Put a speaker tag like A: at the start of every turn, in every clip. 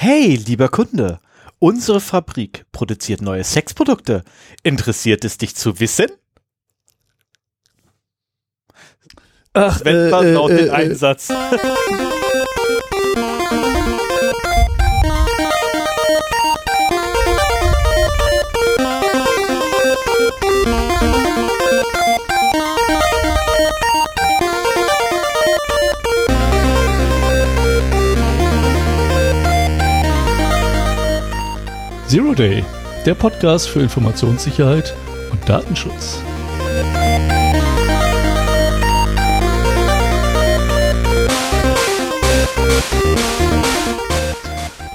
A: Hey, lieber Kunde, unsere Fabrik produziert neue Sexprodukte. Interessiert es dich zu wissen?
B: Ach,
A: Wenn
B: äh,
A: man
B: äh,
A: laut den
B: äh,
A: Einsatz.
B: Zero Day, der Podcast für Informationssicherheit und Datenschutz.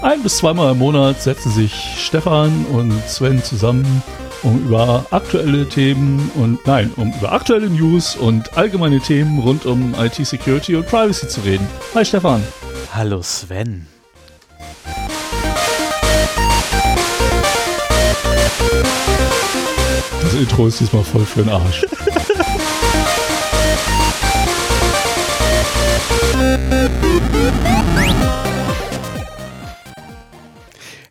B: Ein bis zweimal im Monat setzen sich Stefan und Sven zusammen, um über aktuelle Themen und nein, um über aktuelle News und allgemeine Themen rund um IT-Security und Privacy zu reden. Hi Stefan.
A: Hallo Sven.
B: Das Intro ist diesmal voll für den Arsch.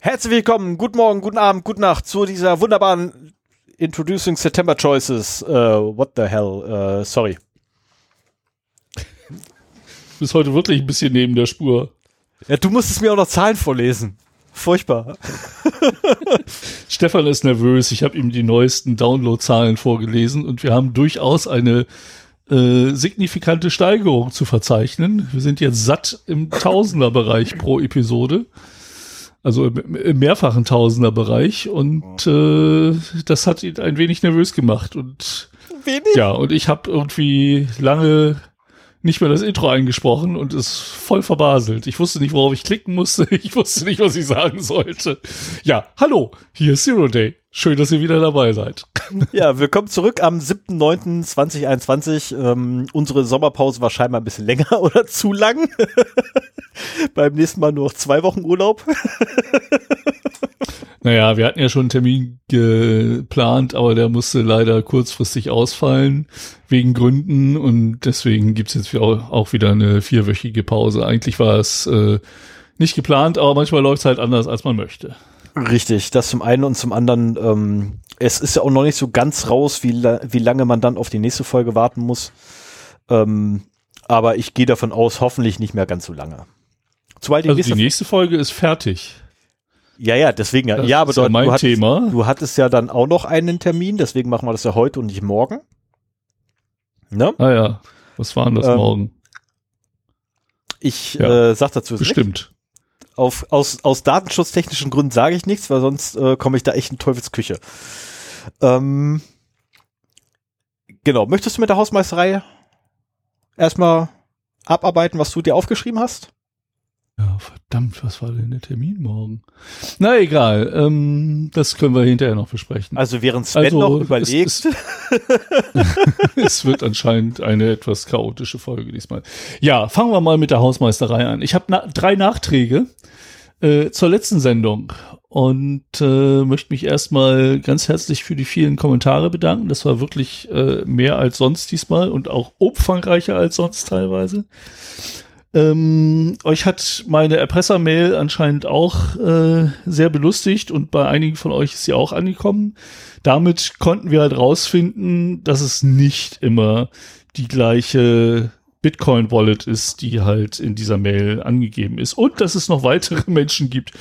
A: Herzlich willkommen, guten Morgen, guten Abend, gute Nacht zu dieser wunderbaren Introducing September Choices. Uh, what the hell? Uh, sorry.
B: Du bist heute wirklich ein bisschen neben der Spur.
A: Ja, du musstest mir auch noch Zahlen vorlesen. Furchtbar.
B: Stefan ist nervös. Ich habe ihm die neuesten Downloadzahlen vorgelesen und wir haben durchaus eine äh, signifikante Steigerung zu verzeichnen. Wir sind jetzt satt im Tausenderbereich pro Episode. Also im, im mehrfachen Tausenderbereich und äh, das hat ihn ein wenig nervös gemacht und
A: Wenig?
B: ja und ich habe irgendwie lange nicht mehr das Intro eingesprochen und es voll verbaselt. Ich wusste nicht, worauf ich klicken musste. Ich wusste nicht, was ich sagen sollte. Ja, hallo, hier ist Zero Day. Schön, dass ihr wieder dabei seid.
A: Ja, willkommen zurück am 7.9.2021. Ähm, unsere Sommerpause war scheinbar ein bisschen länger oder zu lang. Beim nächsten Mal nur noch zwei Wochen Urlaub.
B: Naja, wir hatten ja schon einen Termin geplant, aber der musste leider kurzfristig ausfallen, wegen Gründen. Und deswegen gibt's jetzt auch, wieder eine vierwöchige Pause. Eigentlich war es äh, nicht geplant, aber manchmal läuft's halt anders, als man möchte.
A: Richtig, das zum einen und zum anderen, ähm, es ist ja auch noch nicht so ganz raus, wie, la wie lange man dann auf die nächste Folge warten muss. Ähm, aber ich gehe davon aus, hoffentlich nicht mehr ganz so lange. Zumal die
B: Also
A: nächste
B: die nächste Folge ist fertig.
A: Ja, ja, deswegen ja.
B: Das
A: ja, aber
B: ist ja
A: du,
B: mein
A: du, hattest,
B: Thema.
A: du hattest ja dann auch noch einen Termin, deswegen machen wir das ja heute und nicht morgen. Ne?
B: Ah ja, was war denn das
A: Ähm,
B: morgen?
A: Ich
B: Ja.
A: äh, sag dazu.
B: Bestimmt.
A: Auf, aus, aus datenschutztechnischen Gründen sage ich nichts, weil sonst äh, komme ich da echt in Teufelsküche. Ähm, genau, möchtest du mit der Hausmeisterei erstmal abarbeiten, was du dir aufgeschrieben hast?
B: Ja, verdammt, was war denn der Termin morgen? Na egal, ähm, das können wir hinterher noch besprechen.
A: Also während Sven
B: Also,
A: noch
B: es
A: überlegt,
B: ist- es wird anscheinend eine etwas chaotische Folge diesmal. Ja, fangen wir mal mit der Hausmeisterei an. Ich habe na drei Nachträge äh, zur letzten Sendung und äh, möchte mich erstmal ganz herzlich für die vielen Kommentare bedanken. Das war wirklich äh, mehr als sonst diesmal und auch umfangreicher als sonst teilweise. Ähm, euch hat meine Erpressermail anscheinend auch äh, sehr belustigt und bei einigen von euch ist sie auch angekommen. Damit konnten wir halt rausfinden, dass es nicht immer die gleiche Bitcoin-Wallet ist, die halt in dieser Mail angegeben ist. Und dass es noch weitere Menschen gibt,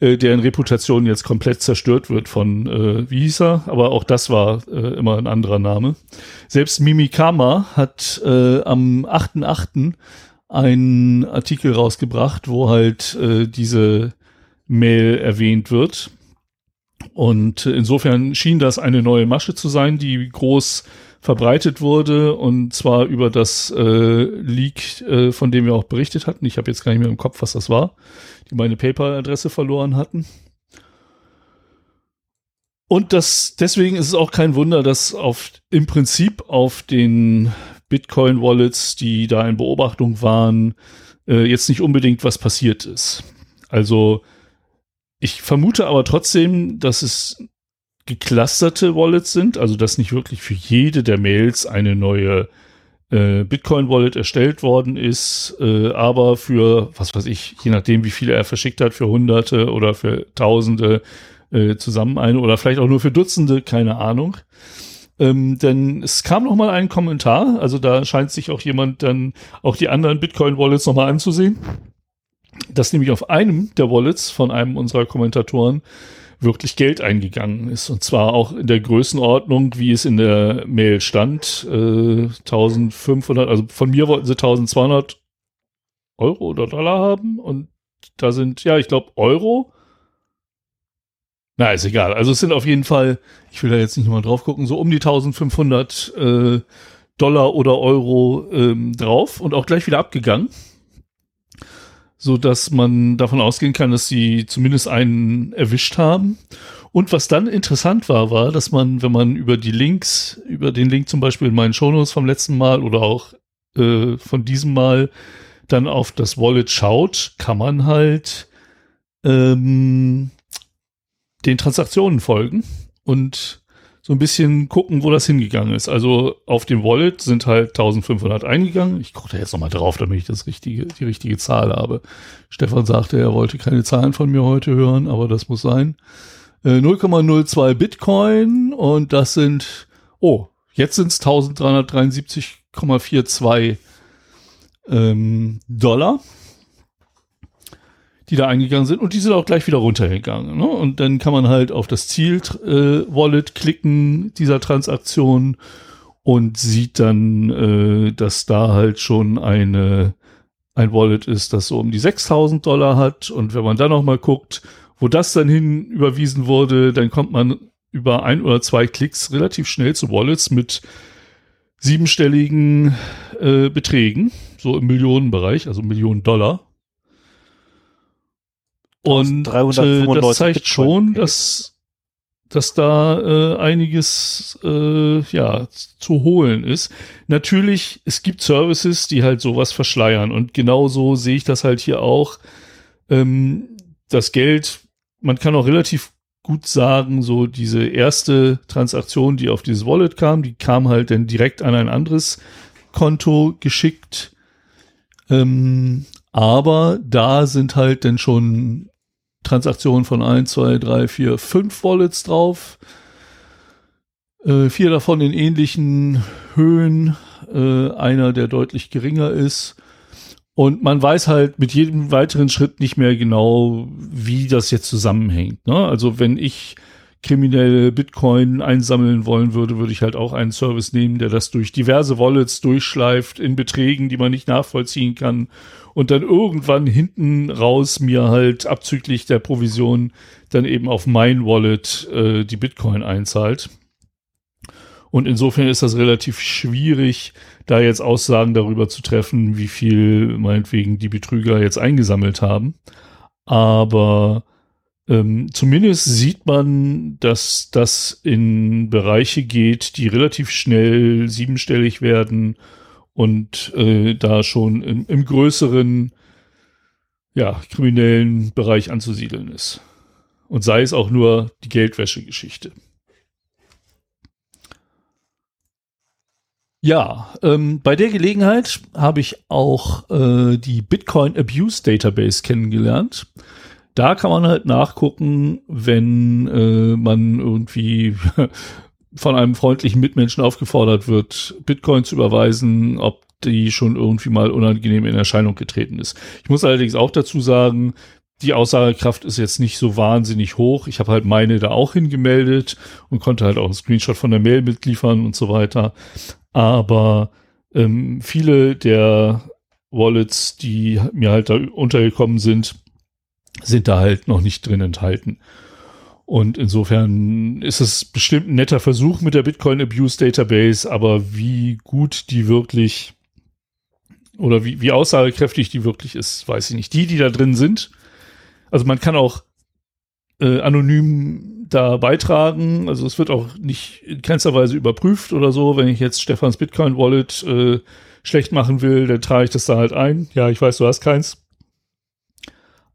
B: äh, deren Reputation jetzt komplett zerstört wird von, äh, wie hieß er? Aber auch das war äh, immer ein anderer Name. Selbst Mimikama hat äh, am 8.8. einen Artikel rausgebracht, wo halt äh, diese Mail erwähnt wird. Und insofern schien das eine neue Masche zu sein, die groß verbreitet wurde und zwar über das äh, Leak, äh, von dem wir auch berichtet hatten. Ich habe jetzt gar nicht mehr im Kopf, was das war, die meine PayPal-Adresse verloren hatten. Und das, deswegen ist es auch kein Wunder, dass auf, im Prinzip auf den Bitcoin-Wallets, die da in Beobachtung waren, äh, jetzt nicht unbedingt was passiert ist. Also ich vermute aber trotzdem, dass es geclusterte Wallets sind, also dass nicht wirklich für jede der Mails eine neue äh, Bitcoin-Wallet erstellt worden ist, äh, aber für, was weiß ich, je nachdem, wie viele er verschickt hat, für Hunderte oder für Tausende äh, zusammen eine oder vielleicht auch nur für Dutzende, keine Ahnung. Ähm, denn es kam noch mal ein Kommentar, also da scheint sich auch jemand dann auch die anderen Bitcoin-Wallets noch mal anzusehen, dass nämlich auf einem der Wallets von einem unserer Kommentatoren wirklich Geld eingegangen ist. Und zwar auch in der Größenordnung, wie es in der Mail stand. Äh, 1500, also von mir wollten sie 1200 Euro oder Dollar haben. Und da sind, ja, ich glaube, Euro. Na, ist egal. Also es sind auf jeden Fall, ich will da jetzt nicht mal drauf gucken, so um die 1500 äh, Dollar oder Euro ähm, drauf und auch gleich wieder abgegangen so dass man davon ausgehen kann, dass sie zumindest einen erwischt haben. Und was dann interessant war, war, dass man, wenn man über die Links, über den Link zum Beispiel in meinen Shownotes vom letzten Mal oder auch äh, von diesem Mal dann auf das Wallet schaut, kann man halt ähm, den Transaktionen folgen und so ein bisschen gucken, wo das hingegangen ist. Also auf dem Wallet sind halt 1500 eingegangen. Ich gucke da jetzt nochmal drauf, damit ich das richtige, die richtige Zahl habe. Stefan sagte, er wollte keine Zahlen von mir heute hören, aber das muss sein. Äh, 0,02 Bitcoin und das sind, oh, jetzt sind es 1373,42 ähm, Dollar die da eingegangen sind und die sind auch gleich wieder runtergegangen. Ne? Und dann kann man halt auf das Ziel-Wallet äh, klicken dieser Transaktion und sieht dann, äh, dass da halt schon eine ein Wallet ist, das so um die 6000 Dollar hat. Und wenn man dann noch mal guckt, wo das dann hin überwiesen wurde, dann kommt man über ein oder zwei Klicks relativ schnell zu Wallets mit siebenstelligen äh, Beträgen, so im Millionenbereich, also Millionen Dollar. Und äh, das zeigt schon, dass, dass da äh, einiges äh, ja, zu holen ist. Natürlich, es gibt Services, die halt sowas verschleiern. Und genauso sehe ich das halt hier auch. Ähm, das Geld, man kann auch relativ gut sagen, so diese erste Transaktion, die auf dieses Wallet kam, die kam halt dann direkt an ein anderes Konto geschickt. Ähm, aber da sind halt dann schon Transaktionen von 1, 2, 3, 4, 5 Wallets drauf. Äh, vier davon in ähnlichen Höhen. Äh, einer, der deutlich geringer ist. Und man weiß halt mit jedem weiteren Schritt nicht mehr genau, wie das jetzt zusammenhängt. Ne? Also wenn ich kriminelle Bitcoin einsammeln wollen würde, würde ich halt auch einen Service nehmen, der das durch diverse Wallets durchschleift in Beträgen, die man nicht nachvollziehen kann und dann irgendwann hinten raus mir halt abzüglich der Provision dann eben auf mein Wallet äh, die Bitcoin einzahlt. Und insofern ist das relativ schwierig, da jetzt Aussagen darüber zu treffen, wie viel meinetwegen die Betrüger jetzt eingesammelt haben. Aber ähm, zumindest sieht man, dass das in Bereiche geht, die relativ schnell siebenstellig werden und äh, da schon im, im größeren ja, kriminellen Bereich anzusiedeln ist. Und sei es auch nur die Geldwäsche-Geschichte. Ja, ähm, bei der Gelegenheit habe ich auch äh, die Bitcoin Abuse Database kennengelernt da kann man halt nachgucken, wenn äh, man irgendwie von einem freundlichen Mitmenschen aufgefordert wird, Bitcoin zu überweisen, ob die schon irgendwie mal unangenehm in Erscheinung getreten ist. Ich muss allerdings auch dazu sagen, die Aussagekraft ist jetzt nicht so wahnsinnig hoch. Ich habe halt meine da auch hingemeldet und konnte halt auch einen Screenshot von der Mail mitliefern und so weiter. Aber ähm, viele der Wallets, die mir halt da untergekommen sind, sind da halt noch nicht drin enthalten. Und insofern ist es bestimmt ein netter Versuch mit der Bitcoin Abuse Database, aber wie gut die wirklich oder wie, wie aussagekräftig die wirklich ist, weiß ich nicht. Die, die da drin sind, also man kann auch äh, anonym da beitragen, also es wird auch nicht in keinster Weise überprüft oder so. Wenn ich jetzt Stefans Bitcoin Wallet äh, schlecht machen will, dann trage ich das da halt ein. Ja, ich weiß, du hast keins.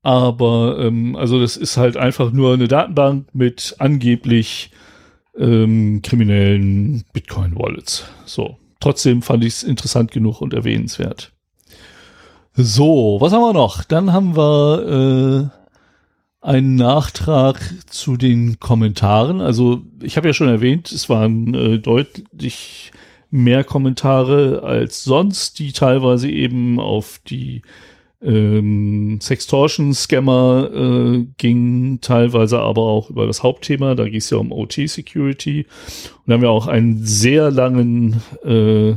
B: Aber ähm, also das ist halt einfach nur eine Datenbank mit angeblich ähm, kriminellen Bitcoin-Wallets. So, trotzdem fand ich es interessant genug und erwähnenswert. So, was haben wir noch? Dann haben wir äh, einen Nachtrag zu den Kommentaren. Also ich habe ja schon erwähnt, es waren äh, deutlich mehr Kommentare als sonst, die teilweise eben auf die ähm, Sextortion-Scammer äh, ging teilweise aber auch über das Hauptthema, da ging es ja um OT-Security. Und da haben wir auch einen sehr langen äh,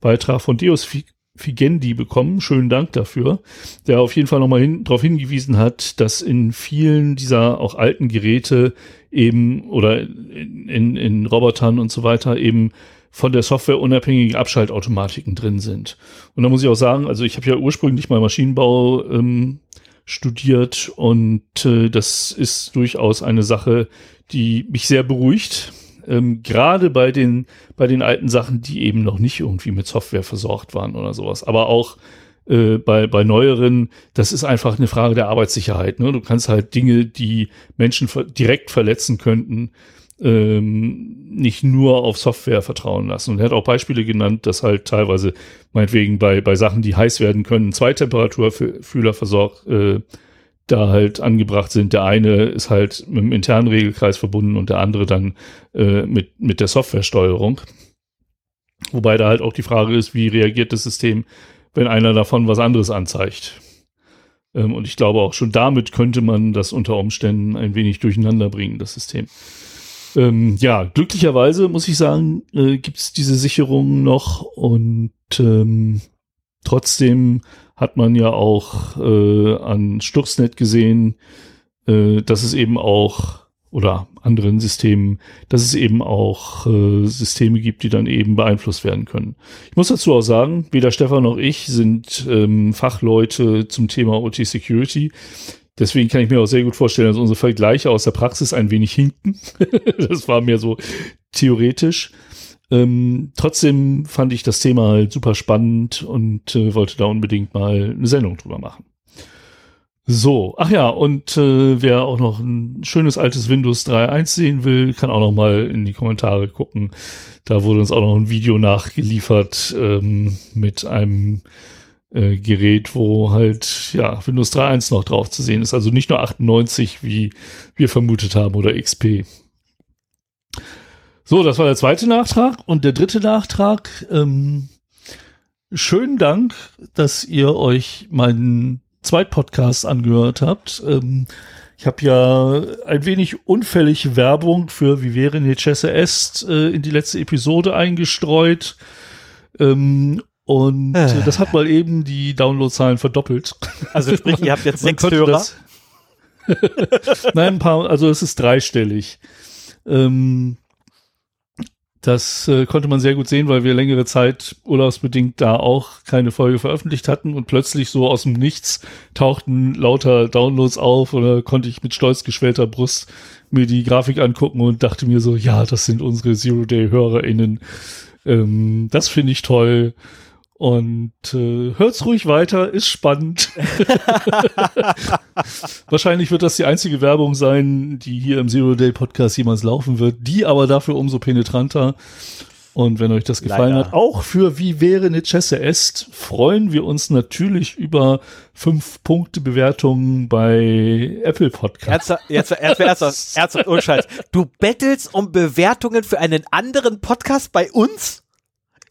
B: Beitrag von Deus Figendi bekommen. Schönen Dank dafür, der auf jeden Fall nochmal hin, darauf hingewiesen hat, dass in vielen dieser auch alten Geräte eben oder in, in, in Robotern und so weiter eben von der Software unabhängige Abschaltautomatiken drin sind. Und da muss ich auch sagen, also ich habe ja ursprünglich mal Maschinenbau ähm, studiert und äh, das ist durchaus eine Sache, die mich sehr beruhigt. Ähm, Gerade bei den, bei den alten Sachen, die eben noch nicht irgendwie mit Software versorgt waren oder sowas. Aber auch äh, bei, bei neueren, das ist einfach eine Frage der Arbeitssicherheit. Ne? Du kannst halt Dinge, die Menschen ver direkt verletzen könnten, ähm, nicht nur auf Software vertrauen lassen. Und er hat auch Beispiele genannt, dass halt teilweise meinetwegen bei, bei Sachen, die heiß werden können, zwei Temperaturfühler versorgt, äh, da halt angebracht sind. Der eine ist halt mit dem internen Regelkreis verbunden und der andere dann äh, mit, mit der Softwaresteuerung. Wobei da halt auch die Frage ist, wie reagiert das System, wenn einer davon was anderes anzeigt. Ähm, und ich glaube auch schon damit könnte man das unter Umständen ein wenig durcheinander bringen, das System. Ähm, ja, glücklicherweise muss ich sagen, äh, gibt es diese Sicherung noch und ähm, trotzdem hat man ja auch äh, an Stuxnet gesehen, äh, dass es eben auch oder anderen Systemen, dass es eben auch äh, Systeme gibt, die dann eben beeinflusst werden können. Ich muss dazu auch sagen, weder Stefan noch ich sind ähm, Fachleute zum Thema OT Security. Deswegen kann ich mir auch sehr gut vorstellen, dass unsere Vergleiche aus der Praxis ein wenig hinken. das war mir so theoretisch. Ähm, trotzdem fand ich das Thema halt super spannend und äh, wollte da unbedingt mal eine Sendung drüber machen. So, ach ja, und äh, wer auch noch ein schönes altes Windows 3.1 sehen will, kann auch noch mal in die Kommentare gucken. Da wurde uns auch noch ein Video nachgeliefert ähm, mit einem äh, Gerät, wo halt ja Windows 3.1 noch drauf zu sehen ist. Also nicht nur 98, wie wir vermutet haben, oder XP. So, das war der zweite Nachtrag. Und der dritte Nachtrag, ähm, schönen Dank, dass ihr euch meinen Zweitpodcast angehört habt. Ähm, ich habe ja ein wenig unfällig Werbung für Wie wäre Necesse Est äh, in die letzte Episode eingestreut. Ähm, und äh. das hat mal eben die Downloadzahlen verdoppelt.
A: Also sprich, ihr habt jetzt sechs Hörer.
B: Nein, ein paar, also es ist dreistellig. Ähm, das äh, konnte man sehr gut sehen, weil wir längere Zeit urlaubsbedingt da auch keine Folge veröffentlicht hatten und plötzlich so aus dem Nichts tauchten lauter Downloads auf oder konnte ich mit stolz geschwellter Brust mir die Grafik angucken und dachte mir so, ja, das sind unsere Zero-Day-HörerInnen. Ähm, das finde ich toll. Und äh, hört's ruhig weiter, ist spannend. Wahrscheinlich wird das die einzige Werbung sein, die hier im Zero Day Podcast jemals laufen wird, die aber dafür umso penetranter. Und wenn euch das gefallen Leider. hat, auch für Wie wäre eine Chesse est, freuen wir uns natürlich über fünf Punkte Bewertungen bei Apple Podcasts.
A: Jetzt, ernsthaft, ohne Scheiß. Du bettelst um Bewertungen für einen anderen Podcast bei uns?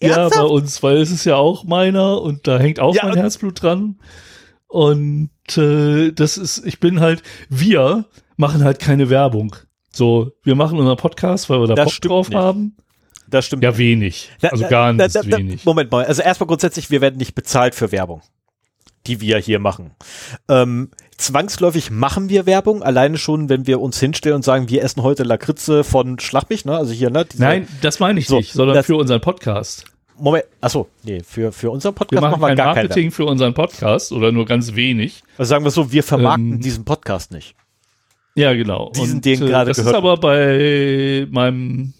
B: Ernsthaft? Ja, bei uns, weil es ist ja auch meiner und da hängt auch ja, mein Herzblut dran. Und äh, das ist, ich bin halt, wir machen halt keine Werbung. So, wir machen unseren Podcast, weil wir da Bock drauf nicht. haben.
A: Das stimmt.
B: Ja, wenig. Also gar nicht wenig.
A: Moment mal. Also erstmal grundsätzlich, wir werden nicht bezahlt für Werbung, die wir hier machen. Ähm, zwangsläufig machen wir Werbung, alleine schon, wenn wir uns hinstellen und sagen, wir essen heute Lakritze von Schlappig, ne? Also hier, ne?
B: Diese, Nein, das meine ich so, nicht, sondern das, für unseren Podcast.
A: Moment, achso, nee, für, für unseren
B: Podcast wir machen, machen wir kein gar Marketing für unseren Podcast oder nur ganz wenig.
A: Also sagen wir so, wir vermarkten ähm, diesen Podcast nicht.
B: Ja, genau.
A: Diesen, und, den äh, gerade
B: Das ist aber bei meinem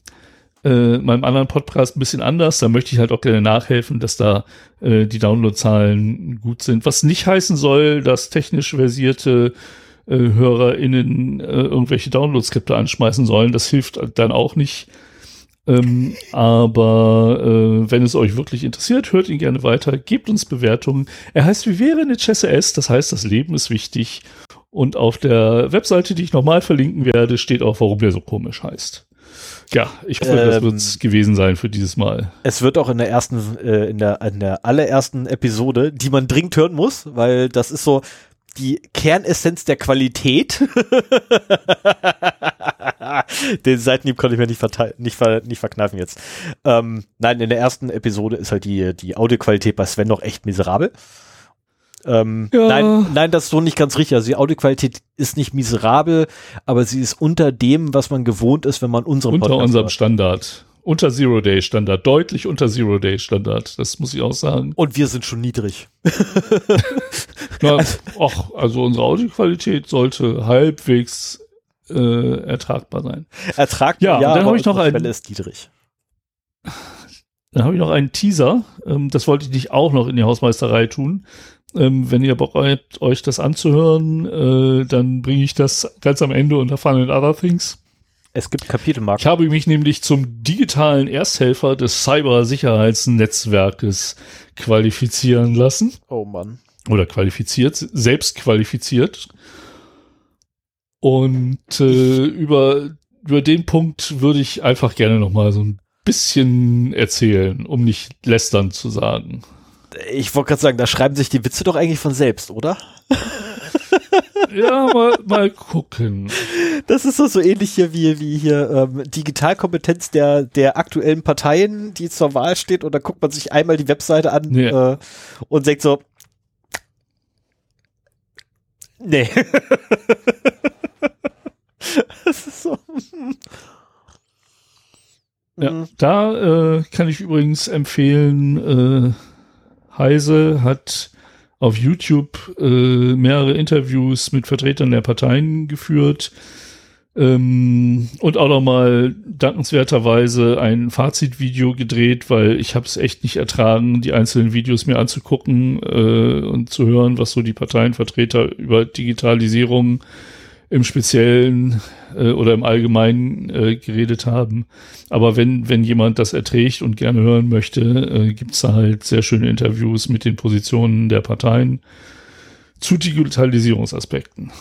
B: äh, meinem anderen Podcast ein bisschen anders. Da möchte ich halt auch gerne nachhelfen, dass da äh, die Downloadzahlen gut sind. Was nicht heißen soll, dass technisch versierte äh, HörerInnen äh, irgendwelche Download-Skripte anschmeißen sollen. Das hilft dann auch nicht. Ähm, aber äh, wenn es euch wirklich interessiert, hört ihn gerne weiter, gebt uns Bewertungen. Er heißt Wie wäre eine Chesse S, das heißt, das Leben ist wichtig. Und auf der Webseite, die ich nochmal verlinken werde, steht auch, warum der so komisch heißt. Ja, ich hoffe, ähm, das wird es gewesen sein für dieses Mal.
A: Es wird auch in der ersten, äh, in der, in der allerersten Episode, die man dringend hören muss, weil das ist so die Kernessenz der Qualität. Den Seitenhieb konnte ich mir nicht, nicht, ver nicht verkneifen jetzt. Ähm, nein, in der ersten Episode ist halt die, die Audioqualität bei Sven noch echt miserabel. Ähm, ja. Nein, nein, das ist so nicht ganz richtig. Also die Audioqualität ist nicht miserabel, aber sie ist unter dem, was man gewohnt ist, wenn man unseren
B: Unter Podcast unserem hört. Standard. Unter Zero-Day-Standard. Deutlich unter Zero-Day-Standard. Das muss ich auch sagen.
A: Und wir sind schon niedrig.
B: Na, ach, also unsere Audioqualität sollte halbwegs äh, ertragbar sein.
A: Ertragbar,
B: ja, ja dann habe ich noch einen.
A: ist niedrig.
B: Dann habe ich noch einen Teaser. Ähm, das wollte ich nicht auch noch in die Hausmeisterei tun. Ähm, wenn ihr Bock habt, euch das anzuhören, äh, dann bringe ich das ganz am Ende unter Fun and Other Things.
A: Es gibt Kapitelmarken.
B: Ich habe mich nämlich zum digitalen Ersthelfer des Cybersicherheitsnetzwerkes qualifizieren lassen.
A: Oh Mann.
B: Oder qualifiziert, selbst qualifiziert. Und äh, über, über den Punkt würde ich einfach gerne noch mal so ein bisschen erzählen, um nicht lästern zu sagen.
A: Ich wollte gerade sagen, da schreiben sich die Witze doch eigentlich von selbst, oder?
B: Ja, mal, mal gucken.
A: Das ist so, so ähnlich hier wie, wie hier ähm, Digitalkompetenz der, der aktuellen Parteien, die zur Wahl steht. Und da guckt man sich einmal die Webseite an nee. äh, und sagt so, nee.
B: das ist so. Ja, mhm. da äh, kann ich übrigens empfehlen, äh, Heise hat auf YouTube äh, mehrere Interviews mit Vertretern der Parteien geführt ähm, und auch nochmal dankenswerterweise ein Fazitvideo gedreht, weil ich habe es echt nicht ertragen, die einzelnen Videos mir anzugucken äh, und zu hören, was so die Parteienvertreter über Digitalisierung im Speziellen äh, oder im Allgemeinen äh, geredet haben. Aber wenn, wenn jemand das erträgt und gerne hören möchte, äh, gibt es da halt sehr schöne Interviews mit den Positionen der Parteien zu Digitalisierungsaspekten.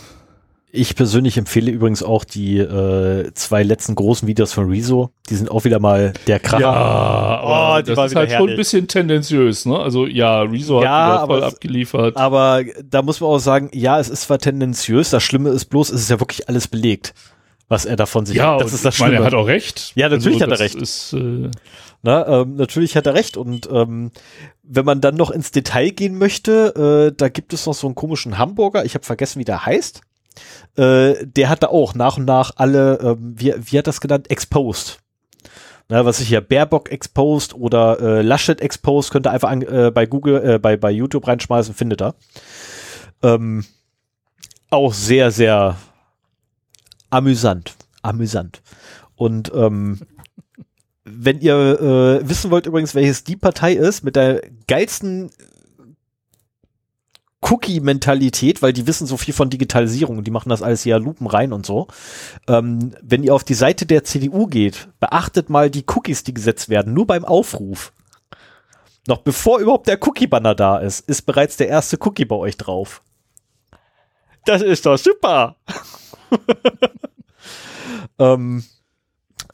A: Ich persönlich empfehle übrigens auch die äh, zwei letzten großen Videos von Rezo. Die sind auch wieder mal der Kracher.
B: Ja, oh, das ist halt herrlich. schon ein bisschen tendenziös, ne? Also ja, Rezo ja, hat voll es, abgeliefert.
A: Aber da muss man auch sagen, ja, es ist zwar tendenziös, das Schlimme ist bloß, es ist ja wirklich alles belegt, was er davon sich
B: Ja, das ist das Schlimme. Meine, er hat auch recht.
A: Ja, natürlich also, hat er recht. Ist, äh Na, ähm, natürlich hat er recht. Und ähm, wenn man dann noch ins Detail gehen möchte, äh, da gibt es noch so einen komischen Hamburger, ich habe vergessen, wie der heißt äh, der hat da auch nach und nach alle, äh, wie, wie hat das genannt, exposed. Na, was ich hier Baerbock exposed oder äh, Laschet exposed, könnt ihr einfach an, äh, bei Google, äh, bei, bei YouTube reinschmeißen, findet er. Ähm, auch sehr, sehr amüsant. Amüsant. Und ähm, wenn ihr äh, wissen wollt übrigens, welches die Partei ist, mit der geilsten Cookie-Mentalität, weil die wissen so viel von Digitalisierung und die machen das alles ja lupenrein und so. Ähm, wenn ihr auf die Seite der CDU geht, beachtet mal die Cookies, die gesetzt werden, nur beim Aufruf. Noch bevor überhaupt der Cookie-Banner da ist, ist bereits der erste Cookie bei euch drauf. Das ist doch super. ähm,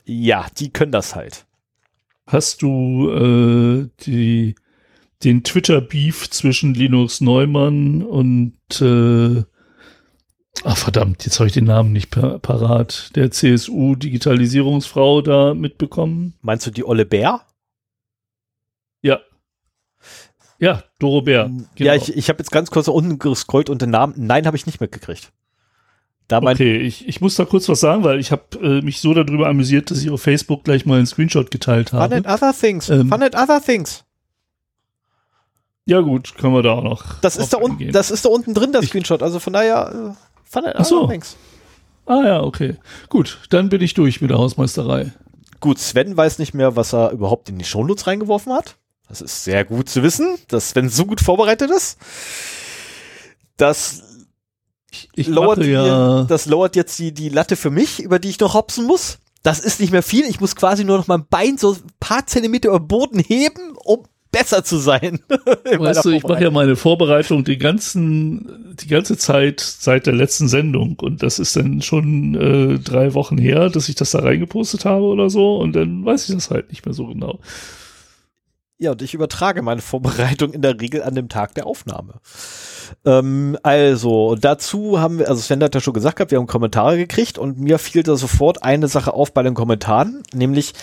A: ja, die können das halt.
B: Hast du äh, die den Twitter-Beef zwischen Linus Neumann und äh, ach verdammt, jetzt habe ich den Namen nicht par parat, der CSU-Digitalisierungsfrau da mitbekommen.
A: Meinst du die Olle Bär?
B: Ja. Ja, Doro Bär.
A: Genau. Ja, ich, ich habe jetzt ganz kurz unten gescrollt und den Namen, nein, habe ich nicht mitgekriegt.
B: Da okay, ich, ich muss da kurz was sagen, weil ich habe äh, mich so darüber amüsiert, dass ich auf Facebook gleich mal einen Screenshot geteilt habe.
A: Fun and other things. Ähm, Fun and other things.
B: Ja gut, können wir da auch noch.
A: Das ist da unten, das ist da unten drin, der Screenshot. Also von daher, äh, von
B: der, Ach so. Ah ja, okay. Gut, dann bin ich durch mit der Hausmeisterei.
A: Gut, Sven weiß nicht mehr, was er überhaupt in die Shownotes reingeworfen hat. Das ist sehr gut zu wissen, dass Sven so gut vorbereitet ist. Das ich, ich lowert, ja. das lowert jetzt die, die Latte für mich, über die ich noch hopsen muss. das ist nicht mehr viel. Ich muss quasi nur noch mein Bein so ein paar Zentimeter über den Boden heben, um besser zu sein.
B: weißt du, ich mache ja meine Vorbereitung die ganzen, die ganze Zeit seit der letzten Sendung und das ist dann schon äh, drei Wochen her, dass ich das da reingepostet habe oder so und dann weiß ich das halt nicht mehr so genau.
A: Ja, und ich übertrage meine Vorbereitung in der Regel an dem Tag der Aufnahme. Ähm, also, dazu haben wir, also Sven hat ja schon gesagt gehabt, wir haben Kommentare gekriegt und mir fiel da sofort eine Sache auf bei den Kommentaren, nämlich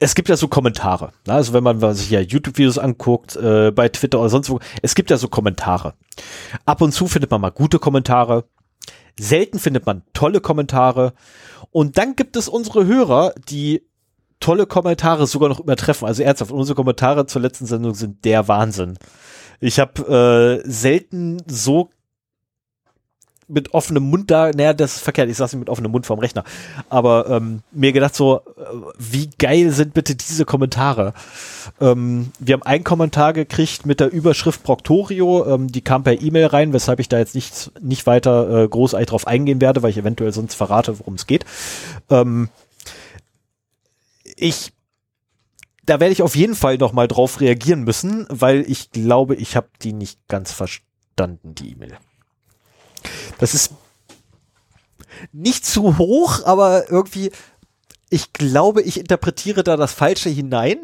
A: es gibt ja so Kommentare. Ne? Also wenn man sich ja YouTube-Videos anguckt, äh, bei Twitter oder sonst wo, es gibt ja so Kommentare. Ab und zu findet man mal gute Kommentare. Selten findet man tolle Kommentare. Und dann gibt es unsere Hörer, die tolle Kommentare sogar noch übertreffen. Also ernsthaft, unsere Kommentare zur letzten Sendung sind der Wahnsinn. Ich habe äh, selten so mit offenem Mund da, naja, das ist verkehrt, ich saß nicht mit offenem Mund vorm Rechner, aber ähm, mir gedacht so, äh, wie geil sind bitte diese Kommentare? Ähm, wir haben einen Kommentar gekriegt mit der Überschrift Proctorio, ähm, die kam per E-Mail rein, weshalb ich da jetzt nicht, nicht weiter äh, großartig drauf eingehen werde, weil ich eventuell sonst verrate, worum es geht. Ähm, ich da werde ich auf jeden Fall noch mal drauf reagieren müssen, weil ich glaube, ich habe die nicht ganz verstanden, die E-Mail. Das ist nicht zu hoch, aber irgendwie, ich glaube, ich interpretiere da das Falsche hinein.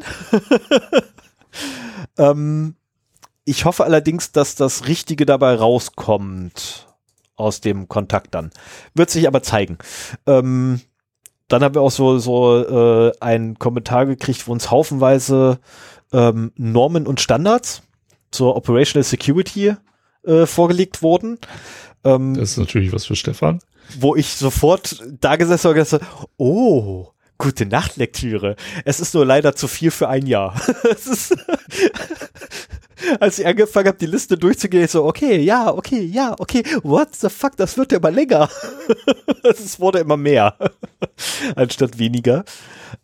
A: ähm, ich hoffe allerdings, dass das Richtige dabei rauskommt aus dem Kontakt dann. Wird sich aber zeigen. Ähm, dann haben wir auch so, so äh, einen Kommentar gekriegt, wo uns haufenweise ähm, Normen und Standards zur Operational Security äh, vorgelegt wurden.
B: Ähm, das ist natürlich was für Stefan.
A: Wo ich sofort da gesessen habe und gesagt, oh, gute Nachtlektüre. Es ist nur leider zu viel für ein Jahr. als ich angefangen habe, die Liste durchzugehen, ich so, okay, ja, okay, ja, okay, what the fuck, das wird ja immer länger. es wurde immer mehr, anstatt weniger.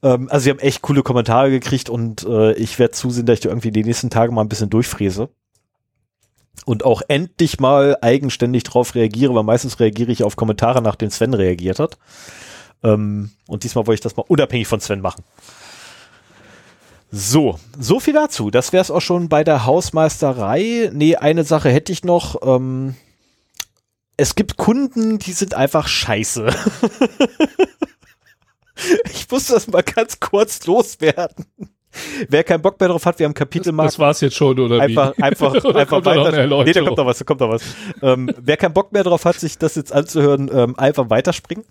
A: Ähm, also, sie haben echt coole Kommentare gekriegt und äh, ich werde zusehen, dass ich irgendwie die nächsten Tage mal ein bisschen durchfräse und auch endlich mal eigenständig drauf reagiere, weil meistens reagiere ich auf Kommentare, nachdem Sven reagiert hat. Ähm, und diesmal wollte ich das mal unabhängig von Sven machen. So, so viel dazu. Das wäre es auch schon bei der Hausmeisterei. Nee, eine Sache hätte ich noch. Ähm, es gibt Kunden, die sind einfach scheiße. ich muss das mal ganz kurz loswerden. Wer keinen Bock mehr drauf hat, wir haben Kapitelmarkt.
B: Das, das war's jetzt schon, oder
A: einfach,
B: wie?
A: Einfach, einfach weiter. Nee, da kommt noch was, da kommt noch was. ähm, wer keinen Bock mehr drauf hat, sich das jetzt anzuhören, ähm, einfach weiterspringen.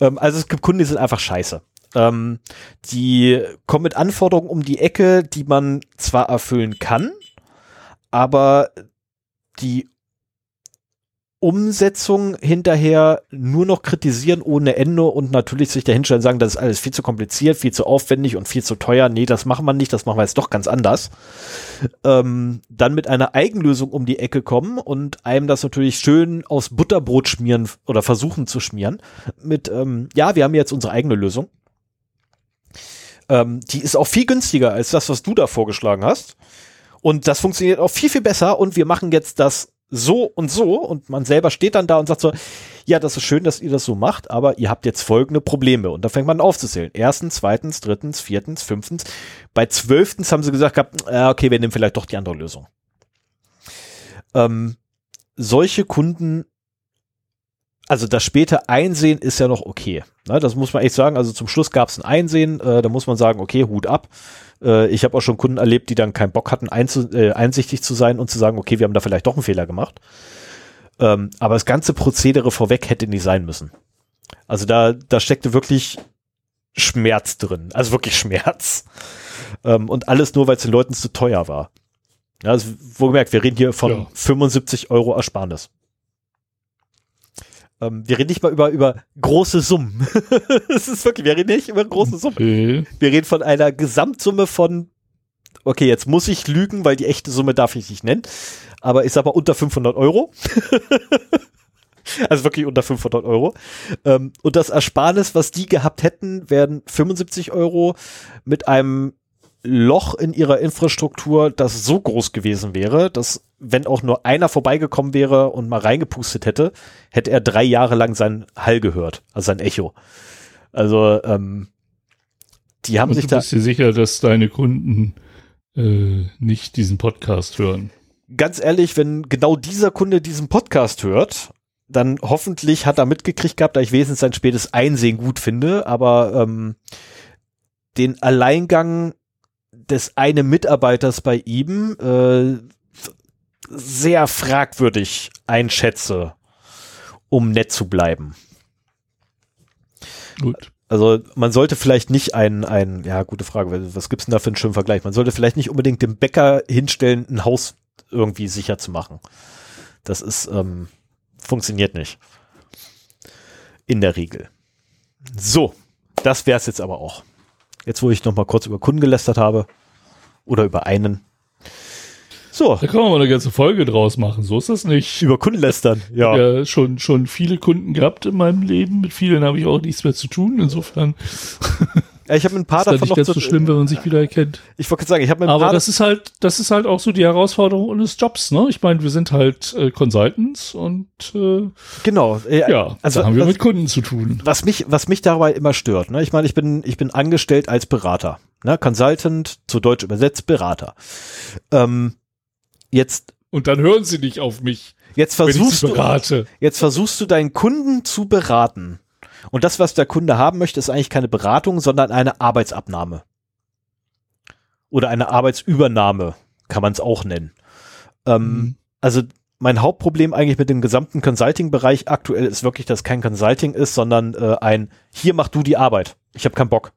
A: Ähm, also es gibt Kunden, die sind einfach scheiße. Ähm, die kommen mit Anforderungen um die Ecke, die man zwar erfüllen kann, aber die Umsetzung hinterher nur noch kritisieren ohne Ende und natürlich sich dahinstellen und sagen, das ist alles viel zu kompliziert, viel zu aufwendig und viel zu teuer. Nee, das machen wir nicht, das machen wir jetzt doch ganz anders. Ähm, dann mit einer Eigenlösung um die Ecke kommen und einem das natürlich schön aus Butterbrot schmieren oder versuchen zu schmieren. Mit, ähm, ja, wir haben jetzt unsere eigene Lösung. Ähm, die ist auch viel günstiger als das, was du da vorgeschlagen hast. Und das funktioniert auch viel, viel besser und wir machen jetzt das so und so und man selber steht dann da und sagt so, ja, das ist schön, dass ihr das so macht, aber ihr habt jetzt folgende Probleme und da fängt man aufzuzählen. Erstens, zweitens, drittens, viertens, fünftens. Bei zwölftens haben sie gesagt gehabt, äh, okay, wir nehmen vielleicht doch die andere Lösung. Ähm, solche Kunden, also das späte Einsehen ist ja noch okay. Ne, das muss man echt sagen. Also zum Schluss gab es ein Einsehen, äh, da muss man sagen, okay, Hut ab äh, ich habe auch schon Kunden erlebt, die dann keinen Bock hatten, äh, einsichtig zu sein und zu sagen, okay, wir haben da vielleicht doch einen Fehler gemacht. Ähm, aber das ganze Prozedere vorweg hätte nicht sein müssen. Also da, da steckte wirklich Schmerz drin. Also wirklich Schmerz. Ähm, und alles nur, weil es den Leuten zu teuer war. Ja, also, wo gemerkt, wir reden hier von ja. 75 Euro Ersparnis. Ähm, wir reden nicht mal über, über große Summen. Es ist wirklich, wir reden nicht über große Summen. Okay. Wir reden von einer Gesamtsumme von, okay, jetzt muss ich lügen, weil die echte Summe darf ich nicht nennen, aber ich sag mal unter 500 Euro. also wirklich unter 500 Euro. Ähm, und das Ersparnis, was die gehabt hätten, wären 75 Euro mit einem Loch in ihrer Infrastruktur, das so groß gewesen wäre, dass wenn auch nur einer vorbeigekommen wäre und mal reingepustet hätte, hätte er drei Jahre lang seinen Hall gehört, also sein Echo. Also ähm, die haben
B: Und
A: sich
B: du
A: da
B: bist dir sicher, dass deine Kunden äh, nicht diesen Podcast hören.
A: ganz ehrlich, wenn genau dieser Kunde diesen Podcast hört, dann hoffentlich hat er mitgekriegt gehabt, da ich wesentlich sein spätes Einsehen gut finde, aber ähm, den Alleingang des einen Mitarbeiters bei ihm äh, sehr fragwürdig einschätze, um nett zu bleiben.
B: Gut.
A: Also man sollte vielleicht nicht ein, ein, ja, gute Frage, was gibt's denn da für einen schönen Vergleich? Man sollte vielleicht nicht unbedingt dem Bäcker hinstellen, ein Haus irgendwie sicher zu machen. Das ist, ähm, funktioniert nicht. In der Regel. So, das wär's jetzt aber auch. Jetzt, wo ich noch mal kurz über Kunden gelästert habe oder über einen. So,
B: Da kann man mal eine ganze Folge draus machen. So ist das nicht.
A: über Kunden lästern. Ja.
B: Ja, schon, schon viele Kunden gehabt in meinem Leben. Mit vielen habe ich auch nichts mehr zu tun. Insofern
A: ja ich habe ein paar
B: ist das
A: davon
B: nicht
A: noch
B: ganz so schlimm, wenn man sich wieder erkennt.
A: Ich wollte gerade sagen, ich habe ein
B: Aber
A: paar
B: das ist halt, das ist halt auch so die Herausforderung unseres Jobs, ne? Ich meine, wir sind halt äh, Consultants und äh,
A: genau. äh,
B: ja,
A: also
B: haben wir
A: was-
B: mit Kunden zu tun.
A: was mich, was mich dabei immer stört, ne? ich meine, ich bin, ich bin angestellt als Berater, ne? Consultant, zu Deutsch übersetzt Berater. Ähm, jetzt,
B: Und dann hören sie nicht auf mich,
A: jetzt versuchst du, jetzt versuchst du deinen Kunden zu beraten. Und das, was der Kunde haben möchte, ist eigentlich keine Beratung, sondern eine Arbeitsabnahme. Oder eine Arbeitsübernahme, kann man es auch nennen. Ähm,
B: Mhm.
A: also mein Hauptproblem eigentlich mit dem gesamten Consulting-Bereich aktuell ist wirklich, dass kein Consulting ist, sondern äh, ein, hier mach du die Arbeit. Ich habe keinen Bock.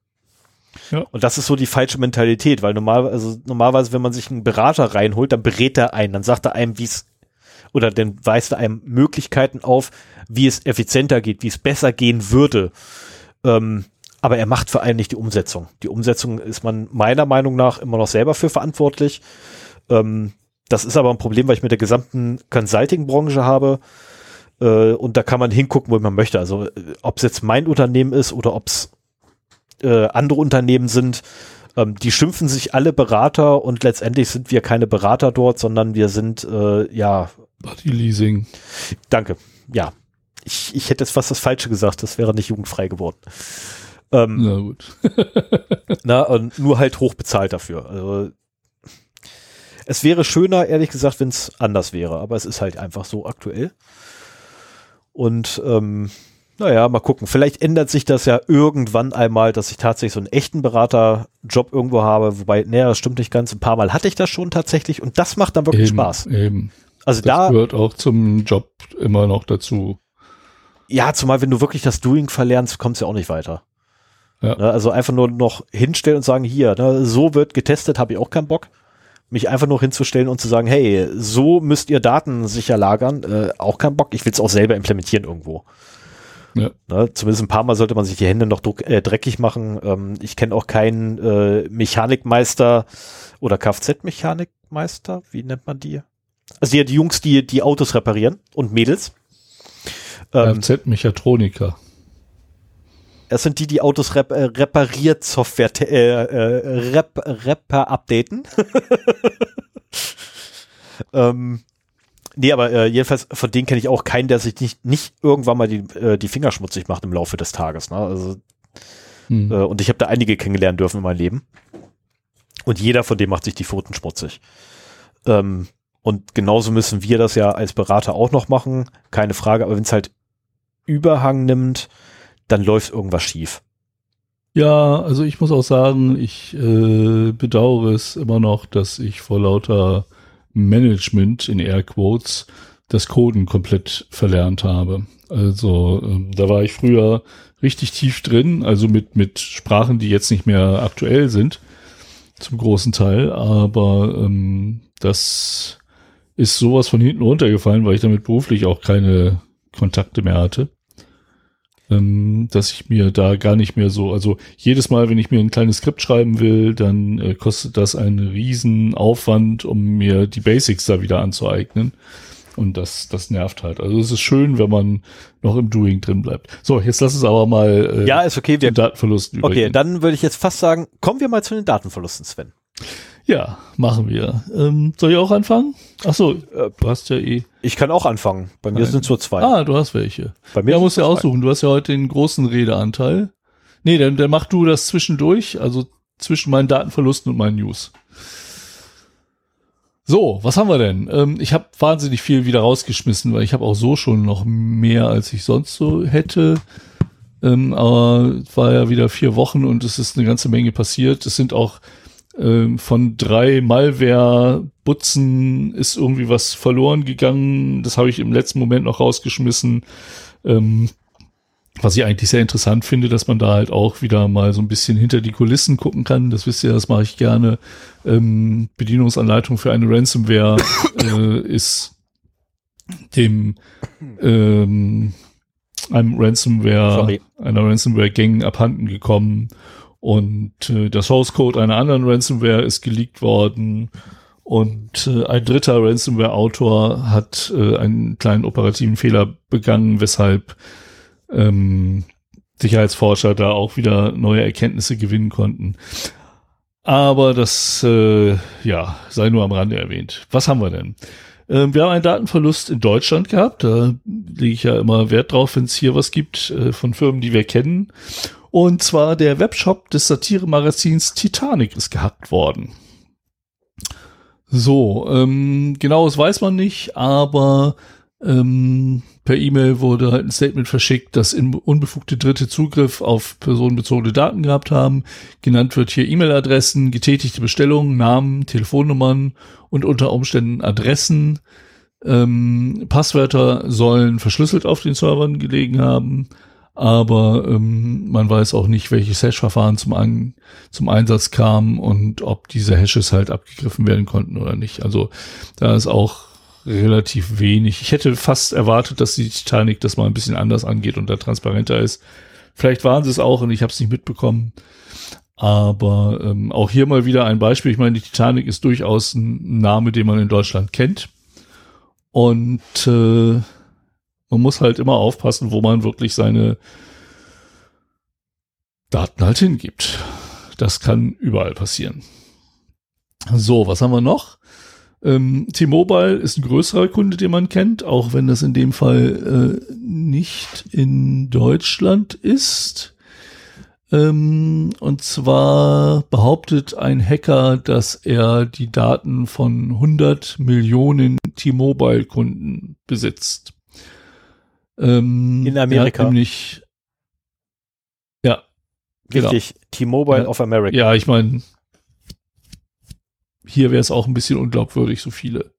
A: Und das ist so die falsche Mentalität, weil normal, also normalerweise, wenn man sich einen Berater reinholt, dann berät er einen, dann sagt er einem, wie es, oder dann weist er einem Möglichkeiten auf, wie es effizienter geht, wie es besser gehen würde. Ähm, aber er macht vor allem nicht die Umsetzung. Die Umsetzung ist man meiner Meinung nach immer noch selber für verantwortlich. Ähm, das ist aber ein Problem, weil ich mit der gesamten Consulting-Branche habe. Äh, und da kann man hingucken, wo man möchte. Also ob es jetzt mein Unternehmen ist oder ob es äh, andere Unternehmen sind, ähm, die schimpfen sich alle Berater und letztendlich sind wir keine Berater dort, sondern wir sind, äh, ja,
B: Body Leasing.
A: danke. Ja, ich, ich hätte jetzt fast das Falsche gesagt, das wäre nicht jugendfrei geworden. Ähm,
B: Na gut.
A: Na, und nur halt hoch bezahlt dafür. Also, es wäre schöner, ehrlich gesagt, wenn es anders wäre, aber es ist halt einfach so aktuell. Und ähm, naja, mal gucken. Vielleicht ändert sich das ja irgendwann einmal, dass ich tatsächlich so einen echten Beraterjob irgendwo habe. Wobei, naja, das stimmt nicht ganz. Ein paar Mal hatte ich das schon tatsächlich und das macht dann wirklich
B: Eben,
A: Spaß.
B: Eben.
A: Also
B: Das
A: da,
B: gehört auch zum Job immer noch dazu.
A: ja, zumal wenn du wirklich das Doing verlernst, kommst du ja auch nicht weiter.
B: Ja.
A: Ne, also einfach nur noch hinstellen und sagen, hier, ne, so wird getestet, habe ich auch keinen Bock. Mich einfach nur hinzustellen und zu sagen, hey, so müsst ihr Daten sicher lagern, äh, auch keinen Bock. Ich will es auch selber implementieren irgendwo.
B: Ja.
A: Ne, zumindest ein paar Mal sollte man sich die Hände noch druck, äh, dreckig machen. Ähm, ich kenne auch keinen äh, Mechanikmeister oder Kfz-Mechanikmeister, wie nennt man die? Also ja, die Jungs, die die Autos reparieren und Mädels. Ähm,
B: Kfz-Mechatroniker.
A: Das sind die, die Autos rep äh, repariert Software äh, äh, rep Repar updaten. ähm, nee, aber äh, jedenfalls von denen kenne ich auch keinen, der sich nicht, nicht irgendwann mal die, äh, die Finger schmutzig macht im Laufe des Tages. Ne? Also,
B: Hm.
A: äh, und ich habe da einige kennengelernt dürfen in meinem Leben. Und jeder von denen macht sich die Pfoten schmutzig. Ähm, und genauso müssen wir das ja als Berater auch noch machen, keine Frage. Aber wenn es halt Überhang nimmt, dann läuft irgendwas schief.
B: Ja, also ich muss auch sagen, ich äh, bedauere es immer noch, dass ich vor lauter Management in Airquotes das Coden komplett verlernt habe. Also ähm, da war ich früher richtig tief drin, also mit, mit Sprachen, die jetzt nicht mehr aktuell sind, zum großen Teil, aber ähm, das ist sowas von hinten runtergefallen, weil ich damit beruflich auch keine Kontakte mehr hatte ähm, dass ich mir da gar nicht mehr so, also jedes Mal, wenn ich mir ein kleines Skript schreiben will, dann äh, kostet das einen riesen Aufwand, um mir die Basics da wieder anzueignen. Und das, das nervt halt. Also es ist schön, wenn man noch im Doing drin bleibt. So, jetzt lass uns aber mal äh,
A: Ja, ist okay. Wir,
B: den Datenverlusten
A: okay, dann würde ich jetzt fast sagen, kommen wir mal zu den Datenverlusten, Sven.
B: Ja, machen wir. Ähm, soll ich auch anfangen? Ach so,
A: Äh,
B: du hast ja eh.
A: Ich kann auch anfangen. Bei mir sind es nur zwei.
B: Ah, du hast welche.
A: Bei mir
B: Ja, musst
A: es
B: ja aussuchen. Du hast ja heute den großen Redeanteil. Nee, dann, dann mach du das zwischendurch, also zwischen meinen Datenverlusten und meinen News. So, was haben wir denn? Ähm, ich habe wahnsinnig viel wieder rausgeschmissen, weil ich habe auch so schon noch mehr, als ich sonst so hätte. Ähm, aber es war ja wieder vier Wochen und es ist eine ganze Menge passiert. Es sind auch ähm, von drei Malware-Butzen ist irgendwie was verloren gegangen. Das habe ich im letzten Moment noch rausgeschmissen. Ähm, was ich eigentlich sehr interessant finde, dass man da halt auch wieder mal so ein bisschen hinter die Kulissen gucken kann. Das wisst ihr, das mache ich gerne. Ähm, Bedienungsanleitung für eine Ransomware äh, ist dem ähm, einem Ransomware, Sorry. einer Ransomware-Gang abhanden gekommen und äh, der Source Code einer anderen Ransomware ist geleakt worden und äh, ein dritter Ransomware-Autor hat äh, einen kleinen operativen Fehler begangen, weshalb ähm, Sicherheitsforscher da auch wieder neue Erkenntnisse gewinnen konnten. Aber das, äh, ja, sei nur am Rande erwähnt. Was haben wir denn? Ähm, wir haben einen Datenverlust in Deutschland gehabt. Da lege ich ja immer Wert drauf, wenn es hier was gibt äh, von Firmen, die wir kennen. Und zwar der Webshop des Satire-Magazins Titanic ist gehackt worden. So, ähm, genaues weiß man nicht, aber ähm, per E-Mail wurde halt ein Statement verschickt, dass unbefugte Dritte Zugriff auf personenbezogene Daten gehabt haben. Genannt wird hier E-Mail-Adressen, getätigte Bestellungen, Namen, Telefonnummern und unter Umständen Adressen. Ähm, Passwörter sollen verschlüsselt auf den Servern gelegen haben, aber ähm, man weiß auch nicht, welches Hash-Verfahren zum, An zum Einsatz kam und ob diese Hashes halt abgegriffen werden konnten oder nicht. Also da ist auch relativ wenig. Ich hätte fast erwartet, dass die Titanic das mal ein bisschen anders angeht und da transparenter ist. Vielleicht waren sie es auch und ich habe es nicht mitbekommen. Aber ähm, auch hier mal wieder ein Beispiel. Ich meine, die Titanic ist durchaus ein Name, den man in Deutschland kennt. Und äh, man muss halt immer aufpassen, wo man wirklich seine Daten halt hingibt. Das kann überall passieren. So, was haben wir noch? Ähm, T-Mobile ist ein größerer Kunde, den man kennt, auch wenn das in dem Fall äh, nicht in Deutschland ist. Ähm, und zwar behauptet ein Hacker, dass er die Daten von 100 Millionen T-Mobile-Kunden besitzt.
A: Ähm, in Amerika.
B: Nämlich, ja.
A: Richtig, genau. T-Mobile ja, of America.
B: Ja, ich meine, hier wäre es auch ein bisschen unglaubwürdig, so viele.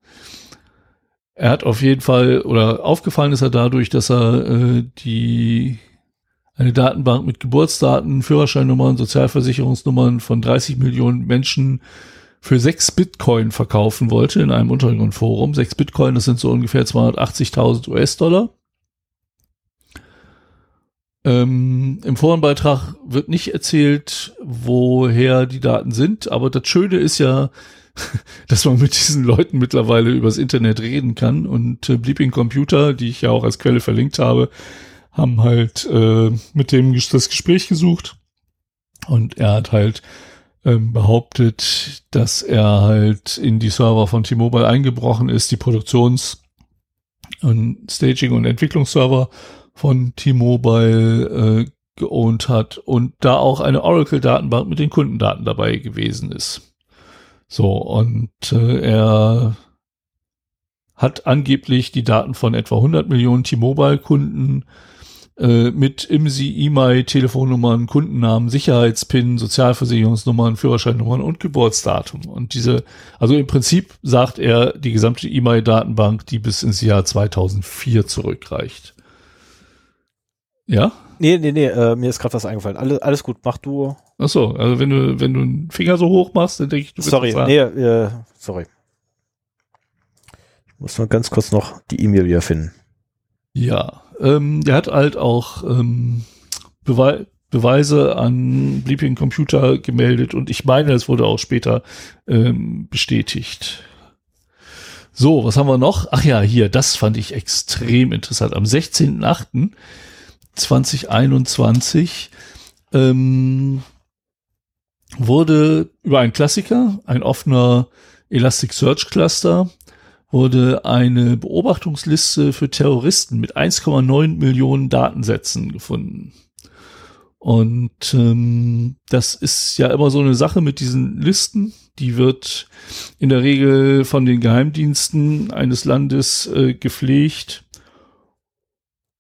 B: Er hat auf jeden Fall, oder aufgefallen ist er dadurch, dass er äh, die eine Datenbank mit Geburtsdaten, Führerscheinnummern, Sozialversicherungsnummern von 30 Millionen Menschen für sechs Bitcoin verkaufen wollte in einem Untergrundforum. Sechs Bitcoin, das sind so ungefähr 280.000 US-Dollar. Ähm, Im Forenbeitrag wird nicht erzählt, woher die Daten sind, aber das Schöne ist ja, dass man mit diesen Leuten mittlerweile übers Internet reden kann und äh, Bleeping Computer, die ich ja auch als Quelle verlinkt habe, haben halt äh, mit dem das Gespräch gesucht und er hat halt ähm, behauptet, dass er halt in die Server von T-Mobile eingebrochen ist, die Produktions- und Staging- und Entwicklungsserver von T-Mobile äh, geowned hat und da auch eine Oracle-Datenbank mit den Kundendaten dabei gewesen ist. So, und äh, er hat angeblich die Daten von etwa 100 Millionen T-Mobile-Kunden äh, mit IMSI, E-Mail, Telefonnummern, Kundennamen, Sicherheitspin, Sozialversicherungsnummern, Führerscheinnummern und Geburtsdatum. Und diese, also im Prinzip sagt er, die gesamte E-Mail-Datenbank, die bis ins Jahr 2004 zurückreicht. Ja?
A: Nee, nee, nee, äh, mir ist gerade was eingefallen. Alles, alles gut, mach du.
B: Ach so, also wenn du, wenn du einen Finger so hoch machst, dann denke ich,
A: du Sorry, nee, äh, sorry. Ich muss nur ganz kurz noch die E-Mail wieder finden.
B: Ja, ähm, der hat halt auch ähm, Bewei Beweise an Bleeping Computer gemeldet und ich meine, es wurde auch später ähm, bestätigt. So, was haben wir noch? Ach ja, hier, das fand ich extrem interessant. Am 16.8 2021 ähm, wurde über einen Klassiker, ein offener Elasticsearch Cluster, wurde eine Beobachtungsliste für Terroristen mit 1,9 Millionen Datensätzen gefunden. Und ähm, das ist ja immer so eine Sache mit diesen Listen. Die wird in der Regel von den Geheimdiensten eines Landes äh, gepflegt.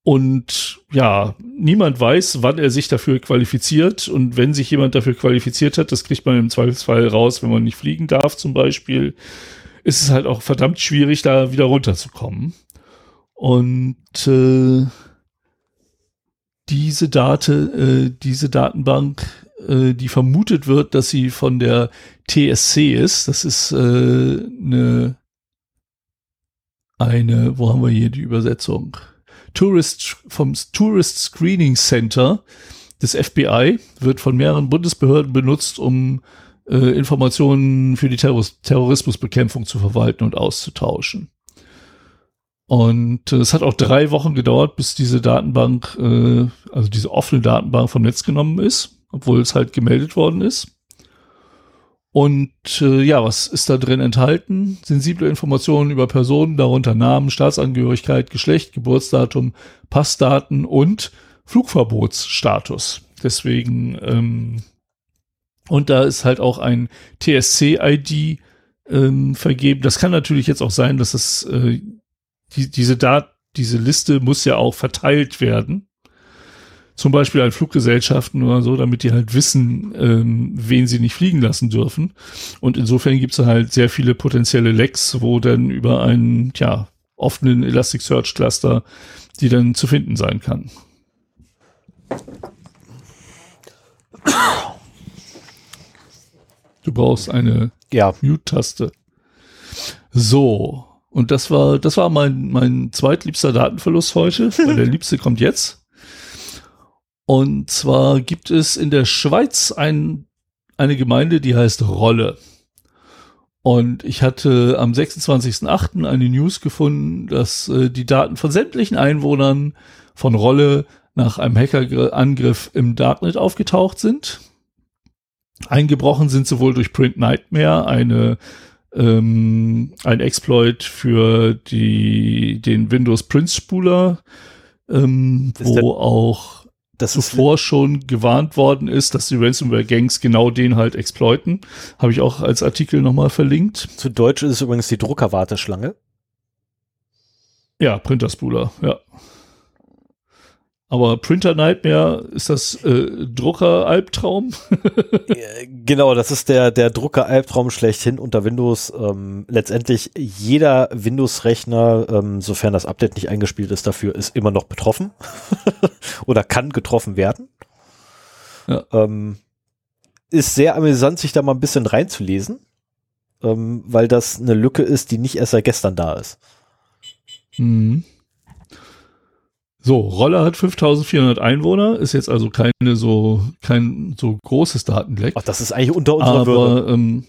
B: Und ja, niemand weiß, wann er sich dafür qualifiziert. Und wenn sich jemand dafür qualifiziert hat, das kriegt man im Zweifelsfall raus, wenn man nicht fliegen darf zum Beispiel, ist es halt auch verdammt schwierig, da wieder runterzukommen. Und äh, diese Date, äh, diese Datenbank, äh, die vermutet wird, dass sie von der TSC ist. Das ist äh, eine, eine, wo haben wir hier die Übersetzung? Tourist vom Tourist Screening Center des FBI wird von mehreren Bundesbehörden benutzt, um äh, Informationen für die Terror Terrorismusbekämpfung zu verwalten und auszutauschen. Und äh, es hat auch drei Wochen gedauert, bis diese Datenbank, äh, also diese offene Datenbank vom Netz genommen ist, obwohl es halt gemeldet worden ist. Und äh, ja, was ist da drin enthalten? Sensible Informationen über Personen, darunter Namen, Staatsangehörigkeit, Geschlecht, Geburtsdatum, Passdaten und Flugverbotsstatus. Deswegen, ähm, und da ist halt auch ein TSC-ID ähm, vergeben. Das kann natürlich jetzt auch sein, dass es äh, die, diese Dat diese Liste muss ja auch verteilt werden. Zum Beispiel an Fluggesellschaften oder so, damit die halt wissen, ähm, wen sie nicht fliegen lassen dürfen. Und insofern gibt es halt sehr viele potenzielle Lecks, wo dann über einen, ja, offenen Elasticsearch Cluster die dann zu finden sein kann. Du brauchst eine
A: ja.
B: Mute-Taste. So, und das war, das war mein, mein zweitliebster Datenverlust heute, weil der liebste kommt jetzt. Und zwar gibt es in der Schweiz ein, eine Gemeinde, die heißt Rolle. Und ich hatte am 26.08. eine News gefunden, dass äh, die Daten von sämtlichen Einwohnern von Rolle nach einem Hackerangriff im Darknet aufgetaucht sind. Eingebrochen sind sowohl durch Print Nightmare, eine ähm, ein Exploit für die, den Windows Prince Spuler, ähm, wo auch das zuvor schon gewarnt worden ist, dass die Ransomware-Gangs genau den halt exploiten. Habe ich auch als Artikel nochmal verlinkt.
A: Zu Deutsch ist es übrigens die Druckerwarteschlange.
B: Ja, Printer-Spooler, ja. Aber Printer Nightmare ist das äh, Drucker-Albtraum?
A: genau, das ist der, der Drucker-Albtraum schlechthin unter Windows. Ähm, letztendlich jeder Windows-Rechner, ähm, sofern das Update nicht eingespielt ist, dafür ist immer noch betroffen oder kann getroffen werden. Ja. Ähm, ist sehr amüsant, sich da mal ein bisschen reinzulesen, ähm, weil das eine Lücke ist, die nicht erst seit gestern da ist.
B: Mhm. So, Rolle hat 5400 Einwohner, ist jetzt also keine so, kein so großes Datenleck.
A: Ach, das ist eigentlich unter unserer aber, Würde.
B: Ähm,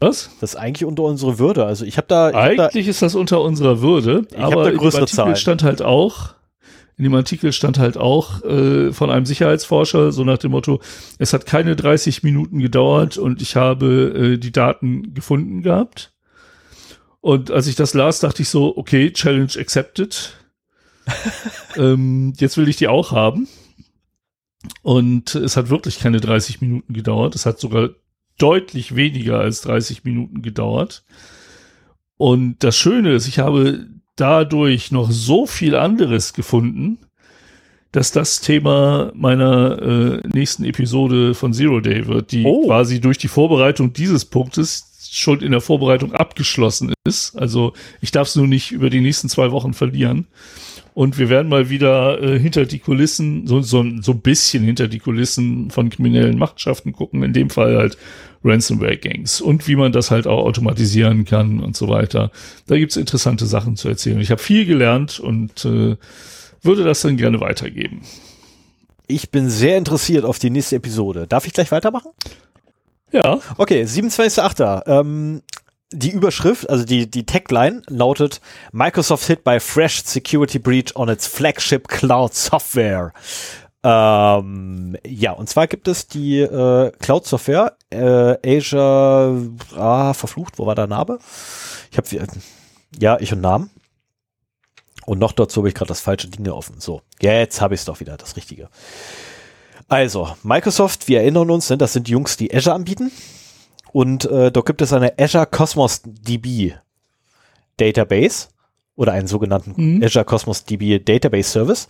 B: was?
A: Das ist eigentlich unter unserer Würde. Also ich habe da. Ich
B: eigentlich hab da, ist das unter unserer Würde, ich aber da größere in dem Artikel Zahlen. stand halt auch, in dem Artikel stand halt auch äh, von einem Sicherheitsforscher, so nach dem Motto, es hat keine 30 Minuten gedauert und ich habe äh, die Daten gefunden gehabt. Und als ich das las, dachte ich so, okay, Challenge accepted ähm, jetzt will ich die auch haben. Und es hat wirklich keine 30 Minuten gedauert. Es hat sogar deutlich weniger als 30 Minuten gedauert. Und das Schöne ist, ich habe dadurch noch so viel anderes gefunden, dass das Thema meiner äh, nächsten Episode von Zero Day wird, die oh. quasi durch die Vorbereitung dieses Punktes schon in der Vorbereitung abgeschlossen ist. Also ich darf es nur nicht über die nächsten zwei Wochen verlieren. Und wir werden mal wieder äh, hinter die Kulissen, so, so, so ein bisschen hinter die Kulissen von kriminellen Machenschaften gucken, in dem Fall halt Ransomware-Gangs und wie man das halt auch automatisieren kann und so weiter. Da gibt's interessante Sachen zu erzählen. Ich habe viel gelernt und äh, würde das dann gerne weitergeben.
A: Ich bin sehr interessiert auf die nächste Episode. Darf ich gleich weitermachen?
B: Ja.
A: Okay, 27.8. Ähm, die Überschrift, also die, die Tagline lautet Microsoft hit by fresh security breach on its flagship cloud software. Ähm, ja, und zwar gibt es die äh, Cloud-Software äh, Azure, ah, verflucht, wo war der Name? Ich habe, ja, ich und Namen. Und noch dazu habe ich gerade das falsche Ding offen. So, jetzt habe ich es doch wieder, das Richtige. Also, Microsoft, wir erinnern uns, ne, das sind die Jungs, die Azure anbieten. Und äh, dort gibt es eine Azure Cosmos DB Database oder einen sogenannten mhm. Azure Cosmos DB Database Service.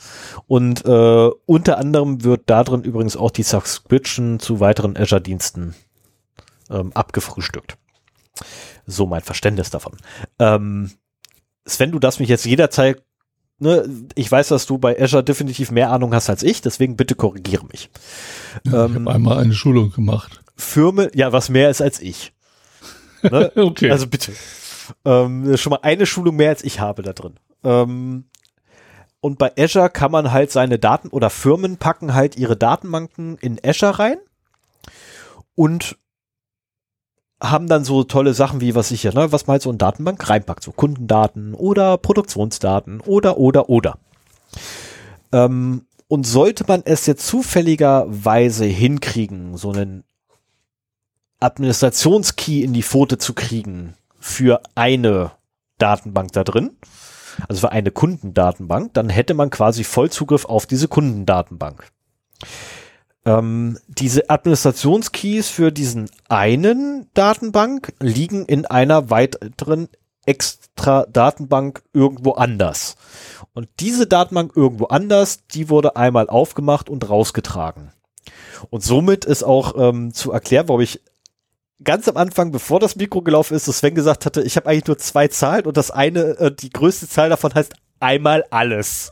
A: Und äh, unter anderem wird darin übrigens auch die Subscription zu weiteren Azure-Diensten ähm, abgefrühstückt. So mein Verständnis davon. Ähm, Sven, du darfst mich jetzt jederzeit, ne, ich weiß, dass du bei Azure definitiv mehr Ahnung hast als ich, deswegen bitte korrigiere mich.
B: Ja, ähm, ich habe einmal eine Schulung gemacht.
A: Firmen, ja, was mehr ist als ich. Ne? okay. Also bitte. Ähm, schon mal eine Schulung mehr als ich habe da drin. Ähm, und bei Azure kann man halt seine Daten oder Firmen packen halt ihre Datenbanken in Azure rein und haben dann so tolle Sachen wie, was ich ja, ne, was man halt so in Datenbank reinpackt, so Kundendaten oder Produktionsdaten oder, oder, oder. Ähm, und sollte man es jetzt zufälligerweise hinkriegen, so einen Administrationskey in die Pfote zu kriegen für eine Datenbank da drin, also für eine Kundendatenbank, dann hätte man quasi Vollzugriff auf diese Kundendatenbank. Ähm, diese Administrationskeys für diesen einen Datenbank liegen in einer weiteren extra Datenbank irgendwo anders. Und diese Datenbank irgendwo anders, die wurde einmal aufgemacht und rausgetragen. Und somit ist auch ähm, zu erklären, warum ich ganz am Anfang, bevor das Mikro gelaufen ist, so Sven gesagt hatte, ich habe eigentlich nur zwei Zahlen und das eine, äh, die größte Zahl davon heißt einmal alles.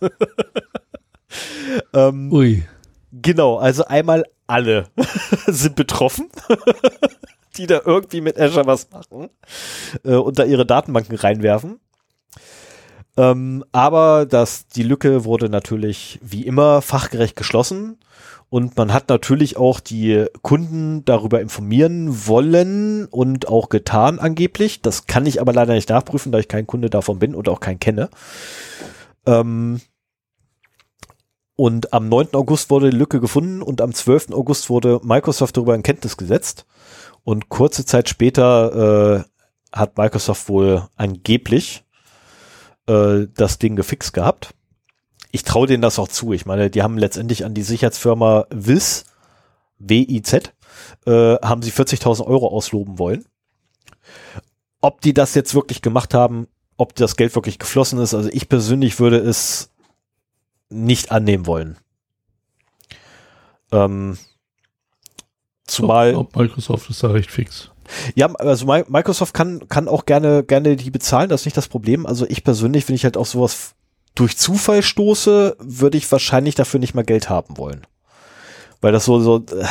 A: ähm, Ui. Genau, also einmal alle sind betroffen, die da irgendwie mit Azure was machen äh, und da ihre Datenbanken reinwerfen. Ähm, aber das, die Lücke wurde natürlich wie immer fachgerecht geschlossen und man hat natürlich auch die Kunden darüber informieren wollen und auch getan angeblich. Das kann ich aber leider nicht nachprüfen, da ich kein Kunde davon bin und auch keinen kenne. Ähm, und am 9. August wurde die Lücke gefunden und am 12. August wurde Microsoft darüber in Kenntnis gesetzt. Und kurze Zeit später äh, hat Microsoft wohl angeblich äh, das Ding gefixt gehabt. Ich traue denen das auch zu. Ich meine, die haben letztendlich an die Sicherheitsfirma WIZ, W-I-Z, äh, haben sie 40.000 Euro ausloben wollen. Ob die das jetzt wirklich gemacht haben, ob das Geld wirklich geflossen ist, also ich persönlich würde es nicht annehmen wollen. Ähm, zumal.
B: Ob, Microsoft ist da recht fix.
A: Ja, also Microsoft kann, kann auch gerne, gerne die bezahlen, das ist nicht das Problem. Also ich persönlich, wenn ich halt auf sowas durch Zufall stoße, würde ich wahrscheinlich dafür nicht mal Geld haben wollen. Weil das so, so, äh,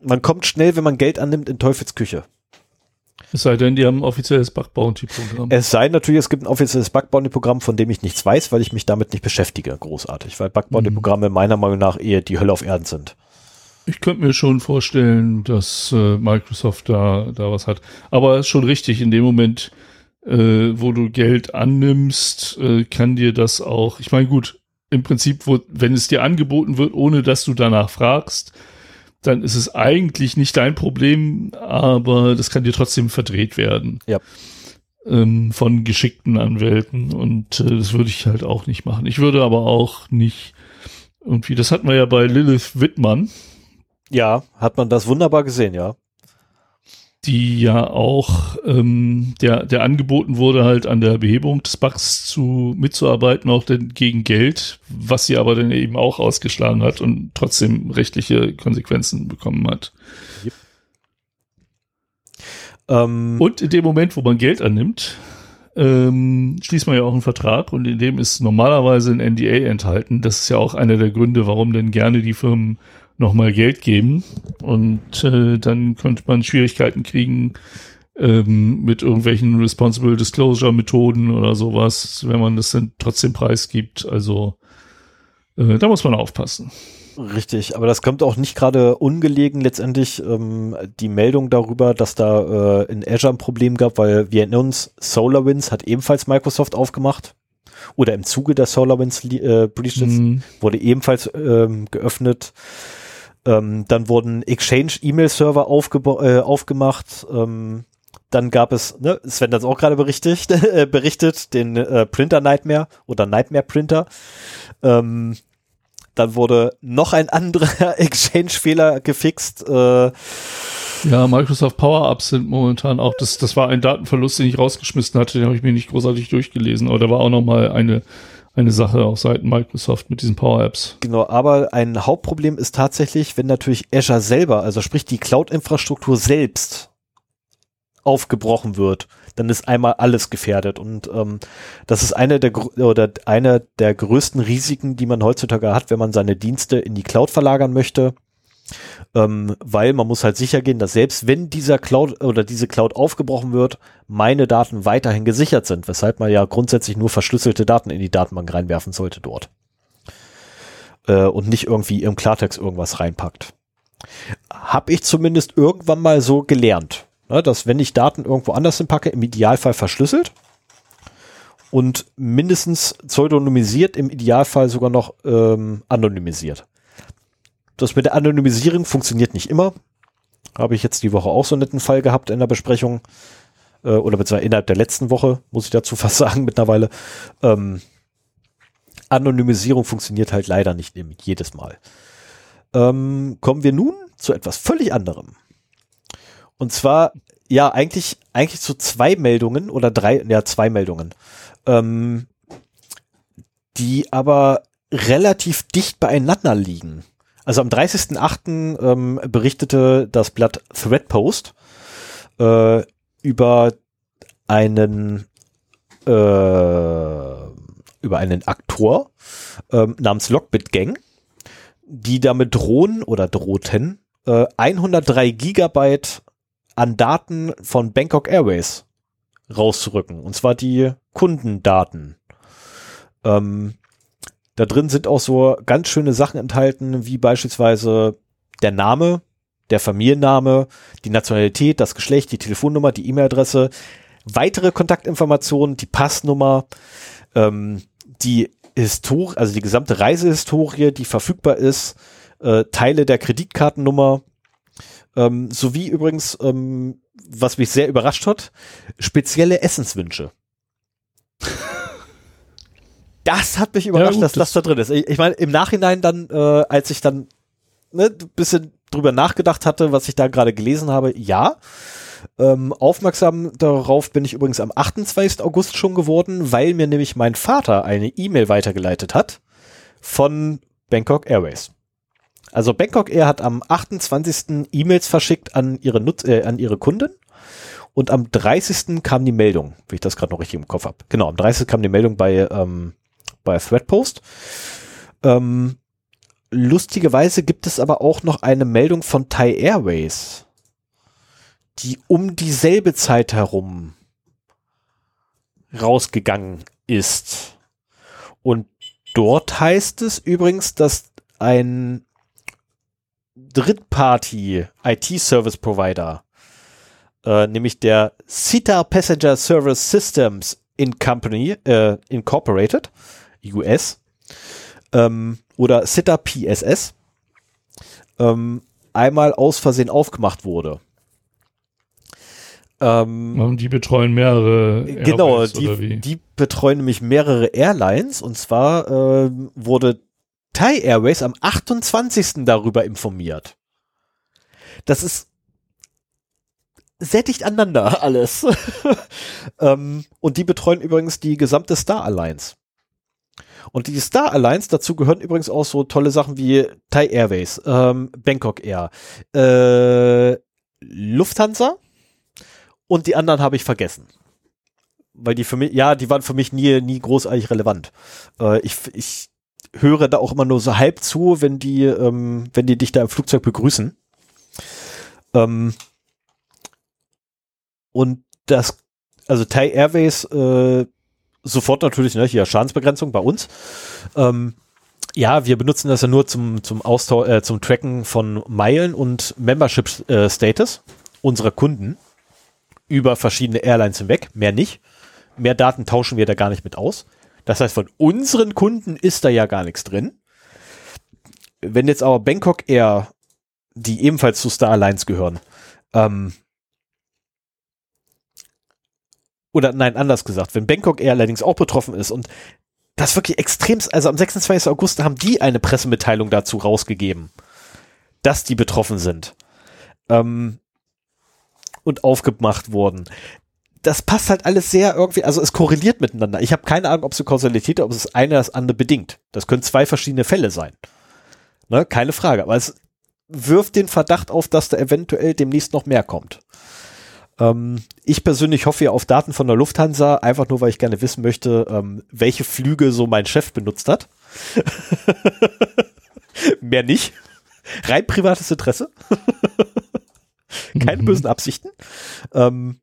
A: man kommt schnell, wenn man Geld annimmt, in Teufelsküche.
B: Es sei denn, die haben ein offizielles Bug-Bounty-Programm.
A: Es sei natürlich, es gibt ein offizielles Bug-Bounty-Programm, von dem ich nichts weiß, weil ich mich damit nicht beschäftige, großartig. Weil Bug-Bounty-Programme mhm. meiner Meinung nach eher die Hölle auf Erden sind.
B: Ich könnte mir schon vorstellen, dass äh, Microsoft da, da was hat. Aber es ist schon richtig, in dem Moment, äh, wo du Geld annimmst, äh, kann dir das auch, ich meine, gut, im Prinzip, wo, wenn es dir angeboten wird, ohne dass du danach fragst, dann ist es eigentlich nicht dein Problem, aber das kann dir trotzdem verdreht werden.
A: Ja.
B: Ähm, von geschickten Anwälten und äh, das würde ich halt auch nicht machen. Ich würde aber auch nicht irgendwie, das hatten wir ja bei Lilith Wittmann.
A: Ja, hat man das wunderbar gesehen, ja
B: die ja auch, ähm, der, der angeboten wurde, halt an der Behebung des Bugs zu mitzuarbeiten, auch denn gegen Geld, was sie aber dann eben auch ausgeschlagen hat und trotzdem rechtliche Konsequenzen bekommen hat. Yep. Ähm, und in dem Moment, wo man Geld annimmt, ähm, schließt man ja auch einen Vertrag und in dem ist normalerweise ein NDA enthalten. Das ist ja auch einer der Gründe, warum denn gerne die Firmen nochmal Geld geben und äh, dann könnte man Schwierigkeiten kriegen ähm, mit irgendwelchen Responsible Disclosure Methoden oder sowas, wenn man das dann trotzdem preisgibt. Also äh, da muss man aufpassen.
A: Richtig, aber das kommt auch nicht gerade ungelegen letztendlich ähm, die Meldung darüber, dass da äh, in Azure ein Problem gab, weil wir erinnern uns, SolarWinds hat ebenfalls Microsoft aufgemacht oder im Zuge der SolarWinds äh, Breaches mm. wurde ebenfalls ähm, geöffnet. Ähm, dann wurden Exchange-E-Mail-Server äh, aufgemacht. Ähm, dann gab es, ne, Sven hat es auch gerade berichtet, äh, berichtet, den äh, Printer Nightmare oder Nightmare Printer. Ähm, Dann wurde noch ein anderer Exchange-Fehler gefixt. Äh,
B: ja, Microsoft Power-Ups sind momentan auch, das, das war ein Datenverlust, den ich rausgeschmissen hatte, den habe ich mir nicht großartig durchgelesen, aber da war auch noch mal eine, eine Sache auf Seiten Microsoft mit diesen Power-Apps.
A: Genau, aber ein Hauptproblem ist tatsächlich, wenn natürlich Azure selber, also sprich die Cloud-Infrastruktur selbst aufgebrochen wird, dann ist einmal alles gefährdet. Und ähm, das ist eine der oder eine der größten Risiken, die man heutzutage hat, wenn man seine Dienste in die Cloud verlagern möchte. Ähm, weil man muss halt sicher gehen, dass selbst wenn dieser Cloud oder diese Cloud aufgebrochen wird, meine Daten weiterhin gesichert sind, weshalb man ja grundsätzlich nur verschlüsselte Daten in die Datenbank reinwerfen sollte dort. Äh, und nicht irgendwie im Klartext irgendwas reinpackt. Hab ich zumindest irgendwann mal so gelernt. Ne, dass wenn ich Daten irgendwo anders hinpacke, im Idealfall verschlüsselt und mindestens pseudonymisiert, im Idealfall sogar noch ähm, anonymisiert. Das mit der Anonymisierung funktioniert nicht immer. Habe ich jetzt die Woche auch so einen netten Fall gehabt in der Besprechung. Äh, oder beziehungsweise innerhalb der letzten Woche, muss ich dazu fast sagen, mittlerweile. Ähm, Anonymisierung funktioniert halt leider nicht jedes Mal. Ähm, kommen wir nun zu etwas völlig anderem. Und zwar, ja, eigentlich, eigentlich zu zwei Meldungen oder drei, ja, zwei Meldungen, ähm, die aber relativ dicht beieinander liegen. Also am 30.08. Ähm, berichtete das Blatt Threadpost äh, über einen äh, über einen Aktor äh, namens Lockbit Gang, die damit drohen oder drohten, äh, 103 Gigabyte an Daten von Bangkok Airways rauszurücken. Und zwar die Kundendaten. Ähm, da drin sind auch so ganz schöne Sachen enthalten, wie beispielsweise der Name, der Familienname, die Nationalität, das Geschlecht, die Telefonnummer, die E-Mail-Adresse, weitere Kontaktinformationen, die Passnummer, ähm, die Historie, also die gesamte Reisehistorie, die verfügbar ist, äh, Teile der Kreditkartennummer, ähm, sowie übrigens, ähm, was mich sehr überrascht hat, spezielle Essenswünsche. das hat mich überrascht, ja, gut, dass das, das, da drin ist. Ich, ich meine, im Nachhinein dann, äh, als ich dann ne, bisschen drüber nachgedacht hatte, was ich da gerade gelesen habe, ja. Ähm, aufmerksam darauf bin ich übrigens am 28. August schon geworden, weil mir nämlich mein Vater eine E-Mail weitergeleitet hat von Bangkok Airways. Also Bangkok Air hat am 28. E-Mails verschickt an ihre, Nutz äh, an ihre Kunden und am 30. kam die Meldung, wie ich das gerade noch richtig im Kopf habe. Genau, am 30. kam die Meldung bei, ähm, bei Threadpost. Ähm, lustigerweise gibt es aber auch noch eine Meldung von Thai Airways, die um dieselbe Zeit herum rausgegangen ist. Und dort heißt es übrigens, dass ein Drittparty IT-Service Provider, äh, nämlich der CITA Passenger Service Systems in Company, äh, Incorporated, US, ähm, oder CITA PSS, ähm, einmal aus Versehen aufgemacht wurde.
B: Ähm, die betreuen mehrere
A: Airways, Genau, die, die betreuen nämlich mehrere Airlines und zwar äh, wurde Thai Airways am 28. darüber informiert. Das ist sehr dicht aneinander alles. ähm, und die betreuen übrigens die gesamte Star Alliance. Und die Star Alliance, dazu gehören übrigens auch so tolle Sachen wie Thai Airways, ähm, Bangkok Air, äh, Lufthansa und die anderen habe ich vergessen. Weil die für mich, ja, die waren für mich nie, nie großartig relevant. Äh, ich, ich höre da auch immer nur so halb zu, wenn die, ähm, wenn die dich da im Flugzeug begrüßen. Ähm, und das, also Thai Airways, äh, sofort natürlich, ne, hier Schadensbegrenzung bei uns. Ähm, ja, wir benutzen das ja nur zum, zum Austausch, äh, zum Tracken von Meilen und Membership äh, Status unserer Kunden über verschiedene Airlines hinweg, mehr nicht. Mehr Daten tauschen wir da gar nicht mit aus. Das heißt, von unseren Kunden ist da ja gar nichts drin. Wenn jetzt aber Bangkok Air, die ebenfalls zu Star Alliance gehören, ähm, oder nein, anders gesagt, wenn Bangkok Air allerdings auch betroffen ist und das wirklich extrem, also am 26. August haben die eine Pressemitteilung dazu rausgegeben, dass die betroffen sind. Ähm, und aufgemacht wurden. Das passt halt alles sehr irgendwie, also es korreliert miteinander. Ich habe keine Ahnung, ob es eine Kausalität, ob es eine das andere bedingt. Das können zwei verschiedene Fälle sein. Ne, keine Frage. Aber es wirft den Verdacht auf, dass da eventuell demnächst noch mehr kommt. Ähm, ich persönlich hoffe ja auf Daten von der Lufthansa, einfach nur, weil ich gerne wissen möchte, ähm, welche Flüge so mein Chef benutzt hat. Mehr nicht. Rein privates Interesse. Keine mhm. bösen Absichten. Ähm,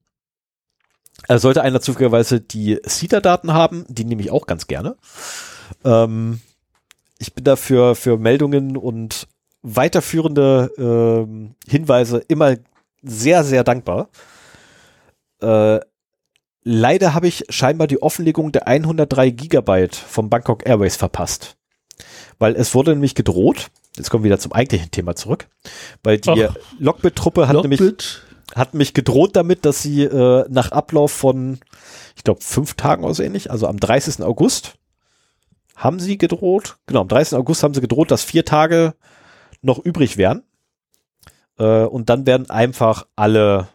A: also sollte einer zufälligerweise die CETA-Daten haben, die nehme ich auch ganz gerne. Ähm, ich bin dafür für Meldungen und weiterführende ähm, Hinweise immer sehr, sehr dankbar. Äh, leider habe ich scheinbar die Offenlegung der 103 Gigabyte vom Bangkok Airways verpasst. Weil es wurde nämlich gedroht, jetzt kommen wir wieder zum eigentlichen Thema zurück, weil die Lockbit-Truppe hat Lockbit. nämlich hat mich gedroht damit, dass sie äh, nach Ablauf von, ich glaube, fünf Tagen oder so ähnlich, also am 30. August, haben sie gedroht, genau, am 30. August haben sie gedroht, dass vier Tage noch übrig wären. Äh, und dann werden einfach alle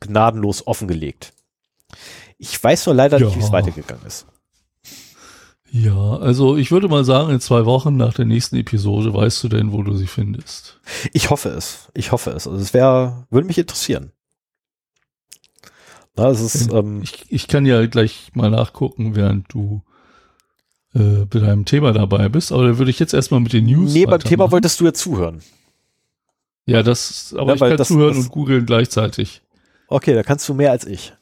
A: gnadenlos offengelegt. Ich weiß nur leider ja. nicht, wie es weitergegangen ist.
B: Ja, also ich würde mal sagen, in zwei Wochen nach der nächsten Episode weißt du denn, wo du sie findest.
A: Ich hoffe es. Ich hoffe es. Also es wäre, würde mich interessieren.
B: Na, es ist, ähm, ich, ich kann ja gleich mal nachgucken, während du äh, bei deinem Thema dabei bist, aber da würde ich jetzt erstmal mit den News.
A: Nee, beim Thema wolltest du ja zuhören.
B: Ja, das, aber ja, ich kann das, zuhören das, und googeln gleichzeitig.
A: Okay, da kannst du mehr als ich.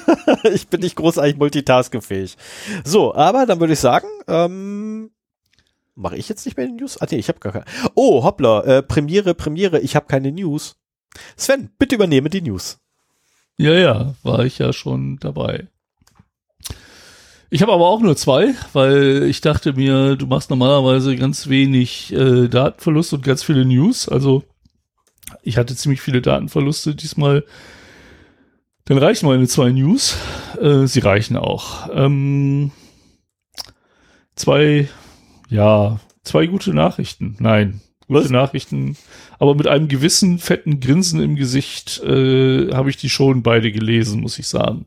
A: ich bin nicht großartig multitaskingfähig. So, aber dann würde ich sagen, ähm, mache ich jetzt nicht mehr die News? Ah, nee, ich habe gar keine. Oh, hoppla, äh, Premiere, Premiere, ich habe keine News. Sven, bitte übernehme die News.
B: Ja, ja, war ich ja schon dabei. Ich habe aber auch nur zwei, weil ich dachte mir, du machst normalerweise ganz wenig äh, Datenverlust und ganz viele News. Also ich hatte ziemlich viele Datenverluste diesmal dann reichen meine zwei News. Äh, sie reichen auch. Ähm, zwei, ja, zwei gute Nachrichten. Nein, gute Was? Nachrichten. Aber mit einem gewissen fetten Grinsen im Gesicht äh, habe ich die schon beide gelesen, muss ich sagen.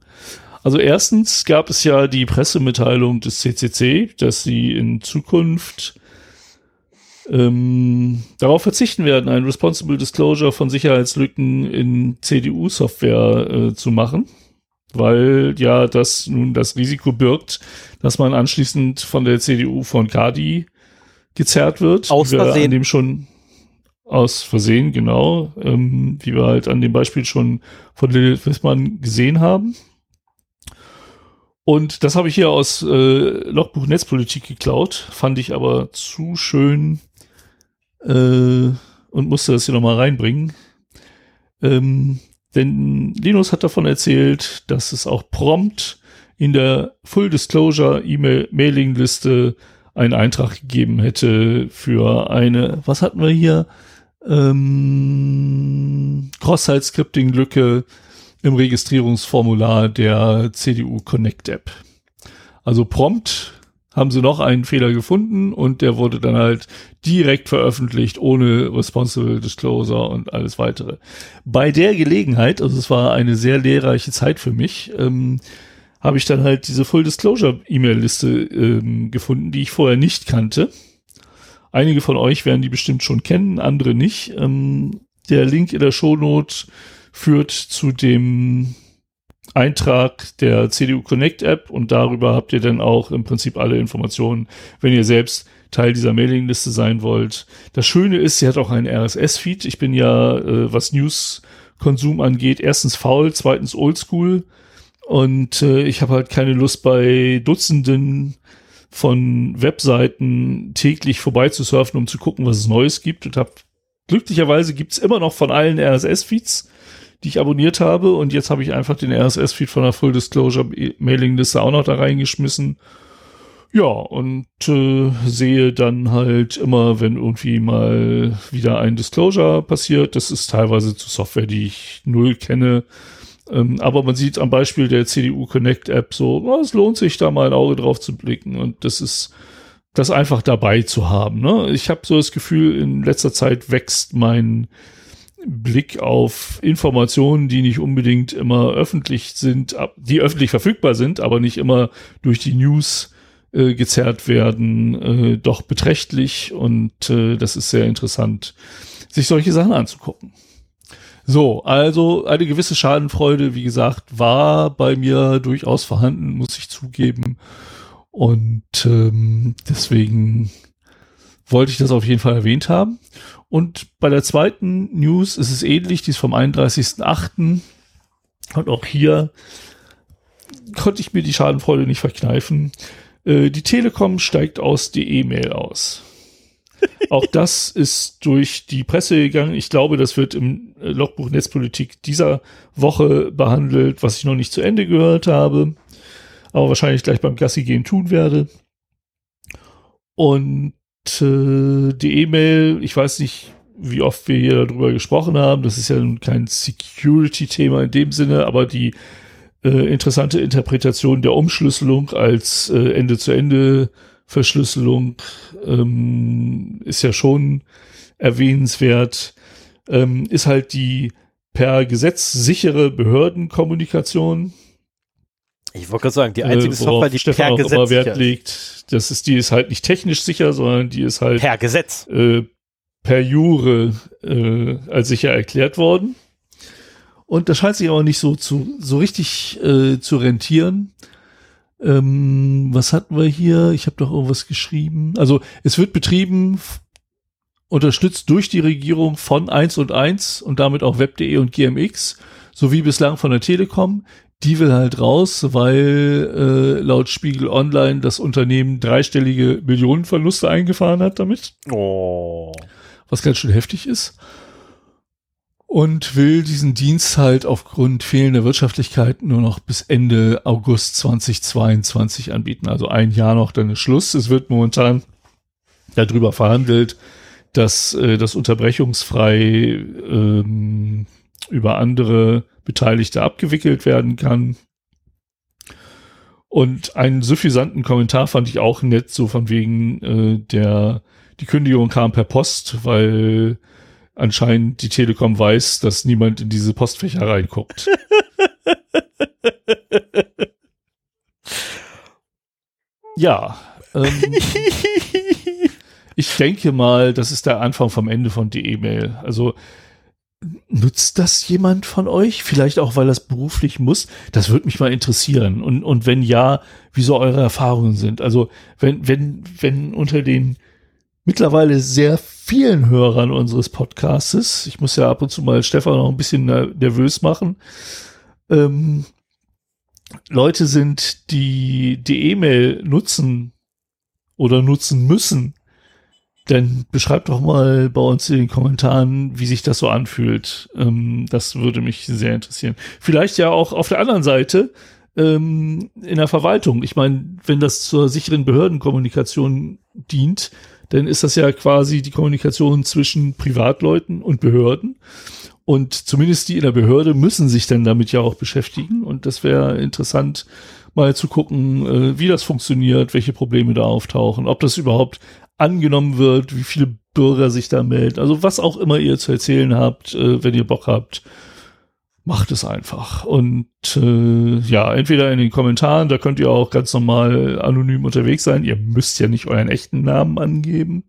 B: Also erstens gab es ja die Pressemitteilung des CCC, dass sie in Zukunft ähm, darauf verzichten werden, ein Responsible Disclosure von Sicherheitslücken in CDU-Software äh, zu machen, weil ja das nun das Risiko birgt, dass man anschließend von der CDU von Kadi gezerrt wird.
A: Aus Versehen.
B: An dem schon aus Versehen, genau, ähm, wie wir halt an dem Beispiel schon von Lilith Wissmann gesehen haben. Und das habe ich hier aus äh, Logbuch Netzpolitik geklaut, fand ich aber zu schön äh, und musste das hier nochmal reinbringen. Ähm, denn Linus hat davon erzählt, dass es auch prompt in der Full Disclosure E-Mail Mailing Liste einen Eintrag gegeben hätte für eine, was hatten wir hier? Ähm, Cross-Site-Scripting-Lücke im Registrierungsformular der CDU Connect App. Also prompt haben sie noch einen Fehler gefunden und der wurde dann halt direkt veröffentlicht, ohne Responsible Disclosure und alles weitere. Bei der Gelegenheit, also es war eine sehr lehrreiche Zeit für mich, ähm, habe ich dann halt diese Full Disclosure E-Mail-Liste ähm, gefunden, die ich vorher nicht kannte. Einige von euch werden die bestimmt schon kennen, andere nicht. Ähm, der Link in der Shownote führt zu dem Eintrag der CDU Connect App und darüber habt ihr dann auch im Prinzip alle Informationen, wenn ihr selbst Teil dieser Mailingliste sein wollt. Das Schöne ist, sie hat auch einen RSS-Feed. Ich bin ja, äh, was News-Konsum angeht, erstens faul, zweitens oldschool und äh, ich habe halt keine Lust bei Dutzenden von Webseiten täglich vorbeizusurfen, um zu gucken, was es Neues gibt und habe glücklicherweise gibt's immer noch von allen RSS-Feeds die ich abonniert habe. Und jetzt habe ich einfach den RSS-Feed von der Full Disclosure Mailing-Liste auch noch da reingeschmissen. Ja, und äh, sehe dann halt immer, wenn irgendwie mal wieder ein Disclosure passiert, das ist teilweise zu Software, die ich null kenne, Ähm, aber man sieht am Beispiel der CDU Connect App so, oh, es lohnt sich da mal ein Auge drauf zu blicken und das ist das einfach dabei zu haben. Ne? Ich habe so das Gefühl, in letzter Zeit wächst mein Blick auf Informationen, die nicht unbedingt immer öffentlich sind, die öffentlich verfügbar sind, aber nicht immer durch die News äh, gezerrt werden, äh, doch beträchtlich und äh, das ist sehr interessant, sich solche Sachen anzugucken. So, also eine gewisse Schadenfreude, wie gesagt, war bei mir durchaus vorhanden, muss ich zugeben. Und ähm, deswegen wollte ich das auf jeden Fall erwähnt haben. Und bei der zweiten News ist es ähnlich, die ist vom 31.8. Und auch hier konnte ich mir die Schadenfreude nicht verkneifen. Äh, die Telekom steigt aus die E-Mail aus. Auch das ist durch die Presse gegangen. Ich glaube, das wird im äh, Logbuch Netzpolitik dieser Woche behandelt, was ich noch nicht zu Ende gehört habe, aber wahrscheinlich gleich beim Gassi gehen tun werde. Und äh, die E-Mail, ich weiß nicht, wie oft wir hier darüber gesprochen haben. Das ist ja nun kein Security-Thema in dem Sinne, aber die äh, interessante Interpretation der Umschlüsselung als äh, Ende-zu-Ende-Verschlüsselung ähm, ist ja schon erwähnenswert. Ähm, ist halt die per Gesetz sichere Behördenkommunikation.
A: Ich wollte gerade sagen, die einzige
B: äh,
A: Software, die
B: Stefan
A: per Gesetz
B: Wert legt, das ist, die ist halt nicht technisch sicher, sondern die ist halt
A: per Gesetz.
B: äh, per Jure äh, als sicher erklärt worden. Und das scheint sich aber nicht so zu so richtig äh, zu rentieren. Ähm, was hatten wir hier? Ich habe doch irgendwas geschrieben. Also es wird betrieben, unterstützt durch die Regierung von 1 und 1 und damit auch Web.de und GMX, sowie bislang von der Telekom. Die will halt raus, weil äh, laut Spiegel Online das Unternehmen dreistellige Millionenverluste eingefahren hat damit.
A: Oh.
B: Was ganz schön heftig ist. Und will diesen Dienst halt aufgrund fehlender Wirtschaftlichkeit nur noch bis Ende August 2022 anbieten. Also ein Jahr noch, dann ist Schluss. Es wird momentan darüber verhandelt, dass äh, das unterbrechungsfrei ähm, über andere Beteiligte abgewickelt werden kann. Und einen suffisanten Kommentar fand ich auch nett, so von wegen äh, der die Kündigung kam per Post, weil anscheinend die Telekom weiß, dass niemand in diese Postfächer reinguckt. ja. Ähm, ich denke mal, das ist der Anfang vom Ende von die E-Mail. Also nutzt das jemand von euch? Vielleicht auch, weil das beruflich muss? Das würde mich mal interessieren. Und, und wenn ja, wieso eure Erfahrungen sind. Also wenn, wenn, wenn unter den mittlerweile sehr vielen Hörern unseres Podcastes, ich muss ja ab und zu mal Stefan noch ein bisschen nervös machen, ähm, Leute sind, die die E-Mail nutzen oder nutzen müssen, dann beschreibt doch mal bei uns in den Kommentaren, wie sich das so anfühlt. Ähm, das würde mich sehr interessieren. Vielleicht ja auch auf der anderen Seite ähm, in der Verwaltung. Ich meine, wenn das zur sicheren Behördenkommunikation dient, dann ist das ja quasi die Kommunikation zwischen Privatleuten und Behörden. Und zumindest die in der Behörde müssen sich dann damit ja auch beschäftigen. Und das wäre interessant, mal zu gucken, äh, wie das funktioniert, welche Probleme da auftauchen, ob das überhaupt angenommen wird, wie viele Bürger sich da melden. Also was auch immer ihr zu erzählen habt, äh, wenn ihr Bock habt, macht es einfach. Und äh, ja, entweder in den Kommentaren, da könnt ihr auch ganz normal anonym unterwegs sein. Ihr müsst ja nicht euren echten Namen angeben.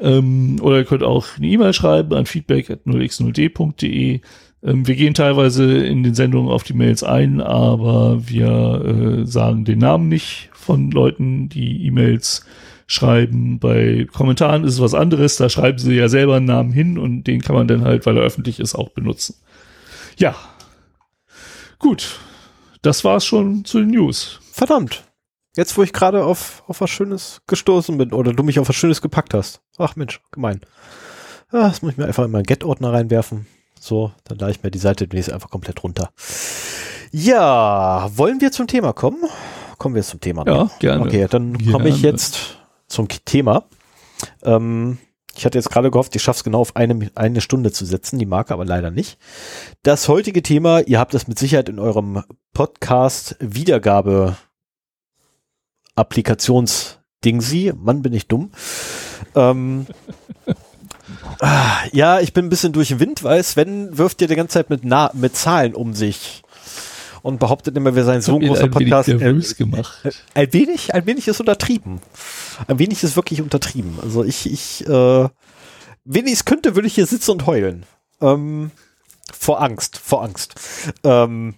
B: Ähm, oder ihr könnt auch eine E-Mail schreiben an feedback.0x0d.de. Ähm, wir gehen teilweise in den Sendungen auf die Mails ein, aber wir äh, sagen den Namen nicht von Leuten, die E-Mails schreiben. Bei Kommentaren ist es was anderes, da schreiben sie ja selber einen Namen hin und den kann man dann halt, weil er öffentlich ist, auch benutzen. Ja. Gut. Das war's schon zu den News.
A: Verdammt. Jetzt, wo ich gerade auf, auf was Schönes gestoßen bin oder du mich auf was Schönes gepackt hast. Ach Mensch, gemein. Ja, das muss ich mir einfach in meinen Get-Ordner reinwerfen. So, dann lade ich mir die Seite demnächst einfach komplett runter. Ja, wollen wir zum Thema kommen? Kommen wir jetzt zum Thema.
B: Ja, gerne.
A: Okay, dann komme ich jetzt zum Thema. Ähm, ich hatte jetzt gerade gehofft, ich schaffe es genau auf eine, eine Stunde zu setzen, die Marke aber leider nicht. Das heutige Thema, ihr habt es mit Sicherheit in eurem Podcast Wiedergabe Applikations Dingsy, Mann bin ich dumm. Ähm, ah, ja, ich bin ein bisschen durch den Wind, weil Sven wirft dir die ganze Zeit mit, Na mit Zahlen um sich und behauptet immer, wir seien so ein großer Podcast.
B: Ein wenig, gemacht.
A: Äh, ein wenig, ein wenig ist untertrieben. Ein wenig ist wirklich untertrieben. Also ich, ich, äh, wenn ich es könnte, würde ich hier sitzen und heulen. Ähm, vor Angst, vor Angst. Ähm,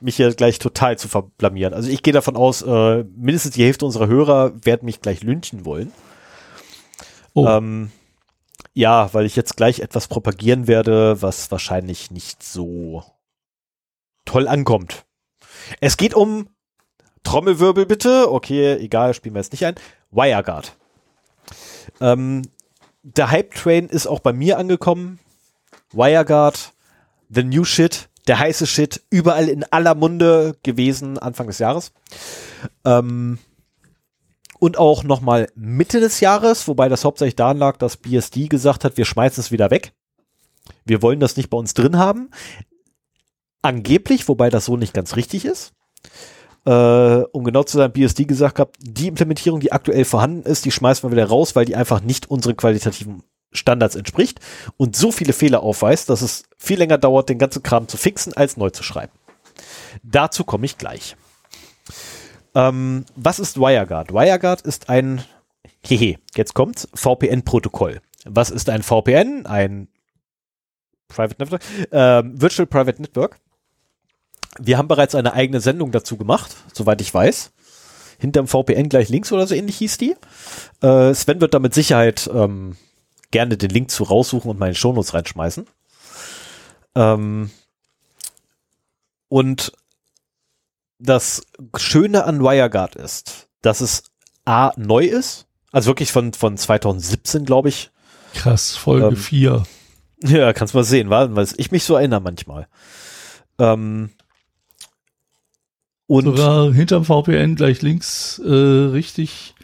A: mich hier gleich total zu verblamieren. Also ich gehe davon aus, äh, mindestens die Hälfte unserer Hörer werden mich gleich lynchen wollen. Oh. Ähm, ja, weil ich jetzt gleich etwas propagieren werde, was wahrscheinlich nicht so toll ankommt. Es geht um Trommelwirbel bitte. Okay, egal, spielen wir jetzt nicht ein. WireGuard. Ähm, der Hype-Train ist auch bei mir angekommen. WireGuard, the new shit, der heiße Shit, überall in aller Munde gewesen Anfang des Jahres. Ähm, und auch nochmal Mitte des Jahres, wobei das hauptsächlich daran lag, dass BSD gesagt hat, wir schmeißen es wieder weg. Wir wollen das nicht bei uns drin haben. Angeblich, wobei das so nicht ganz richtig ist. Äh, um genau zu sein, BSD gesagt hat, die Implementierung, die aktuell vorhanden ist, die schmeißen wir wieder raus, weil die einfach nicht unseren qualitativen Standards entspricht und so viele Fehler aufweist, dass es viel länger dauert, den ganzen Kram zu fixen, als neu zu schreiben. Dazu komme ich gleich. Ähm, was ist WireGuard? WireGuard ist ein, hehe, jetzt kommt's, VPN-Protokoll. Was ist ein VPN? Ein Private Network, äh, Virtual Private Network. Wir haben bereits eine eigene Sendung dazu gemacht, soweit ich weiß. Hinterm VPN gleich links oder so ähnlich hieß die. Äh, Sven wird da mit Sicherheit ähm, gerne den Link zu raussuchen und meine Shownotes reinschmeißen. Ähm, und das Schöne an WireGuard ist, dass es A neu ist, also wirklich von, von 2017, glaube ich.
B: Krass, Folge ähm, 4.
A: Ja, kannst mal sehen, weil ich mich so erinnere manchmal. Ähm,
B: und Sogar hinterm VPN gleich links äh, richtig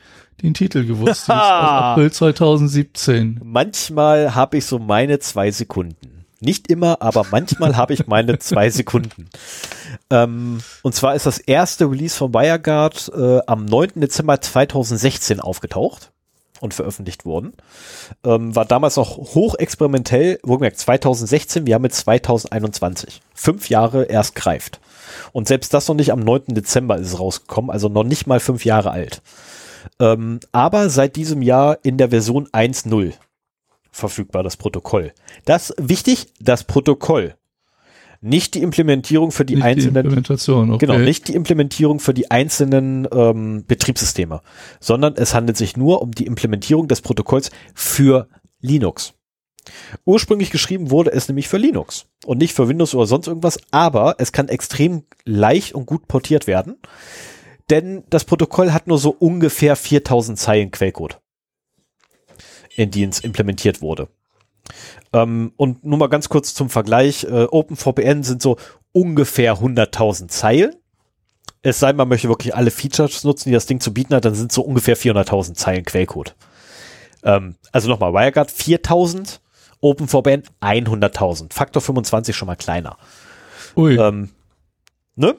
B: den Titel gewusst. April 2017.
A: Manchmal habe ich so meine zwei Sekunden. Nicht immer, aber manchmal habe ich meine zwei Sekunden. Ähm, und zwar ist das erste Release von WireGuard äh, am 9. Dezember 2016 aufgetaucht und veröffentlicht worden. Ähm, war damals noch hochexperimentell, wohlgemerkt 2016, wir haben jetzt 2021. Fünf Jahre erst greift. Und selbst das noch nicht am 9. Dezember ist es rausgekommen, also noch nicht mal fünf Jahre alt. Ähm, aber seit diesem Jahr in der Version 1.0 verfügbar, das Protokoll. Das wichtig, das Protokoll. Nicht die Implementierung für die nicht einzelnen. Die
B: okay.
A: Genau, nicht die Implementierung für die einzelnen ähm, Betriebssysteme, sondern es handelt sich nur um die Implementierung des Protokolls für Linux. Ursprünglich geschrieben wurde es nämlich für Linux und nicht für Windows oder sonst irgendwas, aber es kann extrem leicht und gut portiert werden, denn das Protokoll hat nur so ungefähr 4000 Zeilen Quellcode, in die es implementiert wurde. Ähm, und nur mal ganz kurz zum Vergleich, äh, OpenVPN sind so ungefähr 100.000 Zeilen. Es sei, man möchte wirklich alle Features nutzen, die das Ding zu bieten hat, dann sind so ungefähr 400.000 Zeilen Quellcode. Ähm, also nochmal, WireGuard 4000 OpenVPN 100.000. Faktor 25 schon mal kleiner. Ui. Ähm, ne?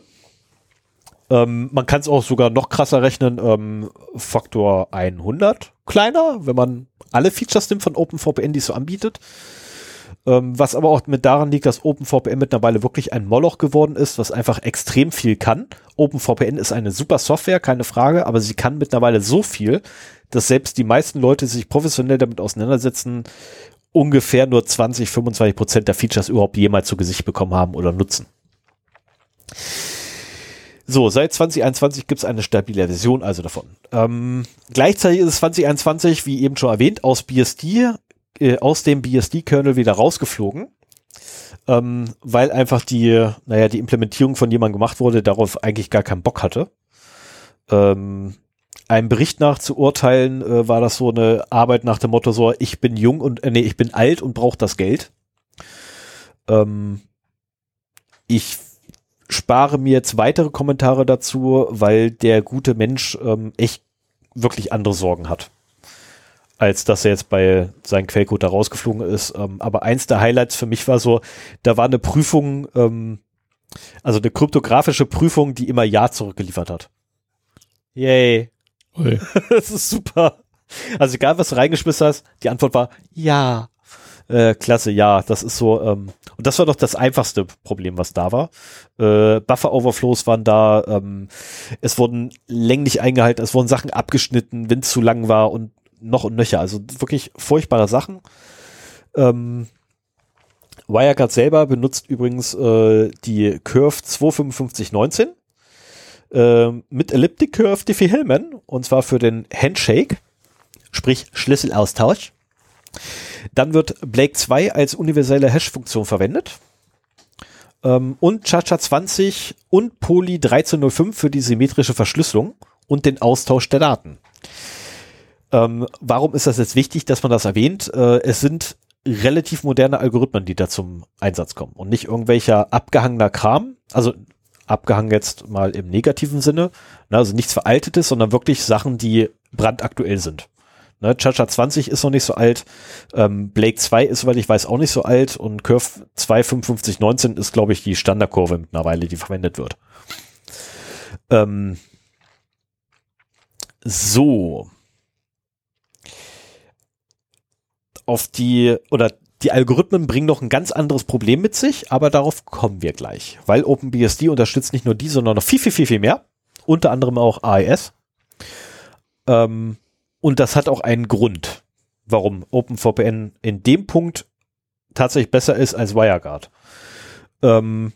A: Ähm, man kann es auch sogar noch krasser rechnen, ähm, Faktor 100 kleiner, wenn man alle Features nimmt von OpenVPN, die es so anbietet. Ähm, was aber auch mit daran liegt, dass OpenVPN mittlerweile wirklich ein Moloch geworden ist, was einfach extrem viel kann. OpenVPN ist eine super Software, keine Frage, aber sie kann mittlerweile so viel, dass selbst die meisten Leute sich professionell damit auseinandersetzen ungefähr nur 20, 25 Prozent der Features überhaupt jemals zu Gesicht bekommen haben oder nutzen. So, seit 2021 gibt es eine stabile Version also davon. Ähm, gleichzeitig ist es 2021, wie eben schon erwähnt, aus BSD, äh, aus dem BSD-Kernel wieder rausgeflogen, ähm, weil einfach die, naja, die Implementierung von jemandem gemacht wurde, darauf eigentlich gar keinen Bock hatte. Ähm, einem Bericht nach zu urteilen, äh, war das so eine Arbeit nach dem Motto so, ich bin jung und, äh, nee, ich bin alt und brauche das Geld. Ähm, ich spare mir jetzt weitere Kommentare dazu, weil der gute Mensch ähm, echt wirklich andere Sorgen hat. als dass er jetzt bei seinem Quellcode da rausgeflogen ist. Ähm, aber eins der Highlights für mich war so, da war eine Prüfung, ähm, also eine kryptografische Prüfung, die immer Ja zurückgeliefert hat. Yay.
B: Ui.
A: das ist super. Also egal, was du reingeschmissen hast, die Antwort war Ja. Äh, klasse, ja, das ist so, ähm, und das war doch das einfachste Problem, was da war. Äh, Buffer-Overflows waren da, ähm, es wurden länglich eingehalten, es wurden Sachen abgeschnitten, wenn es zu lang war und noch und nöcher. Also wirklich furchtbare Sachen. Ähm, Wirecard selber benutzt übrigens äh, die Curve 25519 äh, mit Elliptic Curve Diffie-Hellman und zwar für den Handshake, sprich Schlüsselaustausch. Dann wird Blake 2 als universelle Hash-Funktion verwendet. Ähm, und Chacha 20 und Poly 1305 für die symmetrische Verschlüsselung und den Austausch der Daten. Ähm, warum ist das jetzt wichtig, dass man das erwähnt? Äh, es sind relativ moderne Algorithmen, die da zum Einsatz kommen und nicht irgendwelcher abgehangener Kram. Also abgehangen jetzt mal im negativen Sinne. Ne, also nichts Veraltetes, sondern wirklich Sachen, die brandaktuell sind. Ne, Chacha 20 ist noch nicht so alt, ähm, Blake 2 ist, weil ich weiß, auch nicht so alt und Curve 25519 ist, glaube ich, die Standardkurve mittlerweile, die verwendet wird. Ähm, so. Auf die, oder die Algorithmen bringen noch ein ganz anderes Problem mit sich, aber darauf kommen wir gleich, weil OpenBSD unterstützt nicht nur die, sondern noch viel, viel, viel, viel mehr. Unter anderem auch AES. Ähm, und das hat auch einen Grund, warum OpenVPN in dem Punkt tatsächlich besser ist als WireGuard. Ähm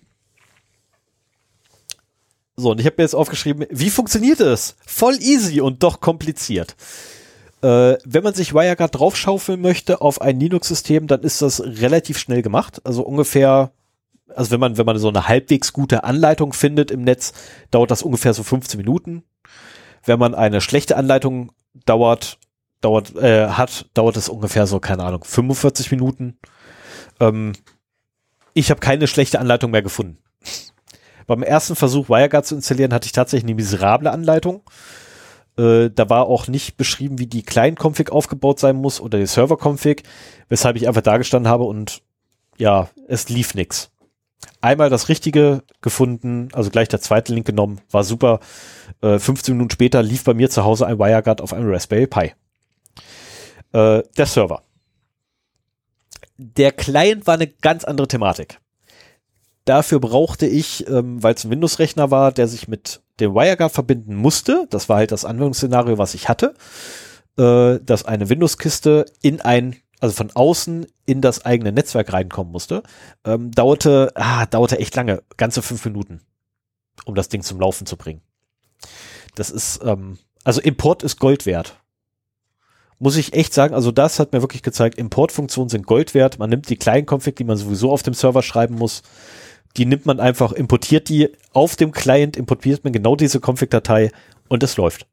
A: so, und ich habe mir jetzt aufgeschrieben, wie funktioniert es? Voll easy und doch kompliziert. Äh, wenn man sich WireGuard draufschaufeln möchte auf ein Linux-System, dann ist das relativ schnell gemacht. Also ungefähr, also wenn man, wenn man so eine halbwegs gute Anleitung findet im Netz, dauert das ungefähr so 15 Minuten. Wenn man eine schlechte Anleitung dauert, dauert, äh, hat, dauert es ungefähr so, keine Ahnung, 45 Minuten. Ähm, ich habe keine schlechte Anleitung mehr gefunden. Beim ersten Versuch WireGuard zu installieren, hatte ich tatsächlich eine miserable Anleitung. Äh, da war auch nicht beschrieben, wie die Client-Config aufgebaut sein muss oder die Server-Config, weshalb ich einfach da gestanden habe und ja, es lief nix. Einmal das Richtige gefunden, also gleich der zweite Link genommen, war super. Äh, 15 Minuten später lief bei mir zu Hause ein WireGuard auf einem Raspberry Pi. Äh, der Server. Der Client war eine ganz andere Thematik. Dafür brauchte ich, ähm, weil es ein Windows-Rechner war, der sich mit dem WireGuard verbinden musste, das war halt das Anwendungsszenario, was ich hatte, äh, dass eine Windows-Kiste in ein, also von außen in das eigene Netzwerk reinkommen musste, ähm, dauerte, ah, dauerte echt lange, ganze fünf Minuten, um das Ding zum Laufen zu bringen. Das ist, ähm, also Import ist Gold wert. Muss ich echt sagen, also das hat mir wirklich gezeigt, Importfunktionen sind Gold wert. Man nimmt die kleinen Config, die man sowieso auf dem Server schreiben muss, die nimmt man einfach, importiert die auf dem Client, importiert man genau diese Config-Datei und es läuft.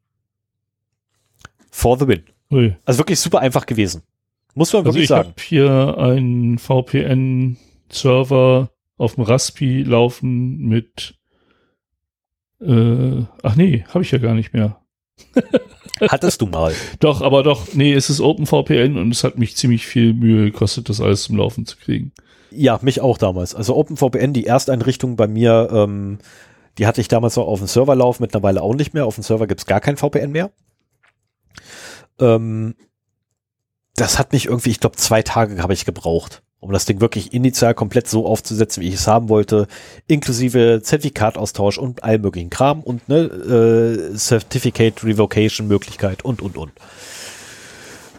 A: For the win. Ui. Also wirklich super einfach gewesen. Muss man also wirklich sagen.
B: Ich habe hier einen VPN-Server auf dem Raspi laufen mit äh, ach nee, habe ich ja gar nicht mehr.
A: Hattest du mal.
B: Doch, aber doch, nee, es ist OpenVPN und es hat mich ziemlich viel Mühe gekostet, das alles zum Laufen zu kriegen.
A: Ja, mich auch damals. Also OpenVPN, die Ersteinrichtung bei mir, ähm, die hatte ich damals auch auf dem Server laufen, mittlerweile auch nicht mehr. Auf dem Server gibt's gar kein VPN mehr. Ähm, das hat mich irgendwie, ich glaube, zwei Tage habe ich gebraucht um das Ding wirklich initial komplett so aufzusetzen, wie ich es haben wollte, inklusive Zertifikataustausch und all möglichen Kram und ne, äh, Certificate Revocation Möglichkeit und und und.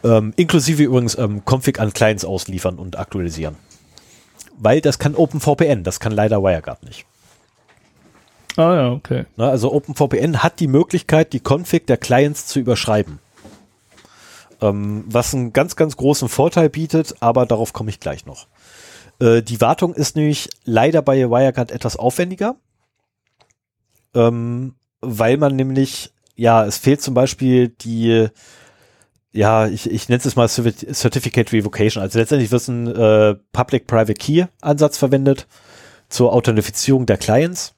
A: Ähm, inklusive übrigens ähm, Config an Clients ausliefern und aktualisieren. Weil das kann OpenVPN, das kann leider WireGuard nicht.
B: Ah ja, okay.
A: Na, also OpenVPN hat die Möglichkeit, die Config der Clients zu überschreiben. Ähm, was einen ganz, ganz großen Vorteil bietet, aber darauf komme ich gleich noch. Äh, die Wartung ist nämlich leider bei Wirecard etwas aufwendiger, ähm, weil man nämlich, ja, es fehlt zum Beispiel die, ja, ich, ich nenne es mal Certificate Revocation. Also letztendlich wird ein äh, Public-Private Key-Ansatz verwendet zur Authentifizierung der Clients.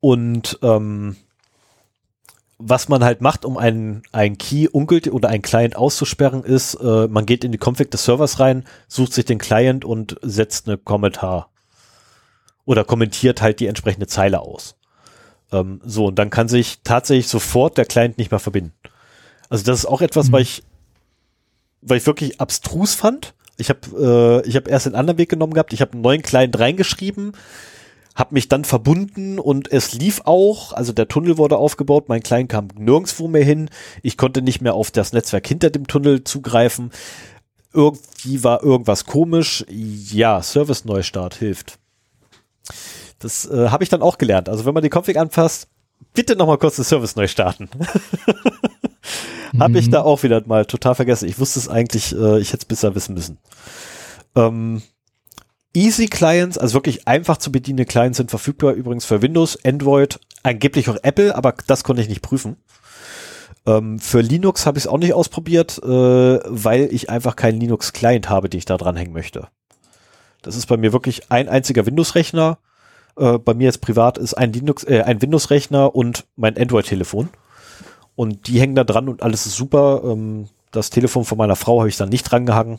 A: Und ähm, was man halt macht, um einen, einen Key ungültig oder einen Client auszusperren, ist, äh, man geht in die Config des Servers rein, sucht sich den Client und setzt eine Kommentar oder kommentiert halt die entsprechende Zeile aus. Ähm, so, und dann kann sich tatsächlich sofort der Client nicht mehr verbinden. Also das ist auch etwas, mhm. weil ich, weil ich wirklich abstrus fand. Ich habe äh, ich hab erst den anderen Weg genommen gehabt. Ich habe einen neuen Client reingeschrieben, habe mich dann verbunden und es lief auch. Also der Tunnel wurde aufgebaut, mein Client kam nirgendwo mehr hin. Ich konnte nicht mehr auf das Netzwerk hinter dem Tunnel zugreifen. Irgendwie war irgendwas komisch. Ja, Service-Neustart hilft. Das äh, habe ich dann auch gelernt. Also wenn man die Config anfasst, bitte nochmal kurz den Service neu starten. habe ich mhm. da auch wieder mal total vergessen. Ich wusste es eigentlich, äh, ich hätte es besser wissen müssen. Ähm, Easy Clients, also wirklich einfach zu bedienende Clients sind verfügbar übrigens für Windows, Android, angeblich auch Apple, aber das konnte ich nicht prüfen. Ähm, für Linux habe ich es auch nicht ausprobiert, äh, weil ich einfach keinen Linux-Client habe, den ich da dranhängen möchte. Das ist bei mir wirklich ein einziger Windows-Rechner äh, bei mir jetzt privat ist ein Linux, äh, ein Windows-Rechner und mein Android-Telefon. Und die hängen da dran und alles ist super. Ähm, das Telefon von meiner Frau habe ich dann nicht drangehangen.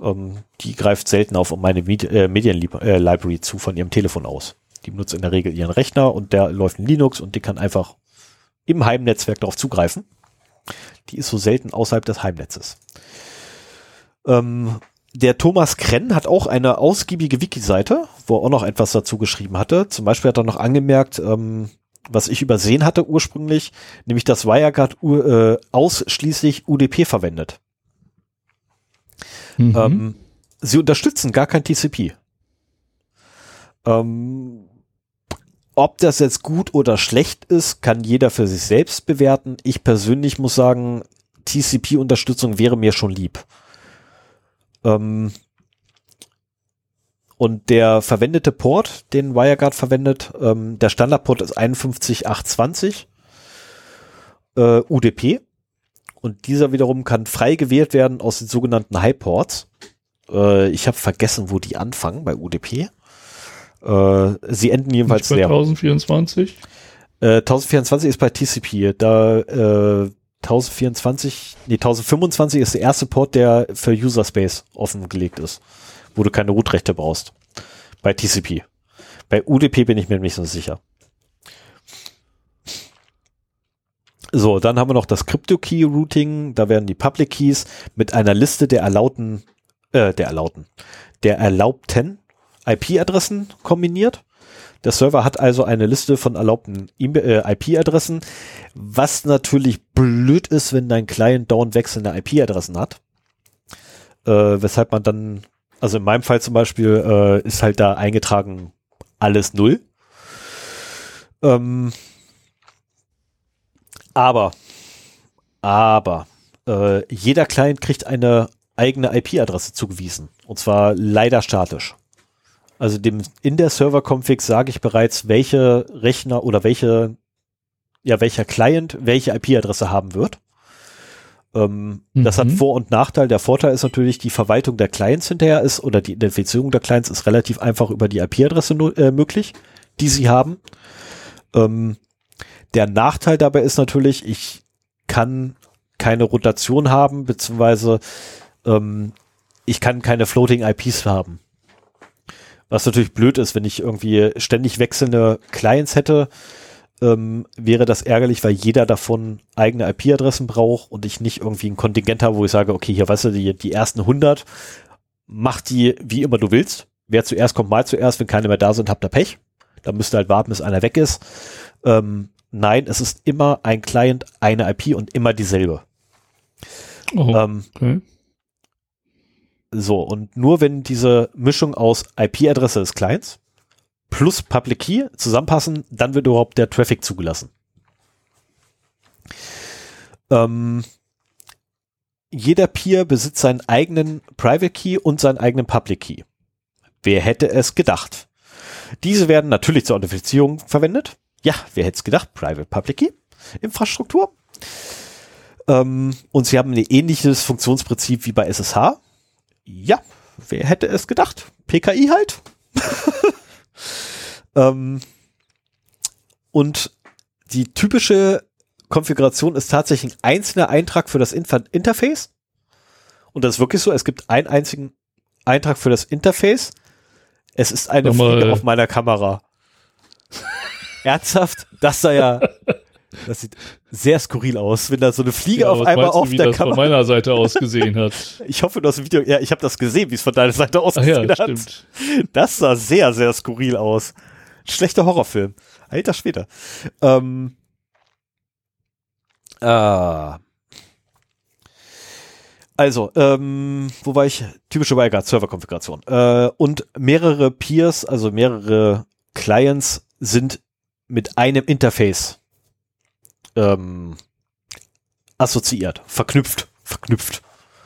A: Ähm, die greift selten auf meine Medi äh, Medienlibrary äh, zu von ihrem Telefon aus. Die benutzt in der Regel ihren Rechner und der läuft in Linux und die kann einfach im Heimnetzwerk darauf zugreifen. Die ist so selten außerhalb des Heimnetzes. Ähm, der Thomas Krenn hat auch eine ausgiebige Wiki-Seite, wo er auch noch etwas dazu geschrieben hatte. Zum Beispiel hat er noch angemerkt, ähm, was ich übersehen hatte ursprünglich, nämlich dass WireGuard äh, ausschließlich UDP verwendet. Mhm. Ähm, sie unterstützen gar kein TCP. Ähm, ob das jetzt gut oder schlecht ist, kann jeder für sich selbst bewerten. Ich persönlich muss sagen, TCP-Unterstützung wäre mir schon lieb. Ähm, und der verwendete Port, den WireGuard verwendet, ähm, der Standardport ist 51820 äh, UDP. Und dieser wiederum kann frei gewählt werden aus den sogenannten High Ports. Äh, ich habe vergessen, wo die anfangen bei UDP. Äh, sie enden jedenfalls
B: Nicht bei 1024?
A: Äh, 1024 ist bei TCP. Da äh, 1024, nee, 1025 ist der erste Port, der für User Space offengelegt ist, wo du keine Root-Rechte brauchst. Bei TCP. Bei UDP bin ich mir nicht so sicher. So, dann haben wir noch das Crypto-Key-Routing. Da werden die Public Keys mit einer Liste der erlaubten, äh, der erlaubten, der erlaubten IP-Adressen kombiniert. Der Server hat also eine Liste von erlaubten äh, IP-Adressen, was natürlich blöd ist, wenn dein Client dauernd wechselnde IP-Adressen hat. Äh, weshalb man dann, also in meinem Fall zum Beispiel, äh, ist halt da eingetragen alles null. Ähm, aber, aber, äh, jeder Client kriegt eine eigene IP-Adresse zugewiesen. Und zwar leider statisch. Also dem in der Server-Config sage ich bereits, welche Rechner oder welche, ja, welcher Client welche IP-Adresse haben wird. Ähm, mhm. Das hat mhm. Vor- und Nachteil. Der Vorteil ist natürlich, die Verwaltung der Clients hinterher ist oder die Identifizierung der Clients ist relativ einfach über die IP-Adresse äh, möglich, die sie haben. Ähm, der Nachteil dabei ist natürlich, ich kann keine Rotation haben, beziehungsweise ähm, ich kann keine Floating IPs haben. Was natürlich blöd ist, wenn ich irgendwie ständig wechselnde Clients hätte, ähm, wäre das ärgerlich, weil jeder davon eigene IP-Adressen braucht und ich nicht irgendwie ein Kontingent habe, wo ich sage, okay, hier weißt du, die, die ersten 100, mach die wie immer du willst. Wer zuerst kommt, mal zuerst. Wenn keine mehr da sind, habt ihr Pech. Dann müsst ihr halt warten, bis einer weg ist. Ähm, nein, es ist immer ein Client, eine IP und immer dieselbe. Oh, ähm, okay. So, und nur wenn diese Mischung aus IP-Adresse des Clients plus Public Key zusammenpassen, dann wird überhaupt der Traffic zugelassen. Ähm, jeder Peer besitzt seinen eigenen Private Key und seinen eigenen Public Key. Wer hätte es gedacht? Diese werden natürlich zur Authentifizierung verwendet. Ja, wer hätte es gedacht? Private Public Key Infrastruktur. Ähm, und sie haben ein ähnliches Funktionsprinzip wie bei SSH. Ja, wer hätte es gedacht? PKI halt. ähm, und die typische Serverkonfiguration ist tatsächlich ein einzelner Eintrag für das Inter Interface. Und das ist wirklich so, es gibt einen einzigen Eintrag für das Interface. Es ist eine Fliege auf meiner Kamera. Ernsthaft? Das sah ja, das sieht sehr skurril aus, wenn da so eine Fliege ja, auf einmal auf du, wie der das Kamera.
B: von meiner Seite aus gesehen hat.
A: Ich hoffe, du hast ein Video, ja, ich habe das gesehen, wie es von deiner Seite aus gesehen ja, hat. Stimmt. Das sah sehr, sehr skurril aus. Schlechter Horrorfilm. Alter Schwede. Ähm, äh, also, ähm, wo war ich? Typische WireGuard Serverkonfiguration. Äh, und mehrere Peers, also mehrere Clients sind mit einem Interface ähm, assoziiert, verknüpft, verknüpft.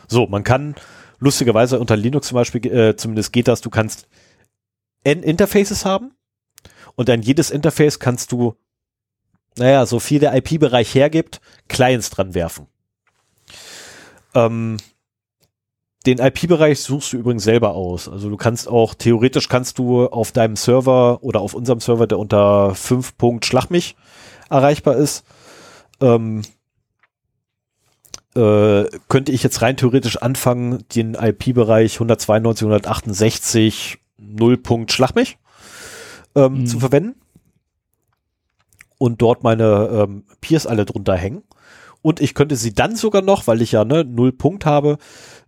A: So, man kann lustigerweise unter Linux zum Beispiel, äh, zumindest geht das, du kannst N Interfaces haben und an jedes Interface kannst du, naja, so viel der IP-Bereich hergibt, Clients dran werfen. Ähm, den IP-Bereich suchst du übrigens selber aus. Also du kannst auch, theoretisch kannst du auf deinem Server oder auf unserem Server, der unter 5 Punkt Schlag mich erreichbar ist, ähm, äh, könnte ich jetzt rein theoretisch anfangen, den IP-Bereich 192, 168, 0 Punkt Schlag mich ähm, mhm. zu verwenden und dort meine ähm, Peers alle drunter hängen. Und ich könnte sie dann sogar noch, weil ich ja ne, 0 Punkt habe,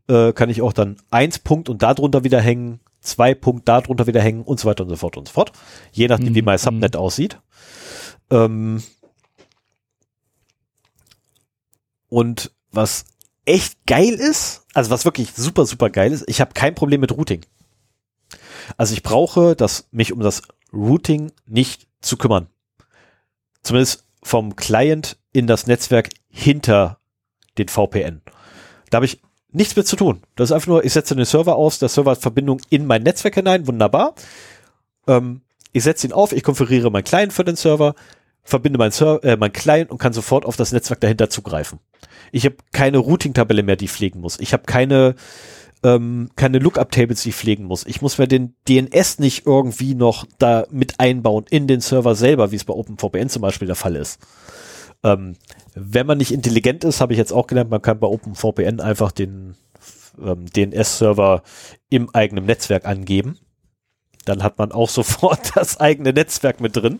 A: äh, kann ich auch dann 1 Punkt und darunter wieder hängen, 2 Punkt darunter wieder hängen und so weiter und so fort und so fort. Je nachdem, mhm. wie mein Subnet mhm. aussieht. Ähm, und was echt geil ist, also was wirklich super, super geil ist, ich habe kein Problem mit Routing. Also ich brauche das, mich um das Routing nicht zu kümmern. Zumindest vom Client in das Netzwerk hinter den VPN. Da habe ich nichts mit zu tun. Das ist einfach nur, ich setze den Server aus, der Server hat Verbindung in mein Netzwerk hinein, wunderbar. Ähm, ich setze ihn auf, ich konfiguriere meinen Client für den Server, verbinde mein, Server, äh, mein Client und kann sofort auf das Netzwerk dahinter zugreifen. Ich habe keine Routing-Tabelle mehr, die ich pflegen muss. Ich habe keine ähm, keine Lookup-Tables, die ich pflegen muss. Ich muss mir den DNS nicht irgendwie noch da mit einbauen in den Server selber, wie es bei OpenVPN zum Beispiel der Fall ist. Ähm, wenn man nicht intelligent ist, habe ich jetzt auch gelernt, man kann bei OpenVPN einfach den ähm, DNS-Server im eigenen Netzwerk angeben. Dann hat man auch sofort das eigene Netzwerk mit drin.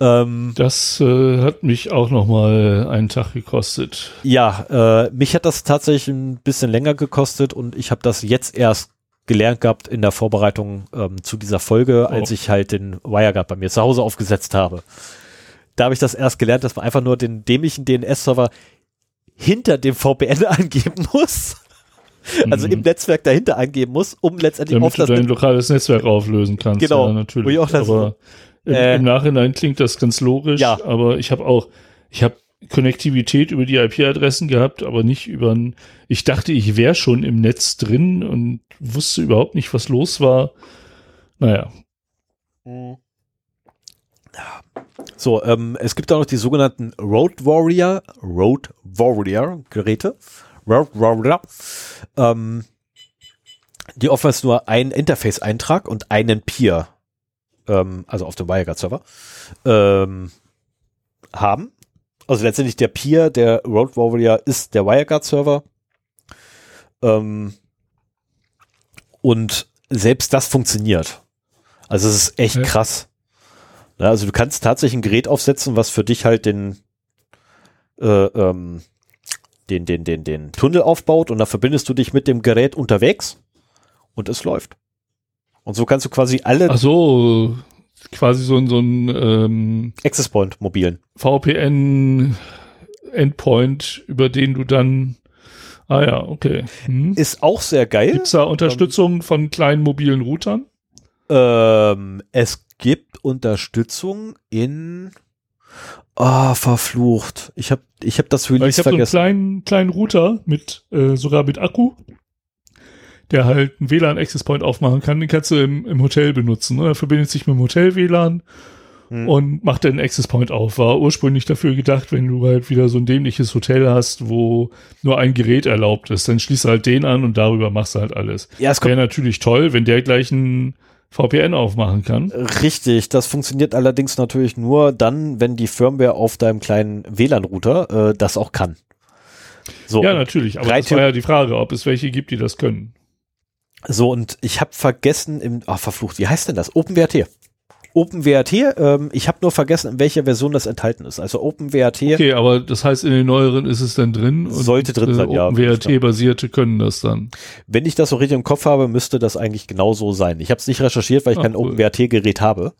B: Ähm, das äh, hat mich auch noch mal einen Tag gekostet.
A: Ja, äh, mich hat das tatsächlich ein bisschen länger gekostet und ich habe das jetzt erst gelernt gehabt in der Vorbereitung ähm, zu dieser Folge, als oh. ich halt den WireGuard bei mir zu Hause aufgesetzt habe. Da habe ich das erst gelernt, dass man einfach nur den dämlichen DNS-Server hinter dem VPN angeben muss. Also mhm. im Netzwerk dahinter angeben muss, um letztendlich
B: Damit auf das du dein lokales Netzwerk auflösen kannst.
A: Genau,
B: ja, natürlich. Aber im, äh, Im, Nachhinein klingt das ganz logisch, ja. aber ich habe auch, ich habe Konnektivität über die IP-Adressen gehabt, aber nicht über ein, ich dachte, ich wäre schon im Netz drin und wusste überhaupt nicht, was los war. Naja.
A: So, ähm, es gibt auch noch die sogenannten Road Warrior, Road Warrior Geräte. Road Warrior. Ähm, die oftmals nur einen Interface-Eintrag und einen Peer ähm, also auf dem WireGuard-Server, ähm, haben. Also letztendlich der Peer, der Road Warrior ist der WireGuard-Server. Ähm, und selbst das funktioniert. Also es ist echt ja. krass. Ja, also du kannst tatsächlich ein Gerät aufsetzen, was für dich halt den, äh, ähm, den, den, den, den Tunnel aufbaut und da verbindest du dich mit dem Gerät unterwegs und es läuft. Und so kannst du quasi alle.
B: Ach so, quasi so, ein so ein ähm,
A: Access Point mobilen.
B: VPN Endpoint, über den du dann. Ah ja, okay.
A: Hm. Ist auch sehr geil.
B: Gibt es da Unterstützung ähm, von kleinen mobilen Routern?
A: Ähm, es gibt Unterstützung in Ah, oh, verflucht. Ich habe ich hab das
B: Release ich hab vergessen. Ich habe so einen kleinen, kleinen Router mit äh, sogar mit Akku der halt einen WLAN-Access Point aufmachen kann, den kannst du im, im Hotel benutzen. Ne? Er verbindet sich mit dem Hotel-WLAN hm. und macht dann einen Access Point auf. War ursprünglich dafür gedacht, wenn du halt wieder so ein dämliches Hotel hast, wo nur ein Gerät erlaubt ist, dann schließt du halt den an und darüber machst du halt alles. Ja, wäre natürlich toll, wenn der gleich einen VPN aufmachen kann.
A: Richtig, das funktioniert allerdings natürlich nur dann, wenn die Firmware auf deinem kleinen WLAN-Router äh, das auch kann.
B: So, ja, natürlich, aber das war ja die Frage, ob es welche gibt, die das können.
A: So, und ich habe vergessen, im, ach, verflucht, wie heißt denn das? OpenWrt. OpenWrt, ähm, ich habe nur vergessen, in welcher Version das enthalten ist. Also OpenWrt.
B: Okay, aber das heißt, in den neueren ist es dann drin?
A: Sollte drin äh, sein,
B: ja. OpenWrt-basierte können das dann.
A: Wenn ich das so richtig im Kopf habe, müsste das eigentlich genauso sein. Ich habe es nicht recherchiert, weil ich Ach, kein cool. OpenWrt-Gerät habe.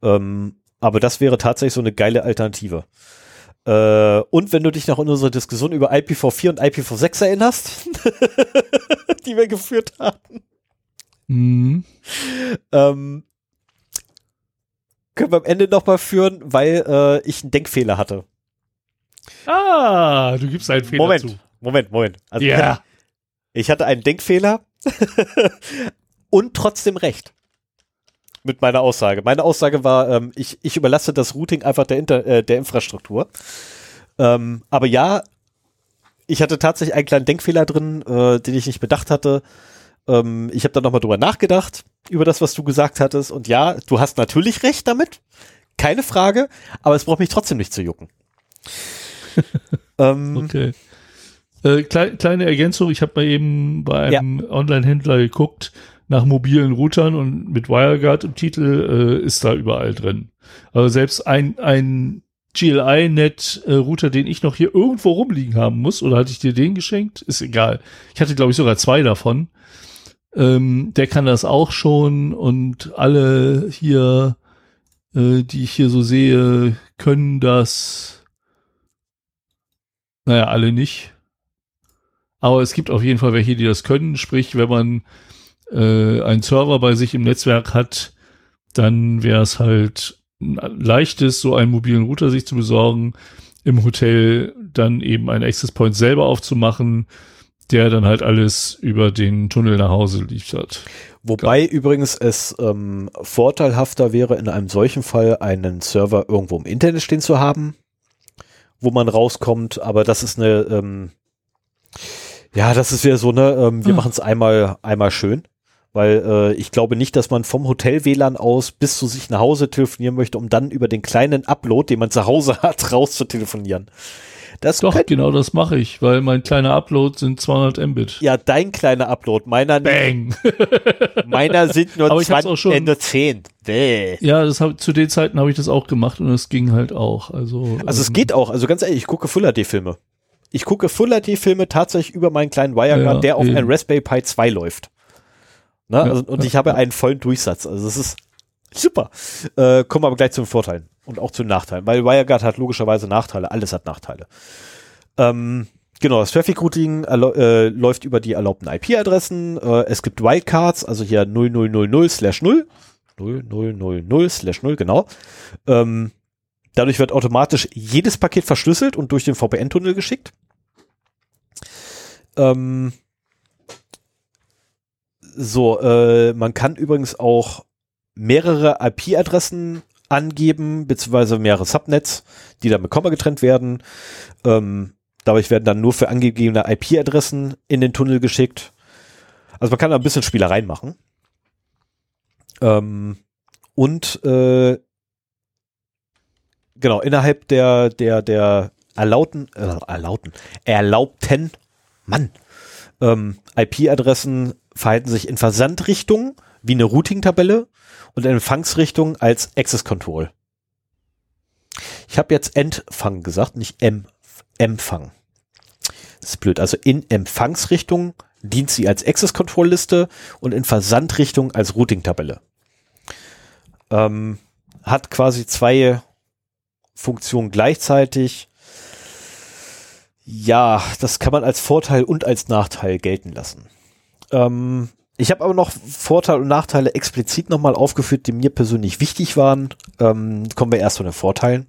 A: Ähm, aber das wäre tatsächlich so eine geile Alternative. Äh, und wenn du dich noch an unsere Diskussion über IPv4 und IPv6 erinnerst, die wir geführt hatten. Mhm. Ähm, können wir am Ende nochmal führen, weil äh, ich einen Denkfehler hatte.
B: Ah, du gibst einen Fehler
A: Moment,
B: zu.
A: Moment, Moment.
B: Also yeah.
A: ich hatte einen Denkfehler und trotzdem recht mit meiner Aussage. Meine Aussage war, ähm, ich, ich überlasse das Routing einfach der, Inter äh, der Infrastruktur. Ähm, aber ja, ich hatte tatsächlich einen kleinen Denkfehler drin, äh, den ich nicht bedacht hatte. Ähm, ich habe dann nochmal drüber nachgedacht, über das, was du gesagt hattest. Und ja, du hast natürlich recht damit. Keine Frage. Aber es braucht mich trotzdem nicht zu jucken.
B: ähm, okay. Äh, klei kleine Ergänzung. Ich habe mal eben bei einem ja. Online-Händler geguckt nach mobilen Routern und mit WireGuard im Titel äh, ist da überall drin. Also selbst ein, ein GLI-Net-Router, äh, den ich noch hier irgendwo rumliegen haben muss, oder hatte ich dir den geschenkt? Ist egal. Ich hatte, glaube ich, sogar zwei davon. Ähm, der kann das auch schon und alle hier, äh, die ich hier so sehe, können das. Naja, alle nicht. Aber es gibt auf jeden Fall welche, die das können. Sprich, wenn man äh, einen Server bei sich im Netzwerk hat, dann wäre es halt leichtes, so einen mobilen Router sich zu besorgen, im Hotel dann eben einen Access Point selber aufzumachen, der dann halt alles über den Tunnel nach Hause liefert.
A: Wobei ja. übrigens es ähm, vorteilhafter wäre, in einem solchen Fall einen Server irgendwo im Internet stehen zu haben, wo man rauskommt, aber das ist eine, ähm, ja, das ist wieder so, ne, ähm, wir hm. machen es einmal, einmal schön. Weil äh, ich glaube nicht, dass man vom Hotel WLAN aus bis zu sich nach Hause telefonieren möchte, um dann über den kleinen Upload, den man zu Hause hat, raus zu telefonieren.
B: Das Doch, genau das mache ich, weil mein kleiner Upload sind 200 Mbit.
A: Ja, dein kleiner Upload, meiner
B: Bang.
A: meiner sind nur,
B: Aber 20, schon,
A: äh, nur 10. Bäh.
B: Ja, das hab, zu den Zeiten habe ich das auch gemacht und es ging halt auch. Also,
A: also ähm, es geht auch, also ganz ehrlich, ich gucke Full HD Filme. Ich gucke Full HD Filme tatsächlich über meinen kleinen WireGuard, ja, der auf einem Raspberry Pi 2 läuft. Ne? Ja, also, und ja, ich habe einen vollen Durchsatz. Also das ist super. Äh, kommen wir aber gleich zu den Vorteilen und auch zu Nachteilen, weil WireGuard hat logischerweise Nachteile. Alles hat Nachteile. Ähm, genau, das Traffic Routing äh, läuft über die erlaubten IP-Adressen. Äh, es gibt Wildcards, also hier 0000 slash 0. 0000 slash 0, genau. Ähm, dadurch wird automatisch jedes Paket verschlüsselt und durch den VPN-Tunnel geschickt. Ähm, so, äh, man kann übrigens auch mehrere IP-Adressen angeben, beziehungsweise mehrere Subnets, die dann mit Komma getrennt werden. Ähm, dadurch werden dann nur für angegebene IP-Adressen in den Tunnel geschickt. Also man kann da ein bisschen Spielereien machen. Ähm, und äh, genau, innerhalb der, der, der erlaubten, äh, erlaubten, erlaubten, Mann, ähm, IP-Adressen verhalten sich in Versandrichtung wie eine Routing-Tabelle und Empfangsrichtung als Access Control. Ich habe jetzt Empfang gesagt, nicht em Empfang. Das ist blöd. Also in Empfangsrichtung dient sie als Access Control Liste und in Versandrichtung als Routing Tabelle. Ähm, hat quasi zwei Funktionen gleichzeitig. Ja, das kann man als Vorteil und als Nachteil gelten lassen. Ähm, ich habe aber noch Vorteile und Nachteile explizit nochmal aufgeführt, die mir persönlich wichtig waren. Ähm, kommen wir erst zu den Vorteilen.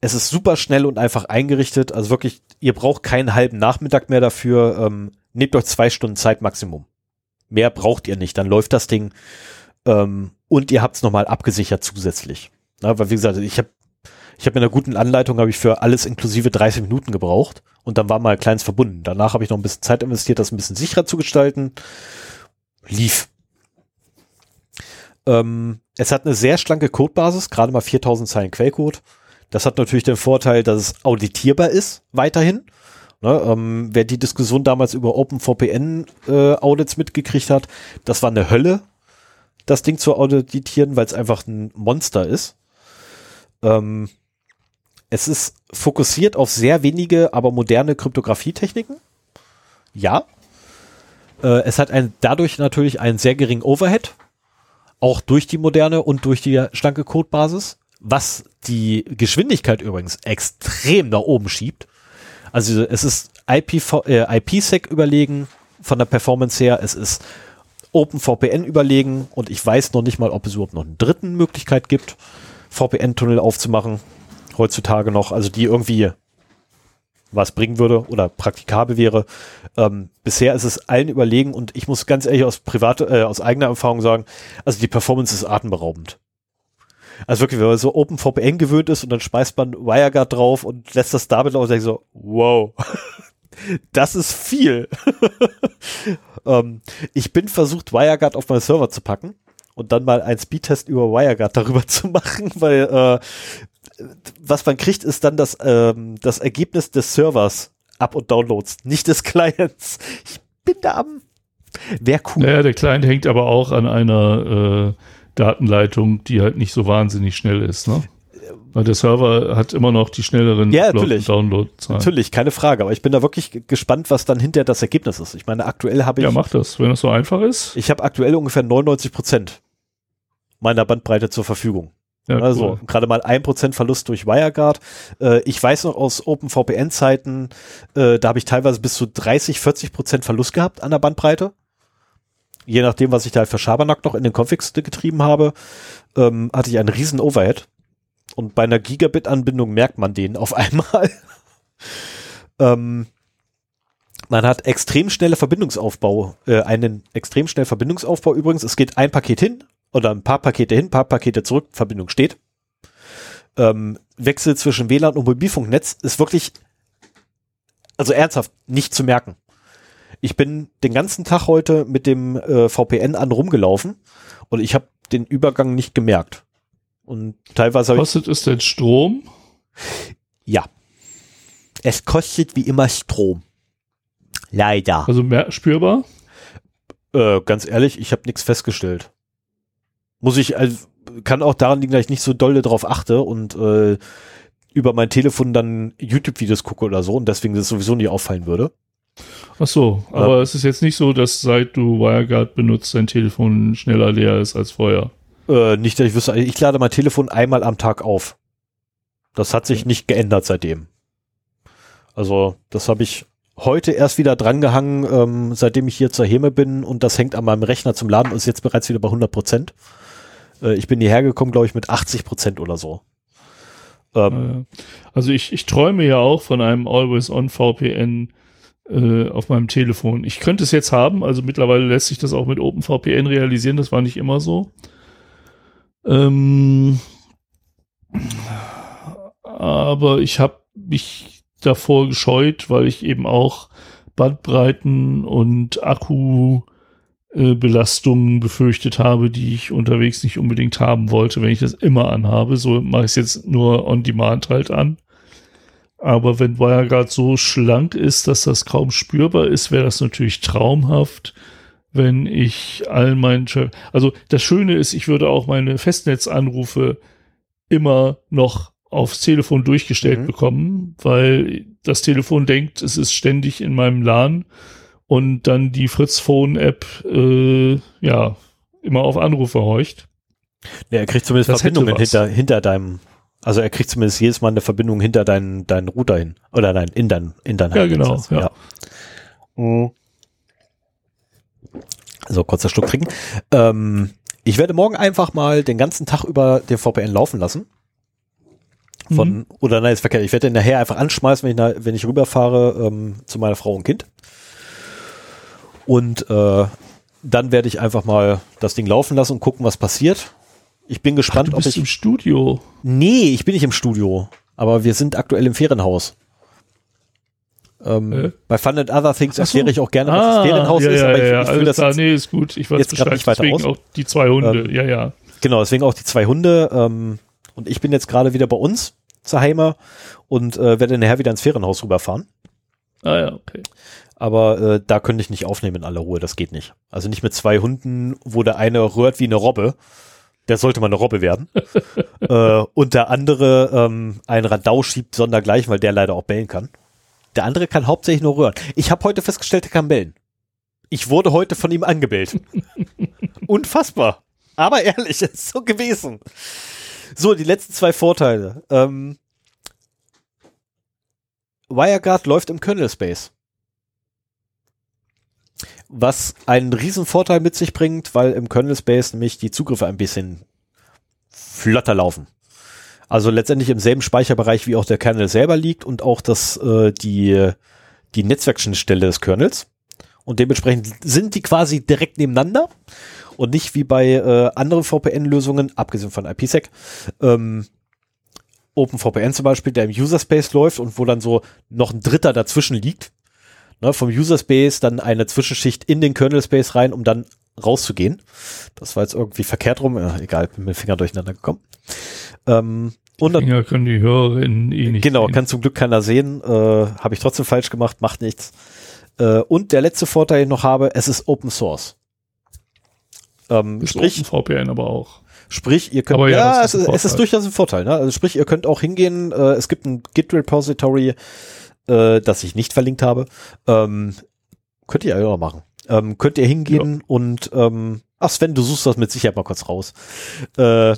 A: Es ist super schnell und einfach eingerichtet. Also wirklich, ihr braucht keinen halben Nachmittag mehr dafür. Ähm, nehmt euch zwei Stunden Zeit Maximum. Mehr braucht ihr nicht. Dann läuft das Ding. Ähm, und ihr habt es nochmal abgesichert zusätzlich. Na, weil wie gesagt, ich habe ich habe mit einer guten Anleitung habe ich für alles inklusive 30 Minuten gebraucht und dann war mal kleins verbunden. Danach habe ich noch ein bisschen Zeit investiert, das ein bisschen sicherer zu gestalten. Lief. Ähm, es hat eine sehr schlanke Codebasis, gerade mal 4000 Zeilen Quellcode. Das hat natürlich den Vorteil, dass es auditierbar ist, weiterhin. Ne, ähm, wer die Diskussion damals über OpenVPN-Audits äh, mitgekriegt hat, das war eine Hölle, das Ding zu auditieren, weil es einfach ein Monster ist. Ähm, es ist fokussiert auf sehr wenige, aber moderne Kryptografietechniken. Ja. Äh, es hat ein, dadurch natürlich einen sehr geringen Overhead, auch durch die moderne und durch die schlanke Codebasis, was die Geschwindigkeit übrigens extrem nach oben schiebt. Also es ist IPv äh, IPsec überlegen von der Performance her, es ist OpenVPN überlegen und ich weiß noch nicht mal, ob es überhaupt noch eine dritten Möglichkeit gibt, VPN-Tunnel aufzumachen heutzutage noch, also die irgendwie was bringen würde oder praktikabel wäre. Ähm, bisher ist es allen überlegen und ich muss ganz ehrlich aus private, äh, aus eigener Erfahrung sagen, also die Performance ist atemberaubend. Also wirklich, wenn man so OpenVPN gewöhnt ist und dann schmeißt man WireGuard drauf und lässt das damit laufen, denke ich so, wow, das ist viel. ähm, ich bin versucht, WireGuard auf meinen Server zu packen und dann mal einen Speedtest über WireGuard darüber zu machen, weil äh, was man kriegt, ist dann das, ähm, das Ergebnis des Servers Up- und Downloads, nicht des Clients. Ich bin da am. Wäre cool.
B: Naja, der Client hängt aber auch an einer äh, Datenleitung, die halt nicht so wahnsinnig schnell ist, ne? Weil der Server hat immer noch die schnelleren
A: ja, download -Zahlen. Natürlich, keine Frage. Aber ich bin da wirklich gespannt, was dann hinterher das Ergebnis ist. Ich meine, aktuell habe ich.
B: Ja, mach das, wenn das so einfach ist.
A: Ich habe aktuell ungefähr 99 Prozent meiner Bandbreite zur Verfügung. Ja, also cool. gerade mal ein Prozent Verlust durch WireGuard. Äh, ich weiß noch aus OpenVPN-Zeiten, äh, da habe ich teilweise bis zu 30, 40 Prozent Verlust gehabt an der Bandbreite. Je nachdem, was ich da für Schabernack noch in den Configs getrieben habe, ähm, hatte ich einen riesen Overhead. Und bei einer Gigabit-Anbindung merkt man den auf einmal. ähm, man hat extrem schnelle Verbindungsaufbau, äh, einen extrem schnellen Verbindungsaufbau übrigens. Es geht ein Paket hin, oder ein paar Pakete hin, ein paar Pakete zurück, Verbindung steht. Ähm, Wechsel zwischen WLAN und Mobilfunknetz ist wirklich, also ernsthaft, nicht zu merken. Ich bin den ganzen Tag heute mit dem äh, VPN an rumgelaufen und ich habe den Übergang nicht gemerkt. Und teilweise
B: kostet es denn Strom?
A: Ja. Es kostet wie immer Strom. Leider.
B: Also mehr spürbar?
A: Äh, ganz ehrlich, ich habe nichts festgestellt muss ich, also, kann auch daran liegen, dass ich nicht so dolle drauf achte und äh, über mein Telefon dann YouTube-Videos gucke oder so und deswegen das sowieso nicht auffallen würde.
B: Ach so, aber äh, es ist jetzt nicht so, dass seit du WireGuard benutzt, dein Telefon schneller leer ist als vorher.
A: Äh, nicht, dass ich wüsste, ich lade mein Telefon einmal am Tag auf. Das hat sich nicht geändert seitdem. Also, das habe ich heute erst wieder drangehangen, ähm, seitdem ich hier zur Heme bin und das hängt an meinem Rechner zum Laden und ist jetzt bereits wieder bei 100 Prozent. Äh, ich bin hierher gekommen, glaube ich, mit 80 Prozent oder so.
B: Ähm, also ich, ich träume ja auch von einem Always-On VPN äh, auf meinem Telefon. Ich könnte es jetzt haben, also mittlerweile lässt sich das auch mit OpenVPN realisieren, das war nicht immer so. Ähm, aber ich habe mich davor gescheut, weil ich eben auch Bandbreiten und Akku äh, Belastungen befürchtet habe, die ich unterwegs nicht unbedingt haben wollte, wenn ich das immer anhabe. So mache ich es jetzt nur on demand halt an. Aber wenn WireGuard so schlank ist, dass das kaum spürbar ist, wäre das natürlich traumhaft, wenn ich all meinen, also das Schöne ist, ich würde auch meine Festnetzanrufe immer noch aufs Telefon durchgestellt mhm. bekommen, weil das Telefon denkt, es ist ständig in meinem LAN und dann die Fritz Phone App äh, ja immer auf Anrufe horcht.
A: Ja, er kriegt zumindest das Verbindungen hinter, hinter deinem, also er kriegt zumindest jedes Mal eine Verbindung hinter deinen, deinen Router hin. Oder nein, in dein, in dein
B: Ja, genau. Ja. ja.
A: Mhm. So, kurzer Schluck trinken. Ähm, ich werde morgen einfach mal den ganzen Tag über den VPN laufen lassen. Von, mhm. oder nein, ist verkehrt. Ich werde den nachher einfach anschmeißen, wenn ich, wenn ich rüberfahre ähm, zu meiner Frau und Kind. Und äh, dann werde ich einfach mal das Ding laufen lassen und gucken, was passiert. Ich bin gespannt, Ach,
B: du bist
A: ob ich
B: im Studio.
A: Nee, ich bin nicht im Studio, aber wir sind aktuell im Ferienhaus. Ähm,
B: Äh?
A: Bei Fun and Other Things
B: so.
A: erkläre ich auch gerne, was das
B: Ah,
A: Ferienhaus
B: ja,
A: ist,
B: ja,
A: aber ich,
B: ja,
A: ich will
B: alles
A: das
B: klar.
A: jetzt,
B: nee, ist gut. Ich weiß
A: jetzt
B: Bescheid.
A: nicht weiter
B: Deswegen
A: aus.
B: auch die zwei Hunde.
A: Ähm,
B: ja, ja.
A: genau, deswegen auch die zwei Hunde. Ähm, und ich bin jetzt gerade wieder bei uns zu Heimer und äh, werde nachher wieder ins Ferienhaus rüberfahren.
B: Ah ja, okay.
A: Aber äh, da könnte ich nicht aufnehmen in aller Ruhe, das geht nicht. Also nicht mit zwei Hunden, wo der eine rührt wie eine Robbe. Der sollte mal eine Robbe werden. äh, und der andere ähm, einen Radau schiebt sondergleichen, weil der leider auch bellen kann. Der andere kann hauptsächlich nur rühren. Ich habe heute festgestellt, er kann bellen. Ich wurde heute von ihm angebellt. Unfassbar. Aber ehrlich, es ist so gewesen. So, die letzten zwei Vorteile. Ähm, WireGuard läuft im Kernel Space. Was einen riesen Vorteil mit sich bringt, weil im Kernel Space nämlich die Zugriffe ein bisschen flotter laufen. Also letztendlich im selben Speicherbereich, wie auch der Kernel selber liegt und auch das, äh, die, die Netzwerkschnittstelle des Kernels. Und dementsprechend sind die quasi direkt nebeneinander und nicht wie bei äh, anderen VPN-Lösungen, abgesehen von IPsec, ähm, OpenVPN zum Beispiel, der im User Space läuft und wo dann so noch ein Dritter dazwischen liegt. Ne, vom User Space dann eine Zwischenschicht in den Kernel Space rein, um dann rauszugehen. Das war jetzt irgendwie verkehrt rum. Ja, egal, bin mit dem Finger durcheinander gekommen. Ähm, und dann,
B: Ja, können die Hörerinnen eh nicht
A: genau,
B: sehen.
A: kann zum Glück keiner sehen. Äh, Habe ich trotzdem falsch gemacht, macht nichts. Äh, und der letzte Vorteil, den ich noch habe, es ist Open Source. Ähm,
B: Ist
A: sprich,
B: VPN aber auch.
A: Sprich, ihr könnt,
B: Aber ja,
A: ja,
B: ist
A: es, ist, es ist
B: Vorteil.
A: durchaus ein Vorteil. Ne? Also sprich, ihr könnt auch hingehen, äh, es gibt ein Git-Repository, äh, das ich nicht verlinkt habe. Ähm, könnt ihr ja auch machen. Ähm, könnt ihr hingehen und ähm, ach Sven, du suchst das mit Sicherheit mal kurz raus. Äh,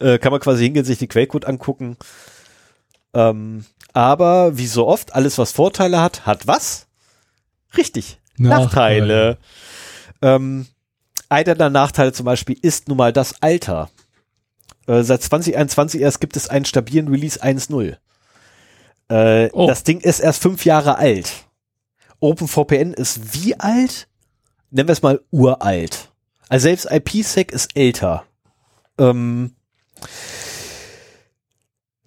A: äh, kann man quasi hingehen, sich die Quellcode angucken. Ähm, aber wie so oft, alles was Vorteile hat, hat was? Richtig. Nachteile. Ähm, einer der Nachteile zum Beispiel ist nun mal das Alter. Äh, seit 2021 erst gibt es einen stabilen Release 1.0. Äh,
B: Oh.
A: Das Ding ist erst fünf Jahre alt. OpenVPN ist wie alt? Nennen wir es mal uralt. Also selbst IPsec ist älter. Ähm,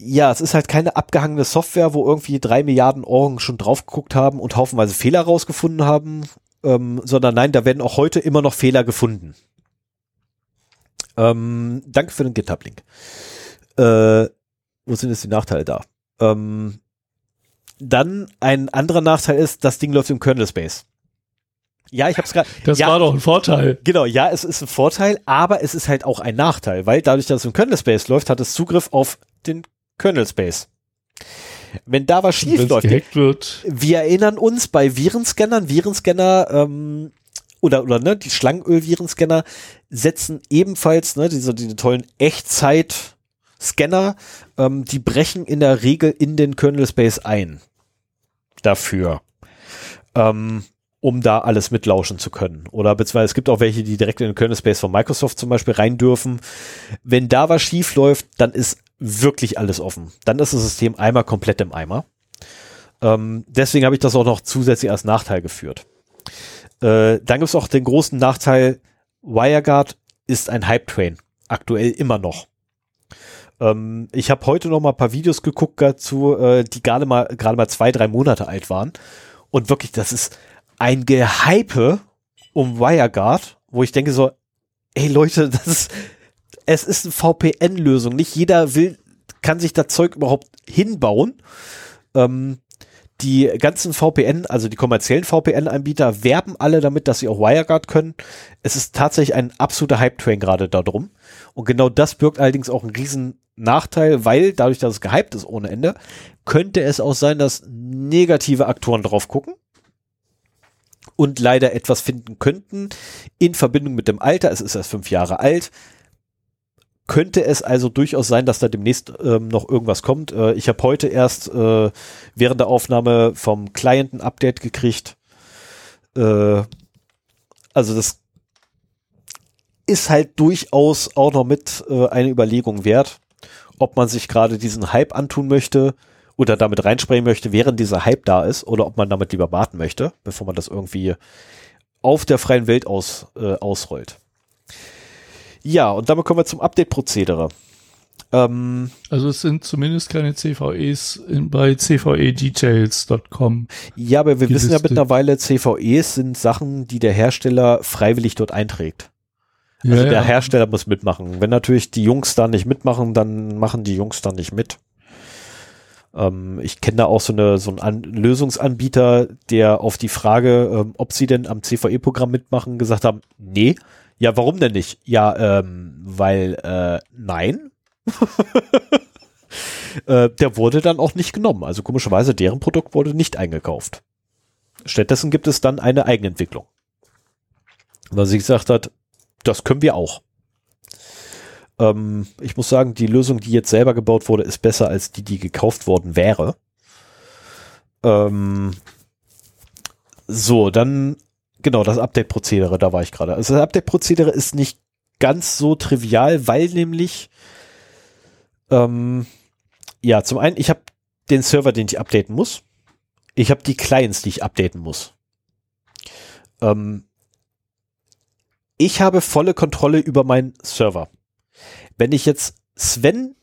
A: ja, es ist halt keine abgehangene Software, wo irgendwie drei Milliarden Ohren schon drauf geguckt haben und haufenweise Fehler rausgefunden haben, ähm, sondern nein, da werden auch heute immer noch Fehler gefunden. Ähm, danke für den GitHub-Link. Äh, wo sind jetzt die Nachteile da? Ähm, dann ein anderer Nachteil ist, das Ding läuft im Kernel Space. Ja, ich habe es gerade.
B: Das
A: ja,
B: war doch ein Vorteil.
A: Genau, ja, es ist ein Vorteil, aber es ist halt auch ein Nachteil, weil dadurch, dass es im Kernel Space läuft, hat es Zugriff auf den Kernel Space. Wenn da was schief läuft, wir erinnern uns bei Virenscannern, Virenscanner ähm, oder oder ne, die Schlangenöl-Virenscanner setzen ebenfalls ne, diese, diese tollen Echtzeit-Scanner, ähm, die brechen in der Regel in den Kernel Space ein. Dafür. Ähm, um da alles mitlauschen zu können. Oder beziehungsweise es gibt auch welche, die direkt in den Kernel Space von Microsoft zum Beispiel rein dürfen. Wenn da was schief läuft, dann ist wirklich alles offen. Dann ist das System einmal komplett im Eimer. Ähm, deswegen habe ich das auch noch zusätzlich als Nachteil geführt. Äh, dann gibt es auch den großen Nachteil, WireGuard ist ein Hype-Train. Aktuell immer noch. Ähm, ich habe heute noch mal ein paar Videos geguckt dazu, äh, die gerade mal, gerade mal zwei, drei Monate alt waren. Und wirklich, das ist ein Gehype um WireGuard, wo ich denke so, ey Leute, das ist, es ist eine VPN-Lösung. Nicht jeder will, kann sich das Zeug überhaupt hinbauen. Ähm, die ganzen VPN, also die kommerziellen VPN-Anbieter, werben alle damit, dass sie auch WireGuard können. Es ist tatsächlich ein absoluter Hype-Train gerade darum. Und genau das birgt allerdings auch einen riesen Nachteil, weil dadurch, dass es gehypt ist ohne Ende, könnte es auch sein, dass negative Aktoren drauf gucken und leider etwas finden könnten in Verbindung mit dem Alter. Es ist erst fünf Jahre alt. Könnte es also durchaus sein, dass da demnächst ähm, noch irgendwas kommt. Äh, ich habe heute erst äh, während der Aufnahme vom Client ein Update gekriegt. Äh, also das ist halt durchaus auch noch mit äh, eine Überlegung wert, ob man sich gerade diesen Hype antun möchte oder damit reinspringen möchte, während dieser Hype da ist, oder ob man damit lieber warten möchte, bevor man das irgendwie auf der freien Welt aus, äh, ausrollt. Ja, und damit kommen wir zum Update-Prozedere.
B: Ähm, also es sind zumindest keine CVEs in, bei cvedetails.com.
A: Ja, aber wir gelistet. wissen ja mittlerweile, CVEs sind Sachen, die der Hersteller freiwillig dort einträgt. Also ja, der ja. Hersteller muss mitmachen. Wenn natürlich die Jungs da nicht mitmachen, dann machen die Jungs da nicht mit. Ähm, ich kenne da auch so, eine, so einen An Lösungsanbieter, der auf die Frage, ähm, ob sie denn am CVE-Programm mitmachen, gesagt haben, nee. Ja, warum denn nicht? Ja, ähm, weil äh, nein. äh, der wurde dann auch nicht genommen. Also komischerweise, deren Produkt wurde nicht eingekauft. Stattdessen gibt es dann eine Eigenentwicklung. Weil sie gesagt hat, das können wir auch. Ähm, ich muss sagen, die Lösung, die jetzt selber gebaut wurde, ist besser als die, die gekauft worden wäre. Ähm, so, dann genau das Update-Prozedere, da war ich gerade. Also das Update-Prozedere ist nicht ganz so trivial, weil nämlich ähm, ja, zum einen, ich habe den Server, den ich updaten muss. Ich habe die Clients, die ich updaten muss. Ähm, ich habe volle Kontrolle über meinen Server. Wenn ich jetzt Sven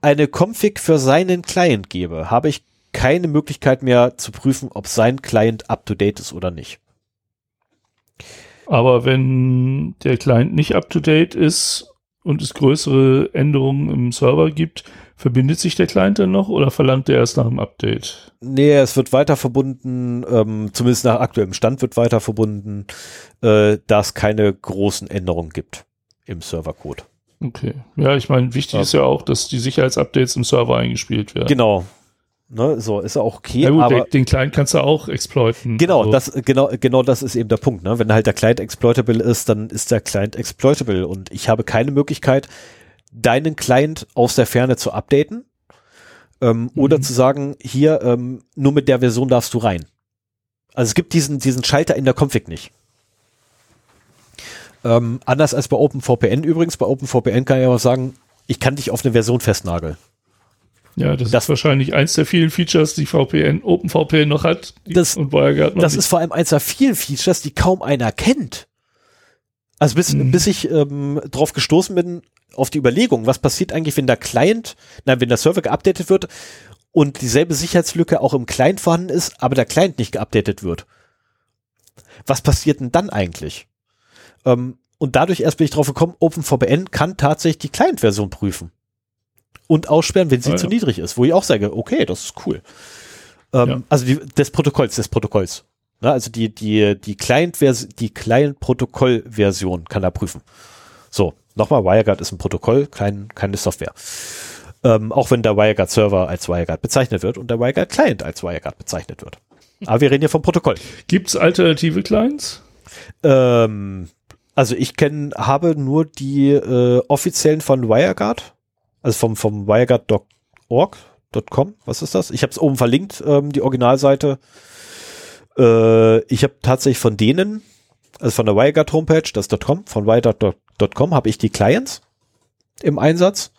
A: eine Config für seinen Client gebe, habe ich keine Möglichkeit mehr zu prüfen, ob sein Client up-to-date ist oder nicht.
B: Aber wenn der Client nicht up-to-date ist und es größere Änderungen im Server gibt, verbindet sich der Client dann noch oder verlangt er erst nach dem Update?
A: Nee, es wird weiter verbunden, ähm, zumindest nach aktuellem Stand wird weiter verbunden, äh, da es keine großen Änderungen gibt im Servercode.
B: Okay. Ja, ich meine, wichtig ja. ist ja auch, dass die Sicherheitsupdates im Server eingespielt werden.
A: Genau. Ne, so ist ja auch okay.
B: Gut, aber den, Client kannst du auch exploiten.
A: Genau, also. das genau genau das ist eben der Punkt. Ne? Wenn halt der Client exploitable ist, dann ist der Client exploitable und ich habe keine Möglichkeit, deinen Client aus der Ferne zu updaten ähm, mhm. oder zu sagen, hier ähm, nur mit der Version darfst du rein. Also es gibt diesen diesen Schalter in der Config nicht. Ähm, anders als bei OpenVPN übrigens. Bei OpenVPN kann ich aber sagen, ich kann dich auf eine Version festnageln.
B: Ja, das, das, ist wahrscheinlich eins der vielen Features, die VPN, OpenVPN noch hat.
A: Das, und WireGuard noch das nicht. ist vor allem eins der vielen Features, die kaum einer kennt. Also bis, mhm. bis ich ähm, drauf gestoßen bin, auf die Überlegung, was passiert eigentlich, wenn der Client, nein, wenn der Server geupdatet wird und dieselbe Sicherheitslücke auch im Client vorhanden ist, aber der Client nicht geupdatet wird. Was passiert denn dann eigentlich? Ähm, und dadurch erst bin ich drauf gekommen, OpenVPN kann tatsächlich die Client-Version prüfen. Und aussperren, wenn sie oh, zu niedrig ist, wo ich auch sage, okay, das ist cool. Ähm, ja. Also die, des Protokolls, des Protokolls. Na, also die, die, die Client-Version, die Client-Protokoll-Version kann er prüfen. So, nochmal, WireGuard ist ein Protokoll, kein, keine Software. Ähm, auch wenn der WireGuard-Server als WireGuard bezeichnet wird und der WireGuard-Client als WireGuard bezeichnet wird. Aber wir reden hier vom Protokoll.
B: Gibt es alternative Clients?
A: Ähm, also ich kenne, habe nur die äh, offiziellen von WireGuard, also vom, vom WireGuard.org.com, was ist das? Ich habe es oben verlinkt, ähm, die Originalseite. Äh, ich habe tatsächlich von denen, also von der WireGuard Homepage, das .com, von WireGuard.com habe ich die Clients im Einsatz.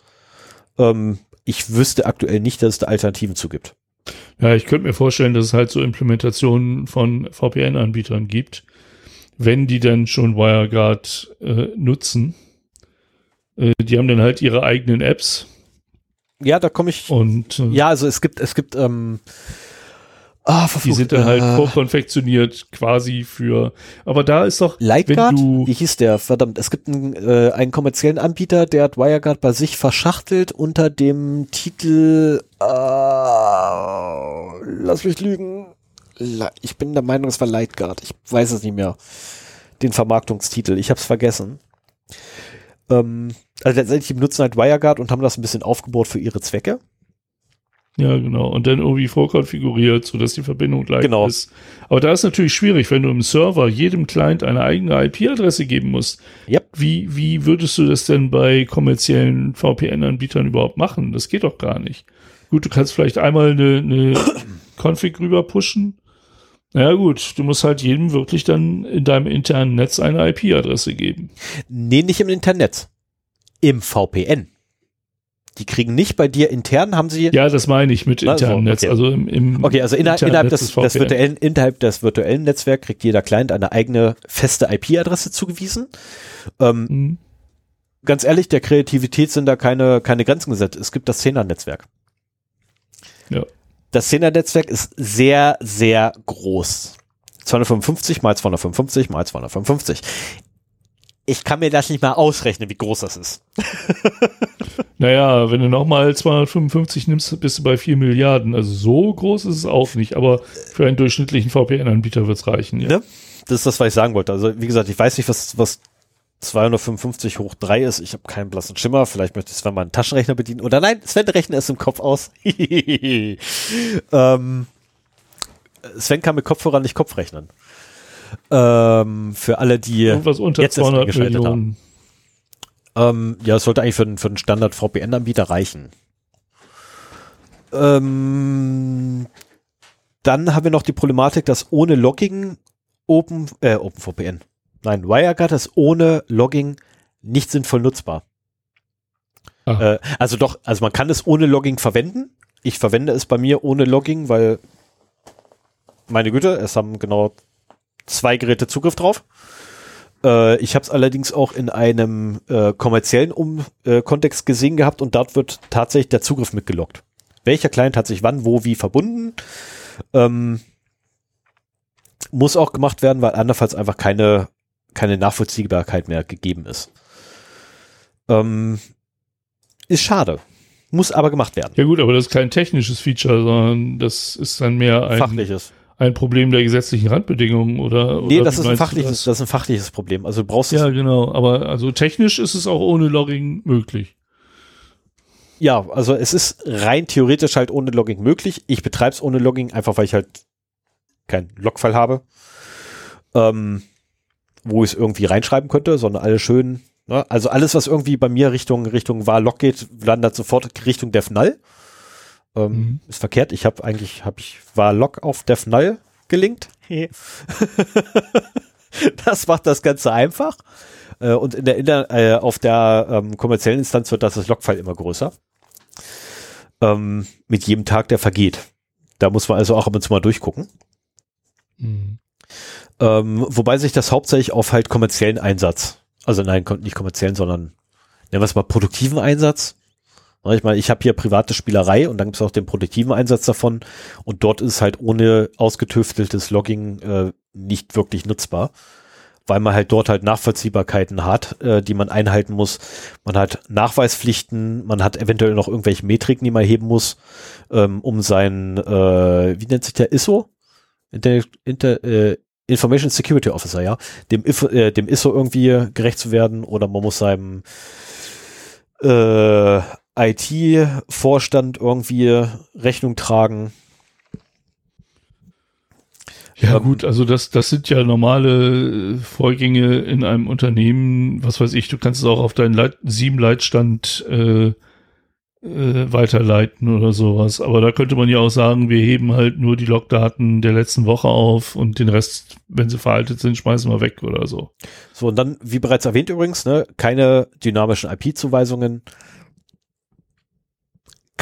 A: Ähm, ich wüsste aktuell nicht, dass es da Alternativen zu gibt.
B: Ja, ich könnte mir vorstellen, dass es halt so Implementationen von VPN-Anbietern gibt, wenn die dann schon WireGuard äh, nutzen. Äh, die haben dann halt ihre eigenen Apps.
A: Ja, da komme ich.
B: Und
A: äh, ja, also es gibt es gibt ähm,
B: Ah, verflucht. Die sind dann halt äh. vorkonfektioniert quasi für. Aber da ist doch.
A: Lightguard? Wie hieß der? Verdammt, es gibt einen, äh, einen kommerziellen Anbieter, der hat WireGuard bei sich verschachtelt unter dem Titel. Äh, lass mich lügen ich bin der Meinung, es war Lightguard. Ich weiß es nicht mehr. Den Vermarktungstitel. Ich habe es vergessen. Ähm, also letztendlich, die benutzen halt WireGuard und haben das ein bisschen aufgebaut für ihre Zwecke.
B: Ja, genau. Und dann irgendwie vorkonfiguriert, sodass die Verbindung gleich
A: genau.
B: ist. Aber da ist natürlich schwierig, wenn du im Server jedem Client eine eigene IP-Adresse geben musst.
A: Yep.
B: Wie, wie würdest du das denn bei kommerziellen VPN-Anbietern überhaupt machen? Das geht doch gar nicht. Gut, du kannst vielleicht einmal eine, eine Config rüber pushen naja gut, du musst halt jedem wirklich dann in deinem internen Netz eine IP-Adresse geben.
A: Nee, nicht im Internet. Im VPN. Die kriegen nicht bei dir intern, haben sie.
B: Ja, das meine ich mit internem okay. Netz. Also im, im
A: Okay, also innerhalb, innerhalb des, des, virtuellen, innerhalb des virtuellen Netzwerks kriegt jeder Client eine eigene feste IP-Adresse zugewiesen. Ähm, mhm. ganz ehrlich, der Kreativität sind da keine, keine Grenzen gesetzt. Es gibt das Zehner-Netzwerk.
B: Ja.
A: Das Zehner-Netzwerk ist sehr, sehr groß. 255 mal 255 mal 255. Ich kann mir das nicht mal ausrechnen, wie groß das ist.
B: Naja, wenn du nochmal 255 nimmst, bist du bei 4 Milliarden. Also so groß ist es auch nicht, aber für einen durchschnittlichen VPN-Anbieter wird es reichen. Ja.
A: Ne? Das ist das, was ich sagen wollte. Also wie gesagt, ich weiß nicht, was, was 255 hoch 3 ist. Ich habe keinen blassen Schimmer. Vielleicht möchte Sven mal einen Taschenrechner bedienen. Oder nein, Sven rechnet es im Kopf aus. ähm, Sven kann mit Kopfhörern nicht Kopf rechnen. Ähm, für alle, die jetzt erst
B: 200
A: eingeschaltet
B: Millionen.
A: Ähm, ja, es sollte eigentlich für, für einen Standard-VPN-Anbieter reichen. Ähm, dann haben wir noch die Problematik, dass ohne Logging Open, äh, OpenVPN, nein, WireGuard ist ohne Logging nicht sinnvoll nutzbar.
B: Ah.
A: Äh, also doch, also man kann es ohne Logging verwenden. Ich verwende es bei mir ohne Logging, weil meine Güte, es haben genau zwei Geräte Zugriff drauf. Äh, ich habe es allerdings auch in einem äh, kommerziellen um äh, Kontext gesehen gehabt und dort wird tatsächlich der Zugriff mitgeloggt. Welcher Client hat sich wann, wo, wie verbunden? Ähm, muss auch gemacht werden, weil andernfalls einfach keine, keine Nachvollziehbarkeit mehr gegeben ist. Ähm, ist schade. Muss aber gemacht werden.
B: Ja gut, aber das ist kein technisches Feature, sondern das ist dann mehr ein,
A: Fachliches.
B: Ein Problem der gesetzlichen Randbedingungen oder?
A: Nee,
B: oder
A: das ist ein
B: du
A: fachliches, das ist ein fachliches Problem. Also du brauchst
B: Ja,
A: es,
B: genau. Aber also technisch ist es auch ohne Logging möglich.
A: ja, also es ist rein theoretisch halt ohne Logging möglich. Ich betreibe es ohne Logging, einfach weil ich halt keinen Logfile habe, ähm, wo ich es irgendwie reinschreiben könnte, sondern alles schön. Ne? Also alles, was irgendwie bei mir Richtung Richtung war Log geht, landet sofort Richtung Dev Null. Ähm,
B: Mhm.
A: Ist verkehrt. Ich habe eigentlich habe ich war Log auf Dev Null gelinkt. das macht das Ganze einfach. Äh, und in der, in der äh, auf der ähm, kommerziellen Instanz wird das, das Logfile immer größer. Ähm, mit jedem Tag, der vergeht. Da muss man also auch ab und zu mal durchgucken.
B: Mhm.
A: Ähm, wobei sich das hauptsächlich auf halt kommerziellen Einsatz, also nein, nicht kommerziellen, sondern nennen wir es mal produktiven Einsatz. Ich meine, ich habe hier private Spielerei und dann gibt es auch den produktiven Einsatz davon und dort ist halt ohne ausgetüfteltes Logging äh, nicht wirklich nutzbar, weil man halt dort halt Nachvollziehbarkeiten hat, äh, die man einhalten muss. Man hat Nachweispflichten, man hat eventuell noch irgendwelche Metriken, die man heben muss, ähm, um sein, äh, wie nennt sich der ISO? Inter, Inter, äh, Information Security Officer, ja, dem, äh, dem ISO irgendwie gerecht zu werden oder man muss seinem äh, IT-Vorstand irgendwie Rechnung tragen.
B: Ja
A: Ähm,
B: gut, also das, das sind ja normale äh, Vorgänge in einem Unternehmen, was weiß ich, du kannst es auch auf deinen Leit sieben Leitstand äh, äh, weiterleiten oder sowas. Aber da könnte man ja auch sagen, wir heben halt nur die Logdaten der letzten Woche auf und den Rest, wenn sie veraltet sind, schmeißen wir weg oder so.
A: So, und dann, wie bereits erwähnt übrigens, ne, keine dynamischen IP-Zuweisungen.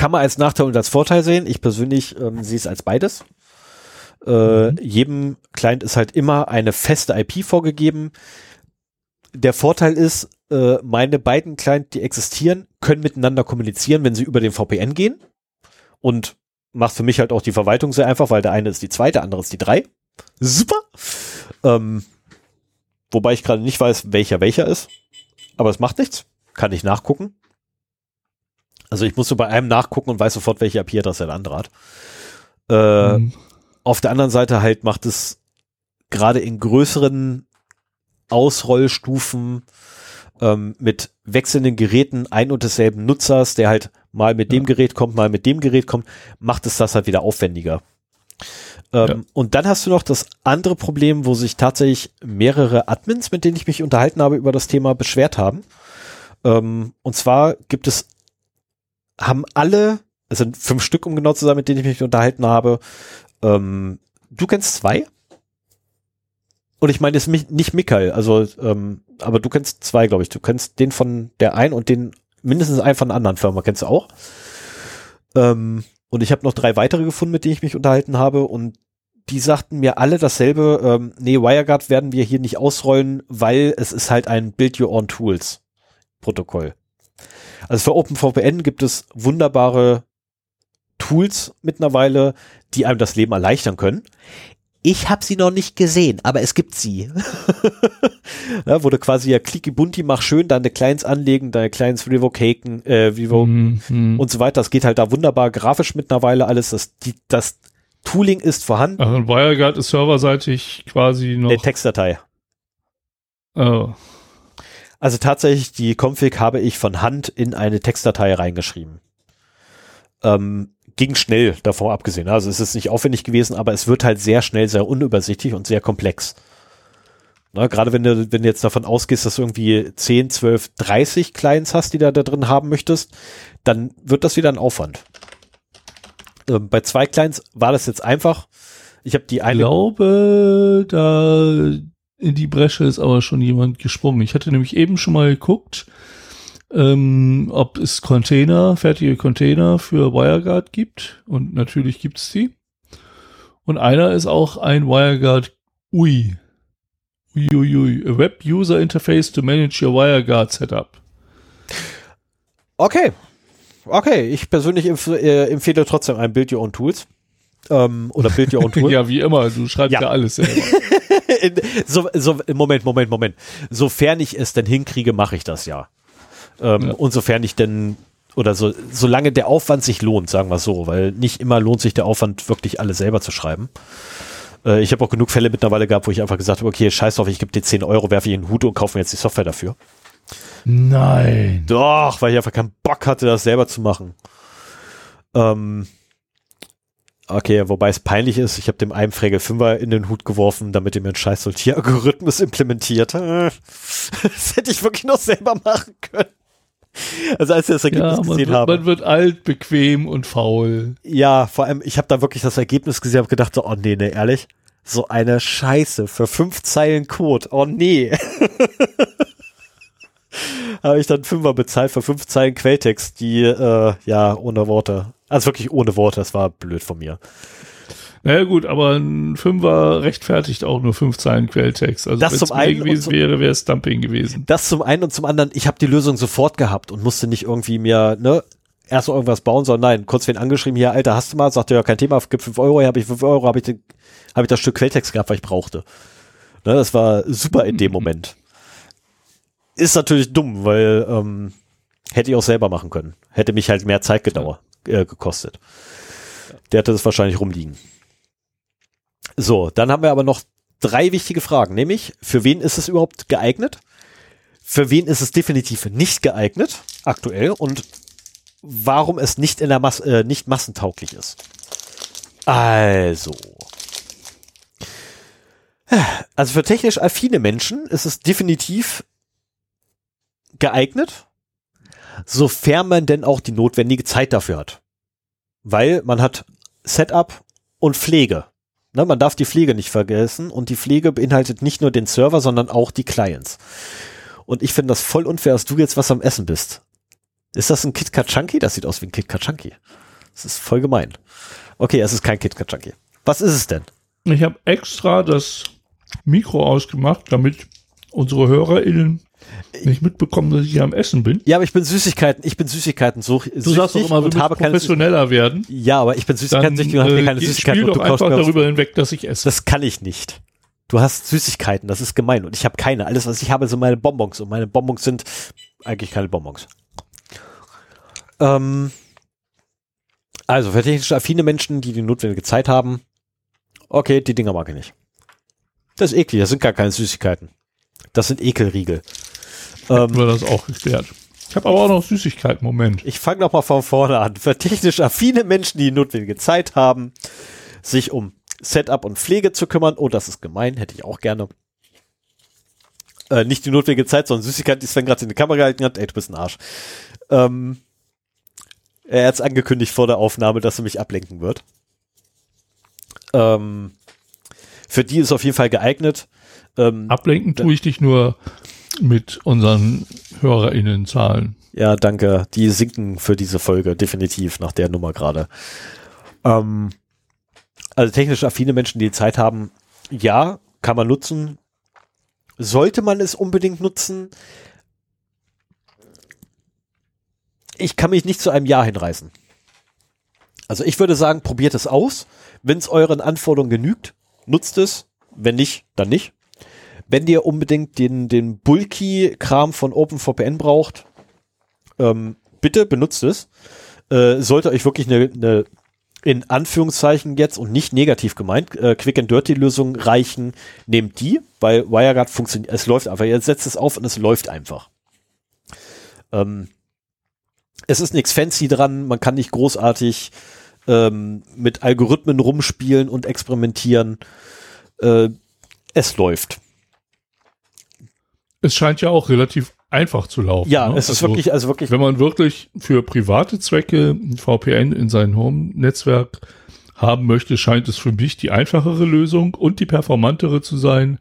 A: Kann man als Nachteil und als Vorteil sehen. Ich persönlich ähm, sehe es als beides. Äh,
B: Mhm.
A: Jedem Client ist halt immer eine feste IP vorgegeben. Der Vorteil ist, äh, meine beiden Clients, die existieren, können miteinander kommunizieren, wenn sie über den VPN gehen. Und macht für mich halt auch die Verwaltung sehr einfach, weil der eine ist die zwei, der andere ist die drei. Super. Ähm, wobei ich gerade nicht weiß, welcher welcher ist. Aber es macht nichts. Kann ich nachgucken. Also ich muss nur bei einem nachgucken und weiß sofort, welche IP-Adresse der andere hat. Äh,
B: Mhm.
A: auf der anderen Seite halt macht es gerade in größeren Ausrollstufen ähm, mit wechselnden Geräten ein und desselben Nutzers, der halt mal mit dem
B: Ja.
A: Gerät kommt, mal mit dem Gerät kommt, macht es das halt wieder aufwendiger. Ähm,
B: Ja.
A: Und dann hast du noch das andere Problem, wo sich tatsächlich mehrere Admins, mit denen ich mich unterhalten habe über das Thema, beschwert haben. Ähm, und zwar gibt es, haben alle, es sind fünf Stück, um genau zu sein, mit denen ich mich unterhalten habe, ähm, du kennst zwei? Und ich meine mi- nicht Mikael, also, ähm, aber du kennst zwei, glaube ich. Du kennst den von der einen und den mindestens einen von einer anderen Firma, kennst du auch. Ähm, und ich habe noch drei weitere gefunden, mit denen ich mich unterhalten habe und die sagten mir alle dasselbe, ähm, nee, WireGuard werden wir hier nicht ausrollen, weil es ist halt ein Build Your Own Tools. Protokoll. Also für OpenVPN gibt es wunderbare Tools mittlerweile, die einem das Leben erleichtern können. Ich habe sie noch nicht gesehen, aber es gibt sie. ja, wo du quasi ja klicki bunti mach schön deine Clients anlegen, deine Clients revocaten, äh, revoke
B: Mhm, mhm.
A: und so weiter. Das geht halt da wunderbar grafisch mittlerweile alles. Das, die, das Tooling ist vorhanden.
B: Also WireGuard ist serverseitig quasi noch.
A: Eine Textdatei.
B: Oh.
A: Also tatsächlich, die Config habe ich von Hand in eine Textdatei reingeschrieben. Ähm, ging schnell, davon abgesehen. Also es ist nicht aufwendig gewesen, aber es wird halt sehr schnell, sehr unübersichtlich und sehr komplex. Na, gerade wenn du, wenn du jetzt davon ausgehst, dass du irgendwie 10, 12, 30 Clients hast, die du da drin haben möchtest, dann wird das wieder ein Aufwand. Ähm, bei zwei Clients war das jetzt einfach. Ich habe die
B: Ich
A: eine
B: glaube, da in die Bresche ist aber schon jemand gesprungen. Ich hatte nämlich eben schon mal geguckt, ähm, ob es Container, fertige Container für WireGuard gibt. Und natürlich gibt's die. Und einer ist auch ein WireGuard UI. Uiuiui. A Web User Interface to manage your WireGuard Setup.
A: Okay. Okay, ich persönlich empf äh, empfehle trotzdem ein Build Your Own Tools. Ähm, oder Build Your Own Tool.
B: ja, wie immer. Du schreibst ja,
A: Ja.
B: alles selber.
A: In- so, so, Moment, Moment, Moment. Sofern ich es denn hinkriege, mache ich das ja. Ähm,
B: Ja.
A: Und sofern ich denn, oder so, solange der Aufwand sich lohnt, sagen wir es so, weil nicht immer lohnt sich der Aufwand, wirklich alles selber zu schreiben. Äh, ich habe auch genug Fälle mittlerweile gehabt, wo ich einfach gesagt habe, okay, scheiß drauf, ich gebe dir 10 Euro, werfe ich in den Hut und kaufe mir jetzt die Software dafür.
B: Nein.
A: Doch, weil ich einfach keinen Bock hatte, das selber zu machen. Ähm, okay, wobei es peinlich ist, ich habe dem einen Fregel Fünfer in den Hut geworfen, damit er mir einen scheiß Sortieralgorithmus implementiert. Das hätte ich wirklich noch selber machen können. Also als wir das Ergebnis
B: Ja,
A: gesehen
B: wird,
A: haben.
B: man wird alt, bequem und faul.
A: Ja, vor allem, ich habe da wirklich das Ergebnis gesehen, habe gedacht, so, oh nee, nee, ehrlich, so eine Scheiße für fünf Zeilen Code, oh nee. habe ich dann Fünfer bezahlt für fünf Zeilen Quelltext, die, äh, ja, ohne Worte. Also wirklich ohne Worte, das war blöd von mir.
B: Naja gut, aber ein Fünfer rechtfertigt auch nur fünf Zeilen Quelltext. Also
A: Das
B: wenn
A: zum einen
B: gewesen
A: zum-
B: wäre, wäre es Dumping gewesen.
A: Das zum einen und zum anderen, ich habe die Lösung sofort gehabt und musste nicht irgendwie mir, ne, erst noch irgendwas bauen, sondern nein, kurz wen angeschrieben, hier, Alter, hast du mal, sagte ja, kein Thema, gib fünf Euro, habe ich fünf Euro, habe ich, den- hab ich das Stück Quelltext gehabt, was ich brauchte. Ne, das war super in dem Moment. Ist natürlich dumm, weil ähm, hätte ich auch selber machen können. Hätte mich halt mehr Zeit gedauert, äh, gekostet. Der hatte das wahrscheinlich rumliegen. So, dann haben wir aber noch drei wichtige Fragen, nämlich, für wen ist es überhaupt geeignet? Für wen ist es definitiv nicht geeignet, aktuell, und warum es nicht in der Mas äh, nicht massentauglich ist. Also. Also für technisch affine Menschen ist es definitiv geeignet, sofern man denn auch die notwendige Zeit dafür hat. Weil man hat Setup und Pflege. Ne, man darf die Pflege nicht vergessen und die Pflege beinhaltet nicht nur den Server, sondern auch die Clients. Und ich finde das voll unfair, dass du jetzt was am Essen bist. Ist das ein KitKat Chunky? Das sieht aus wie ein KitKat Chunky. Das ist voll gemein. Okay, es ist kein KitKat Chunky. Was ist es denn?
B: Ich habe extra das Mikro ausgemacht, damit unsere HörerInnen nicht mitbekommen, dass ich hier am Essen bin.
A: Ja, aber ich bin Süßigkeiten, ich bin Süßigkeiten so
B: Du sagst doch immer, wir müssen professioner werden.
A: Ja, aber ich bin Süßigkeiten süchtig und habe
B: äh,
A: keine
B: geh-
A: Süßigkeiten
B: spiel doch einfach
A: mir
B: darüber hinweg, dass ich esse.
A: Das kann ich nicht. Du hast Süßigkeiten, das ist gemein und ich habe keine. Alles, was ich habe, sind meine Bonbons und meine Bonbons sind eigentlich keine Bonbons. Ähm, also für technisch affine Menschen, die die notwendige Zeit haben, okay, die Dinger mag ich nicht. Das ist eklig, das sind gar keine Süßigkeiten. Das sind Ekelriegel. Ähm,
B: Haben wir das auch geklärt. Ich habe aber auch noch Süßigkeiten. Moment.
A: ich fange noch mal von vorne an. Für technisch affine Menschen, die die notwendige Zeit haben, sich um Setup und Pflege zu kümmern. Oh, das ist gemein, hätte ich auch gerne. Äh, nicht die notwendige Zeit, sondern Süßigkeit, die Sven gerade in die Kamera gehalten hat. Ey, du bist ein Arsch. Ähm, er hat es angekündigt vor der Aufnahme, dass er mich ablenken wird. Ähm, für die ist auf jeden Fall geeignet. Ähm,
B: Ablenken tue ich dich nur mit unseren HörerInnen-Zahlen.
A: Ja, danke. Die sinken für diese Folge definitiv nach der Nummer gerade. Ähm, also technisch affine Menschen, die Zeit haben, ja, kann man nutzen. Sollte man es unbedingt nutzen? ich kann mich nicht zu einem Ja hinreißen. Also ich würde sagen, probiert es aus. Wenn es euren Anforderungen genügt, nutzt es. Wenn nicht, dann nicht. Wenn ihr unbedingt den, den Bulky-Kram von OpenVPN braucht, ähm, bitte benutzt es. Äh, sollte euch wirklich eine, eine in Anführungszeichen jetzt und nicht negativ gemeint, äh, Quick and Dirty Lösung reichen, nehmt die, weil WireGuard funktioniert, es läuft einfach. Ihr setzt es auf und es läuft einfach. Ähm, es ist nichts fancy dran, man kann nicht großartig ähm, mit Algorithmen rumspielen und experimentieren. Äh, es läuft.
B: Es scheint ja auch relativ einfach zu laufen.
A: Ja, ne? es ist also, wirklich, also wirklich.
B: Wenn man wirklich für private Zwecke VPN in sein Home-Netzwerk haben möchte, scheint es für mich die einfachere Lösung und die performantere zu sein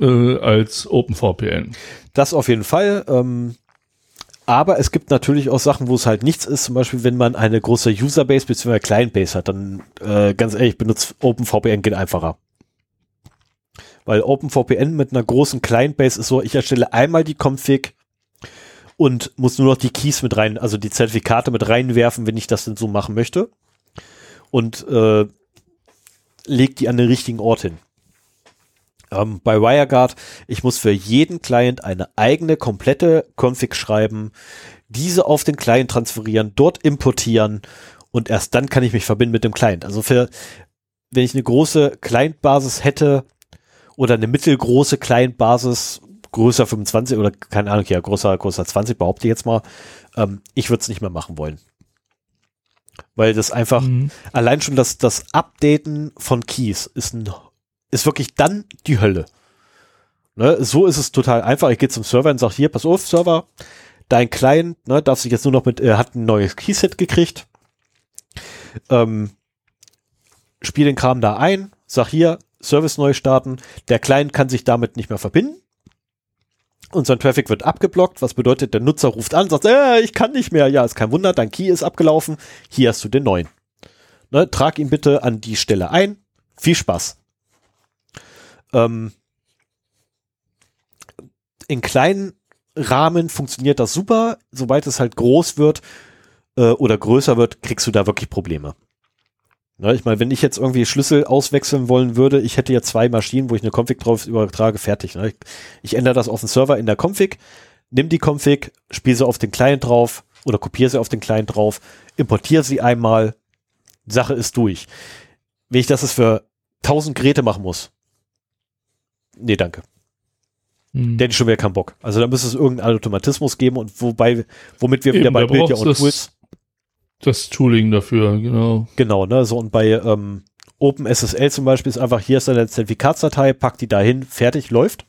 B: äh, als OpenVPN.
A: Das auf jeden Fall. Ähm, aber es gibt natürlich auch Sachen, wo es halt nichts ist. Zum Beispiel, wenn man eine große Userbase bzw. Clientbase hat, dann äh, ganz ehrlich, benutzt OpenVPN geht einfacher. Weil OpenVPN mit einer großen Clientbase ist so, ich erstelle einmal die Config und muss nur noch die Keys mit rein, also die Zertifikate mit reinwerfen, wenn ich das denn so machen möchte. Und äh, legt die an den richtigen Ort hin. Ähm, bei WireGuard, ich muss für jeden Client eine eigene komplette Config schreiben, diese auf den Client transferieren, dort importieren und erst dann kann ich mich verbinden mit dem Client. Also für, wenn ich eine große Client-Basis hätte oder eine mittelgroße Client-Basis, größer 25 oder keine Ahnung, ja, größer, größer 20, behaupte ich jetzt mal, ähm, ich würde es nicht mehr machen wollen. Weil das einfach, mhm. allein schon das, das Updaten von Keys ist ein ist wirklich dann die Hölle. Ne, so ist es total einfach. Ich gehe zum Server und sage, hier, pass auf, Server, dein Client, ne, darf sich jetzt nur noch mit, er hat ein neues Keyset gekriegt. Ähm, spiel den Kram da ein, sag hier, Service neu starten. Der Client kann sich damit nicht mehr verbinden. Unser Traffic wird abgeblockt, was bedeutet, der Nutzer ruft an, sagt, äh, ich kann nicht mehr. Ja, ist kein Wunder, dein Key ist abgelaufen. Hier hast du den neuen. Ne, trag ihn bitte an die Stelle ein. Viel Spaß. Ähm, in kleinen Rahmen funktioniert das super. Sobald es halt groß wird äh, oder größer wird, kriegst du da wirklich Probleme. Ja, ich meine, wenn ich jetzt irgendwie Schlüssel auswechseln wollen würde, ich hätte ja zwei Maschinen, wo ich eine Config drauf übertrage, fertig. Ne? Ich, ich, ändere das auf den Server in der Config, nimm die Config, spiele sie auf den Client drauf oder kopiere sie auf den Client drauf, importiere sie einmal, Sache ist durch. Wenn ich das jetzt für 1000 Geräte machen muss, nee, danke. Hm. Der hat schon wieder keinen Bock. Also da müsste es irgendeinen Automatismus geben und wobei, womit wir Eben, wieder bei Bild ja und Tools.
B: Das Tooling dafür, genau.
A: Genau, ne, so und bei ähm, OpenSSL zum Beispiel ist einfach, hier ist deine Zertifikatsdatei, pack die dahin, fertig, läuft.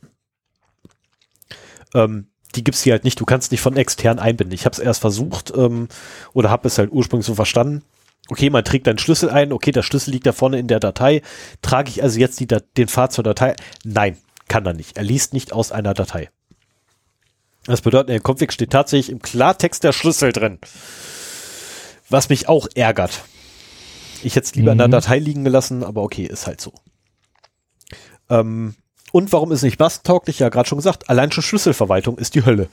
A: Ähm, die gibt's hier halt nicht, du kannst nicht von extern einbinden. Ich habe es erst versucht ähm, oder habe es halt ursprünglich so verstanden, okay, man trägt einen Schlüssel ein, okay, der Schlüssel liegt da vorne in der Datei, trage ich also jetzt die, den Pfad zur Datei? Nein, kann er nicht. Er liest nicht aus einer Datei. Das bedeutet, in der Config steht tatsächlich im Klartext der Schlüssel drin. Was mich auch ärgert. Ich hätte es lieber mhm. in der Datei liegen gelassen, aber okay, ist halt so. Ähm, und warum ist nicht masttauglich? Ja, gerade schon gesagt, allein schon Schlüsselverwaltung ist die Hölle.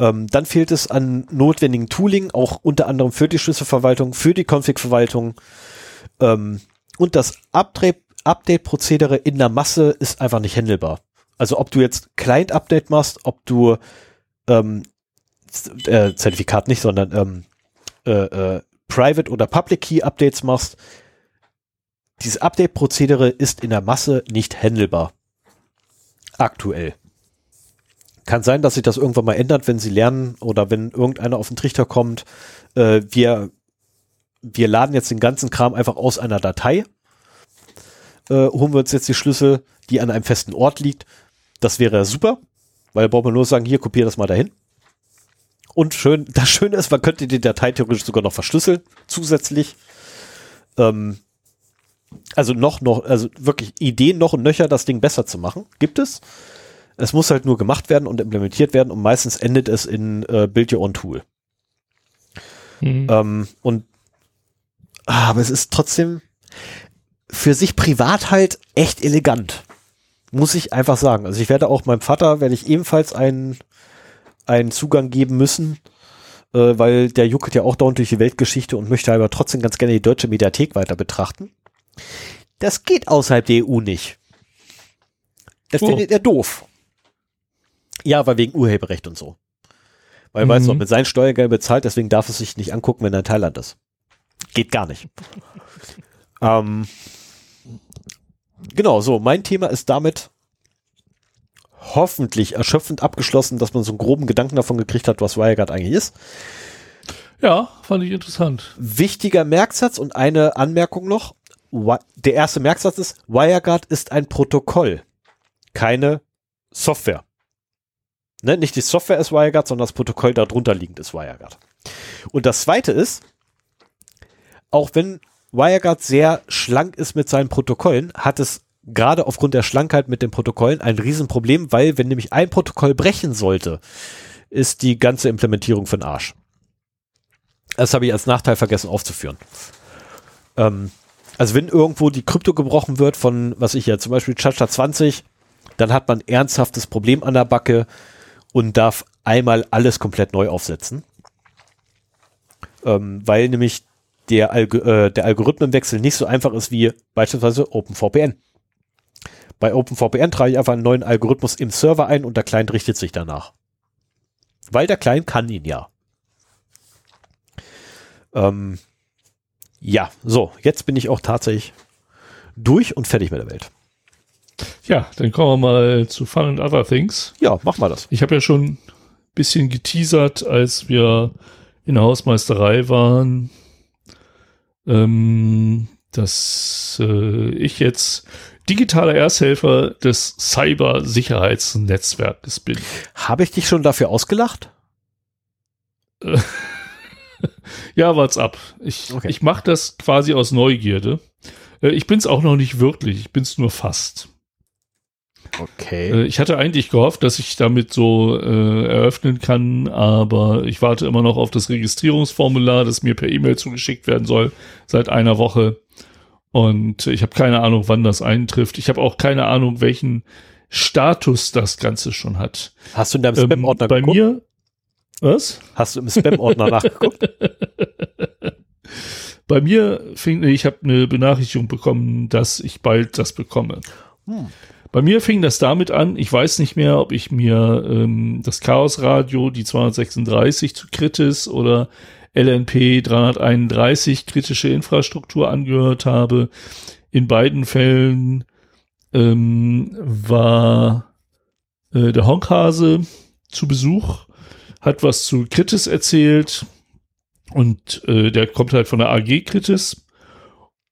A: Ähm, dann fehlt es an notwendigen Tooling, auch unter anderem für die Schlüsselverwaltung, für die Config-Verwaltung. Ähm, und das Update-Prozedere in der Masse ist einfach nicht handelbar. Also ob du jetzt Client-Update machst, ob du ähm, äh, Zertifikat nicht, sondern ähm, äh, äh, Private oder Public Key Updates machst, dieses Update-Prozedere ist in der Masse nicht handelbar. Aktuell. Kann sein, dass sich das irgendwann mal ändert, wenn sie lernen oder wenn irgendeiner auf den Trichter kommt. Äh, wir, wir laden jetzt den ganzen Kram einfach aus einer Datei. Äh, holen wir uns jetzt die Schlüssel, die an einem festen Ort liegt. Das wäre super, weil braucht man nur sagen, hier kopiere das mal dahin. Und schön, das Schöne ist, man könnte die Datei theoretisch sogar noch verschlüsseln, zusätzlich. Ähm, also noch, noch, also wirklich Ideen noch und nöcher, das Ding besser zu machen, gibt es. Es muss halt nur gemacht werden und implementiert werden und meistens endet es in äh, Build Your Own Tool. Mhm. Ähm, und ah, aber es ist trotzdem für sich privat halt echt elegant. Muss ich einfach sagen. Also ich werde auch meinem Vater, werde ich ebenfalls einen, einen Zugang geben müssen. äh, weil der juckelt ja auch dauernd durch die Weltgeschichte und möchte aber trotzdem ganz gerne die deutsche Mediathek weiter betrachten. Das geht außerhalb der EU nicht. Das
B: Oh.
A: findet er doof. Ja, weil wegen Urheberrecht und so. Weil er weiß
B: Mhm.
A: noch, mit seinen Steuergeldern bezahlt, deswegen darf es sich nicht angucken, wenn er in Thailand ist. Geht gar nicht. ähm, genau, so, mein Thema ist damit hoffentlich erschöpfend abgeschlossen, dass man so einen groben Gedanken davon gekriegt hat, was WireGuard eigentlich ist.
B: Ja, fand ich interessant.
A: Wichtiger Merksatz und eine Anmerkung noch. Der erste Merksatz ist, WireGuard ist ein Protokoll, keine Software. Ne? Nicht die Software ist WireGuard, sondern das Protokoll darunter liegend ist WireGuard. Und das zweite ist, auch wenn WireGuard sehr schlank ist mit seinen Protokollen, hat es gerade aufgrund der Schlankheit mit den Protokollen ein Riesenproblem, weil wenn nämlich ein Protokoll brechen sollte, ist die ganze Implementierung für den Arsch. Das habe ich als Nachteil vergessen aufzuführen. Ähm, also wenn irgendwo die Krypto gebrochen wird von, was ich ja, zum Beispiel Chacha 20, dann hat man ernsthaftes Problem an der Backe und darf einmal alles komplett neu aufsetzen. Ähm, weil nämlich der, Alg äh, der Algorithmenwechsel nicht so einfach ist wie beispielsweise OpenVPN. Bei OpenVPN trage ich einfach einen neuen Algorithmus im Server ein und der Client richtet sich danach. Weil der Client kann ihn ja. Ähm, ja, so, jetzt bin ich auch tatsächlich durch und fertig mit der Welt.
B: Ja, dann kommen wir mal zu Fun and Other Things.
A: Ja, mach mal das.
B: Ich habe ja schon ein bisschen geteasert, als wir in der Hausmeisterei waren, ähm, dass äh, ich jetzt digitaler Ersthelfer des Cybersicherheitsnetzwerkes bin.
A: Habe ich dich schon dafür ausgelacht?
B: Ja, wart's ab. Ich,
A: Okay.
B: ich mache das quasi aus Neugierde. Äh, ich bin's auch noch nicht wirklich, ich bin's nur fast.
A: Okay.
B: Äh, Ich hatte eigentlich gehofft, dass ich damit so äh, eröffnen kann, aber ich warte immer noch auf das Registrierungsformular, das mir per E-Mail zugeschickt werden soll, seit einer Woche. Und ich habe keine Ahnung, wann das eintrifft. Ich habe auch keine Ahnung, welchen Status das Ganze schon hat.
A: Hast du in deinem
B: Ähm,
A: Spam-Ordner
B: bei
A: geguckt?
B: mir, was?
A: Hast du im Spam-Ordner nachgeguckt?
B: Bei mir fing, ich habe eine Benachrichtigung bekommen, dass ich bald das bekomme.
A: Hm.
B: Bei mir fing das damit an, ich weiß nicht mehr, ob ich mir ähm, das Chaos Radio, die 236 zu Kritis oder LNP 331 kritische Infrastruktur angehört habe. In beiden Fällen ähm, war äh, der Honkhase zu Besuch, hat was zu Kritis erzählt und äh, der kommt halt von der AG Kritis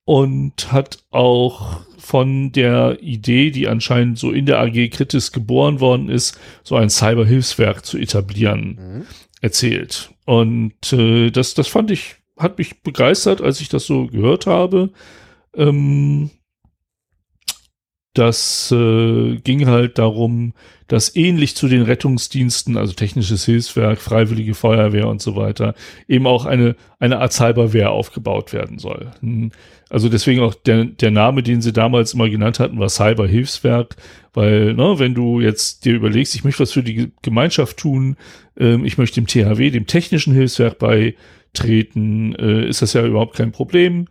B: und hat auch von der Idee, die anscheinend so in der AG Kritis geboren worden ist, so ein Cyberhilfswerk zu etablieren,
A: Mhm.
B: erzählt. Und äh, das, das fand ich, hat mich begeistert, als ich das so gehört habe. Ähm, das äh, ging halt darum, dass ähnlich zu den Rettungsdiensten, also technisches Hilfswerk, freiwillige Feuerwehr und so weiter, eben auch eine, eine Art Cyberwehr aufgebaut werden soll. Hm, Also deswegen auch der, der Name, den sie damals immer genannt hatten, war Cyberhilfswerk, weil, ne, wenn du jetzt dir überlegst, ich möchte was für die Gemeinschaft tun, ähm, ich möchte dem THW, dem technischen Hilfswerk beitreten, äh, ist das ja überhaupt kein Problem.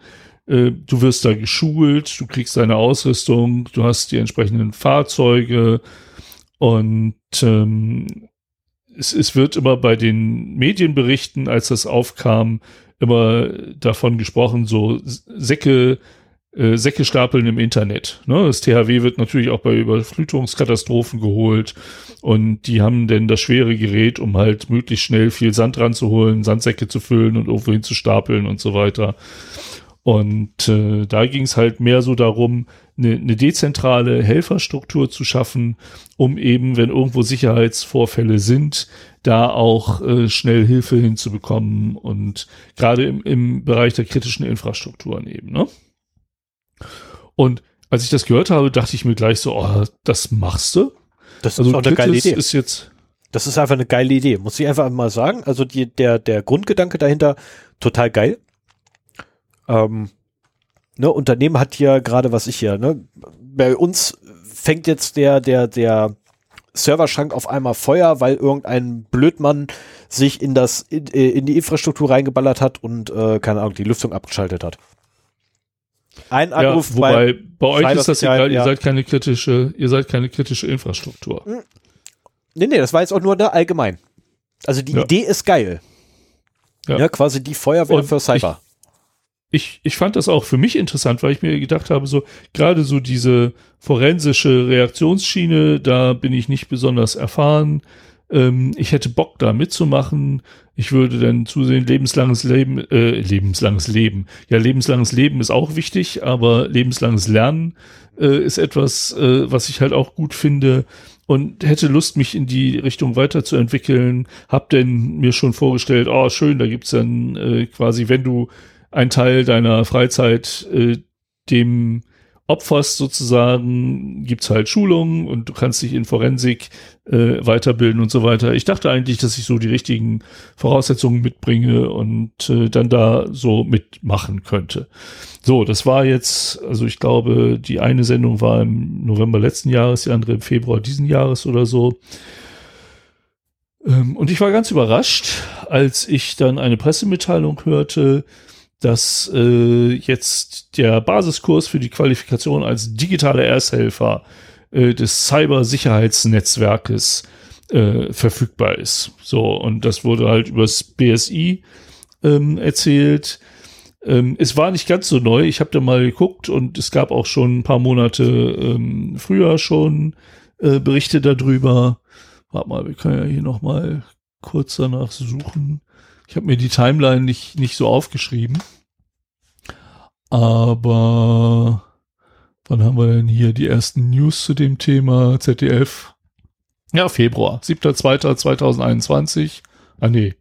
B: Äh, du wirst da geschult, du kriegst deine Ausrüstung, du hast die entsprechenden Fahrzeuge und ähm, es, es wird immer bei den Medienberichten, als das aufkam, immer davon gesprochen, so Säcke, äh, Säcke stapeln im Internet. Ne? Das THW wird natürlich auch bei Überflutungskatastrophen geholt und die haben denn das schwere Gerät, um halt möglichst schnell viel Sand ranzuholen, Sandsäcke zu füllen und irgendwo hin zu stapeln und so weiter. Und äh, da ging es halt mehr so darum, eine, eine dezentrale Helferstruktur zu schaffen, um eben, wenn irgendwo Sicherheitsvorfälle sind, da auch äh, schnell Hilfe hinzubekommen und gerade im, im Bereich der kritischen Infrastrukturen eben. Ne? Und als ich das gehört habe, dachte ich mir gleich so, oh, das machst du?
A: Das
B: Also
A: ist auch eine geile Idee.
B: ist jetzt
A: Das ist einfach eine geile Idee, muss ich einfach mal sagen. Also die, der, der Grundgedanke dahinter, total geil. Ähm, ne, Unternehmen hat hier gerade, was ich hier, ne, bei uns fängt jetzt der, der, der Serverschrank auf einmal Feuer, weil irgendein Blödmann sich in das in, äh, in die Infrastruktur reingeballert hat und äh, keine Ahnung die Lüftung abgeschaltet hat.
B: Ein Anruf ja, wobei bei, bei euch ist das egal, ja. ihr seid keine kritische, ihr seid keine kritische Infrastruktur. Hm.
A: Nee, nee, das war jetzt auch nur da allgemein. Also die ja. Idee ist geil. Ja. ja, quasi die Feuerwehr und für Cyber.
B: Ich, ich, fand das auch für mich interessant, weil ich mir gedacht habe, so gerade so diese forensische Reaktionsschiene, da bin ich nicht besonders erfahren. Ähm, ich hätte Bock da mitzumachen. Ich würde dann zusehen, lebenslanges Leben, äh, lebenslanges Leben. Ja, lebenslanges Leben ist auch wichtig, aber lebenslanges Lernen äh, ist etwas, äh, was ich halt auch gut finde und hätte Lust, mich in die Richtung weiterzuentwickeln. Hab denn mir schon vorgestellt, oh schön, da gibt's dann äh, quasi, wenn du einen Teil deiner Freizeit äh, dem opferst sozusagen, gibt's halt Schulungen und du kannst dich in Forensik äh, weiterbilden und so weiter. Ich dachte eigentlich, dass ich so die richtigen Voraussetzungen mitbringe und äh, dann da so mitmachen könnte. So, das war jetzt, also ich glaube, die eine Sendung war im November letzten Jahres, die andere im Februar diesen Jahres oder so. Ähm, und ich war ganz überrascht, als ich dann eine Pressemitteilung hörte, dass äh, jetzt der Basiskurs für die Qualifikation als digitaler Ersthelfer äh, des Cybersicherheitsnetzwerkes äh, verfügbar ist. So, und das wurde halt übers BSI ähm, erzählt. Ähm, es war nicht ganz so neu. Ich habe da mal geguckt und es gab auch schon ein paar Monate ähm, früher schon äh, Berichte darüber. Warte mal, wir können ja hier noch mal kurz danach suchen. Ich habe mir die Timeline nicht, nicht so aufgeschrieben. Aber wann haben wir denn hier die ersten News zu dem Thema ZDF? Ja, Februar, 7.2.2021. Ah, nee.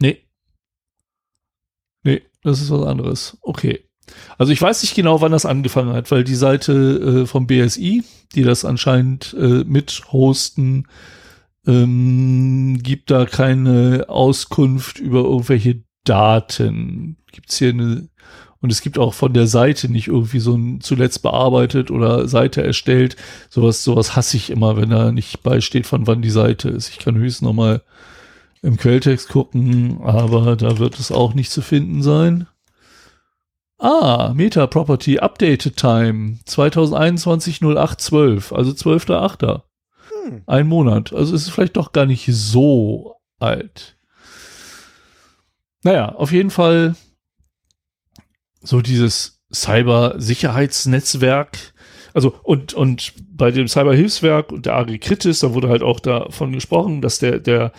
B: Nee. Nee, das ist was anderes. Okay. Also ich weiß nicht genau, wann das angefangen hat, weil die Seite äh, vom BSI, die das anscheinend äh, mit hosten, ähm, gibt da keine Auskunft über irgendwelche Daten. Gibt es hier eine und es gibt auch von der Seite nicht irgendwie so ein zuletzt bearbeitet oder Seite erstellt. Sowas, sowas hasse ich immer, wenn da nicht beisteht, von wann die Seite ist. Ich kann höchstens nochmal im Quelltext gucken, aber da wird es auch nicht zu finden sein. Ah, Meta Property Updated Time 2021 0812, also 12.8. Hm. Ein Monat. Also ist es vielleicht doch gar nicht so alt. Naja, auf jeden Fall so dieses Cyber-Sicherheitsnetzwerk. Also und und bei dem Cyberhilfswerk und der AG Kritis, da wurde halt auch davon gesprochen, dass der der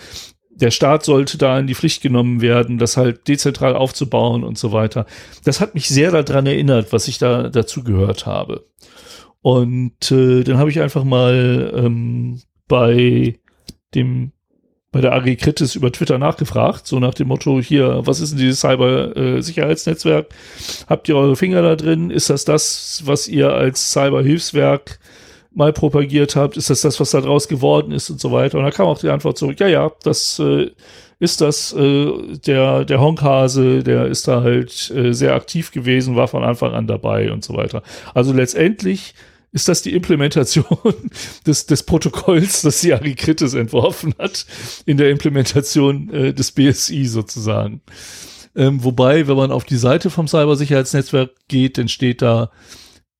B: der Staat sollte da in die Pflicht genommen werden, das halt dezentral aufzubauen und so weiter. Das hat mich sehr daran erinnert, was ich da dazu gehört habe. Und äh, dann habe ich einfach mal ähm, bei dem bei der AG Kritis über Twitter nachgefragt, so nach dem Motto, hier, was ist denn dieses Cyber-Sicherheitsnetzwerk? Äh, Habt ihr eure Finger da drin? Ist das das, was ihr als Cyber-Hilfswerk mal propagiert habt? Ist das das, was da draus geworden ist und so weiter? Und da kam auch die Antwort zurück, ja, ja, das äh, ist das, äh, der, der Honkhase, der ist da halt äh, sehr aktiv gewesen, war von Anfang an dabei und so weiter. Also letztendlich ist das die Implementation des, des Protokolls, das die Arikritis entworfen hat, in der Implementation äh, des BSI sozusagen. Ähm, wobei, wenn man auf die Seite vom Cybersicherheitsnetzwerk geht, dann steht da,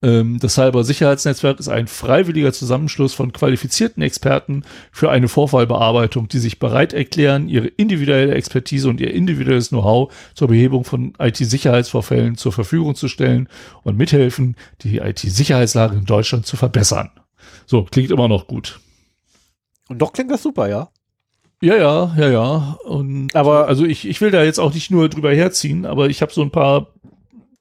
B: das Cybersicherheitsnetzwerk ist ein freiwilliger Zusammenschluss von qualifizierten Experten für eine Vorfallbearbeitung, die sich bereit erklären, ihre individuelle Expertise und ihr individuelles Know-how zur Behebung von IT-Sicherheitsvorfällen zur Verfügung zu stellen und mithelfen, die IT-Sicherheitslage in Deutschland zu verbessern. So, klingt immer noch gut.
A: Und doch klingt das super, ja.
B: Ja, ja, ja, ja. Und aber also ich, ich will da jetzt auch nicht nur drüber herziehen, aber ich habe so ein paar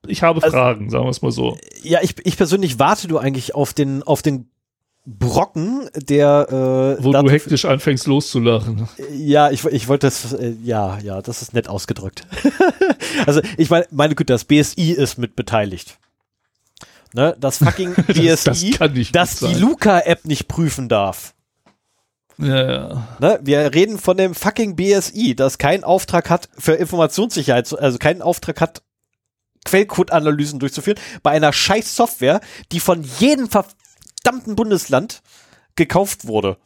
B: ich habe also, Fragen, sagen wir es mal so.
A: Ja, ich, ich persönlich warte du eigentlich auf den, auf den Brocken, der
B: äh, wo du hektisch anfängst loszulachen.
A: Ja, ich, ich wollte das, äh, ja, ja, das ist nett ausgedrückt. also ich meine, meine Güte, das BSI ist mit beteiligt. Ne, das fucking BSI, das, das die Luca-App nicht prüfen darf.
B: Ja, ja.
A: Ne, wir reden von dem fucking BSI, das keinen Auftrag hat für Informationssicherheit, also keinen Auftrag hat, Quellcode-Analysen durchzuführen, bei einer scheiß Software, die von jedem verdammten Bundesland gekauft wurde.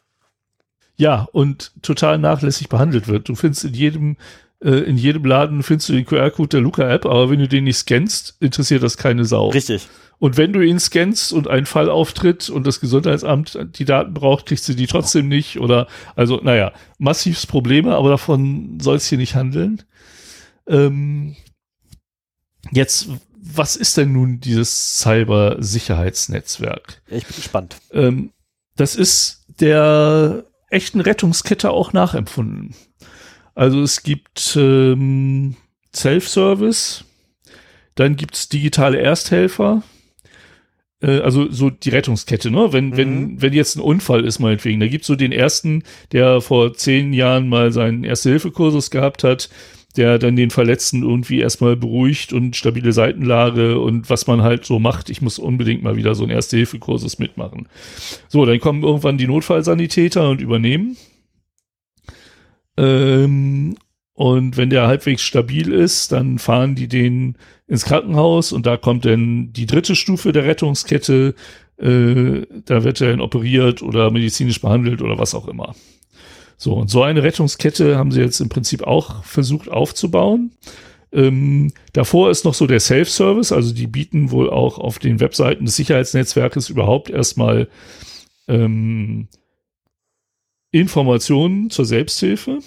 B: Ja, und total nachlässig behandelt wird. Du findest in jedem, äh, in jedem Laden findest du den QR-Code der Luca-App, aber wenn du den nicht scannst, interessiert das keine Sau.
A: Richtig.
B: Und wenn du ihn scannst und ein Fall auftritt und das Gesundheitsamt die Daten braucht, kriegst du die trotzdem nicht. Oder also, naja, massivs Probleme, aber davon soll es hier nicht handeln. Ähm, jetzt, was ist denn nun dieses Cyber-Sicherheitsnetzwerk?
A: Ich bin gespannt.
B: Ähm, das ist der echten Rettungskette auch nachempfunden. Also es gibt ähm, Self-Service, dann gibt's digitale Ersthelfer, äh, also so die Rettungskette, ne? Wenn, mhm. wenn, wenn jetzt ein Unfall ist, meinetwegen, da gibt's so den ersten, der vor zehn Jahren mal seinen Erste-Hilfe-Kursus gehabt hat, der dann den Verletzten irgendwie erstmal beruhigt und stabile Seitenlage und was man halt so macht. Ich muss unbedingt mal wieder so einen Erste-Hilfe-Kursus mitmachen. So, dann kommen irgendwann die Notfallsanitäter und übernehmen. Ähm, und wenn der halbwegs stabil ist, dann fahren die den ins Krankenhaus und da kommt dann die dritte Stufe der Rettungskette. Äh, da wird er dann operiert oder medizinisch behandelt oder was auch immer. So, und so eine Rettungskette haben sie jetzt im Prinzip auch versucht aufzubauen. Ähm, davor ist noch so der Self-Service, also die bieten wohl auch auf den Webseiten des Sicherheitsnetzwerkes überhaupt erstmal ähm, Informationen zur Selbsthilfe.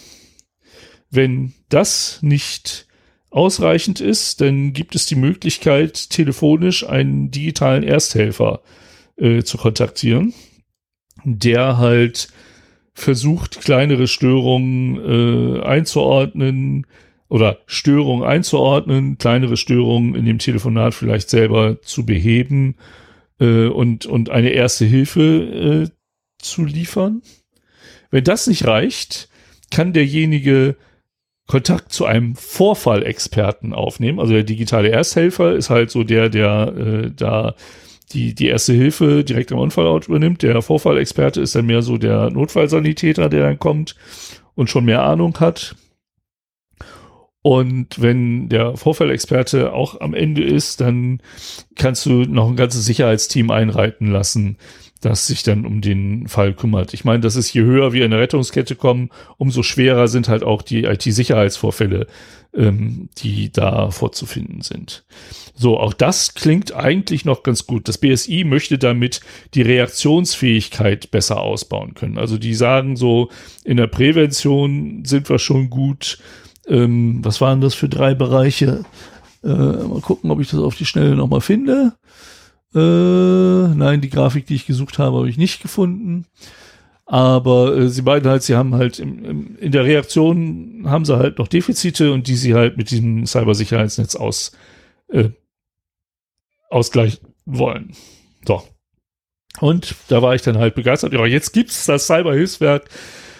B: Wenn das nicht ausreichend ist, dann gibt es die Möglichkeit, telefonisch einen digitalen Ersthelfer äh, zu kontaktieren, der halt versucht, kleinere Störungen äh, einzuordnen oder Störungen einzuordnen, kleinere Störungen in dem Telefonat vielleicht selber zu beheben äh, und, und eine erste Hilfe äh, zu liefern. Wenn das nicht reicht, kann derjenige Kontakt zu einem Vorfallexperten aufnehmen. Also der digitale Ersthelfer ist halt so der, der äh, da die, die erste Hilfe direkt am Unfallort übernimmt. Der Vorfallexperte ist dann mehr so der Notfallsanitäter, der dann kommt und schon mehr Ahnung hat. Und wenn der Vorfallexperte auch am Ende ist, dann kannst du noch ein ganzes Sicherheitsteam einreiten lassen, das sich dann um den Fall kümmert. Ich meine, das ist je höher wir in der Rettungskette kommen, umso schwerer sind halt auch die IT-Sicherheitsvorfälle, ähm, die da vorzufinden sind. So, auch das klingt eigentlich noch ganz gut. Das BSI möchte damit die Reaktionsfähigkeit besser ausbauen können. Also die sagen so, in der Prävention sind wir schon gut. Ähm, was waren das für drei Bereiche? Äh, mal gucken, ob ich das auf die Schnelle nochmal finde. Äh, nein, die Grafik, die ich gesucht habe, habe ich nicht gefunden. Aber äh, sie beiden halt, sie haben halt im, im, in der Reaktion haben sie halt noch Defizite und die sie halt mit diesem Cybersicherheitsnetz aus äh, ausgleichen wollen. So. Und da war ich dann halt begeistert. Ja, jetzt gibt's das Cyberhilfswerk,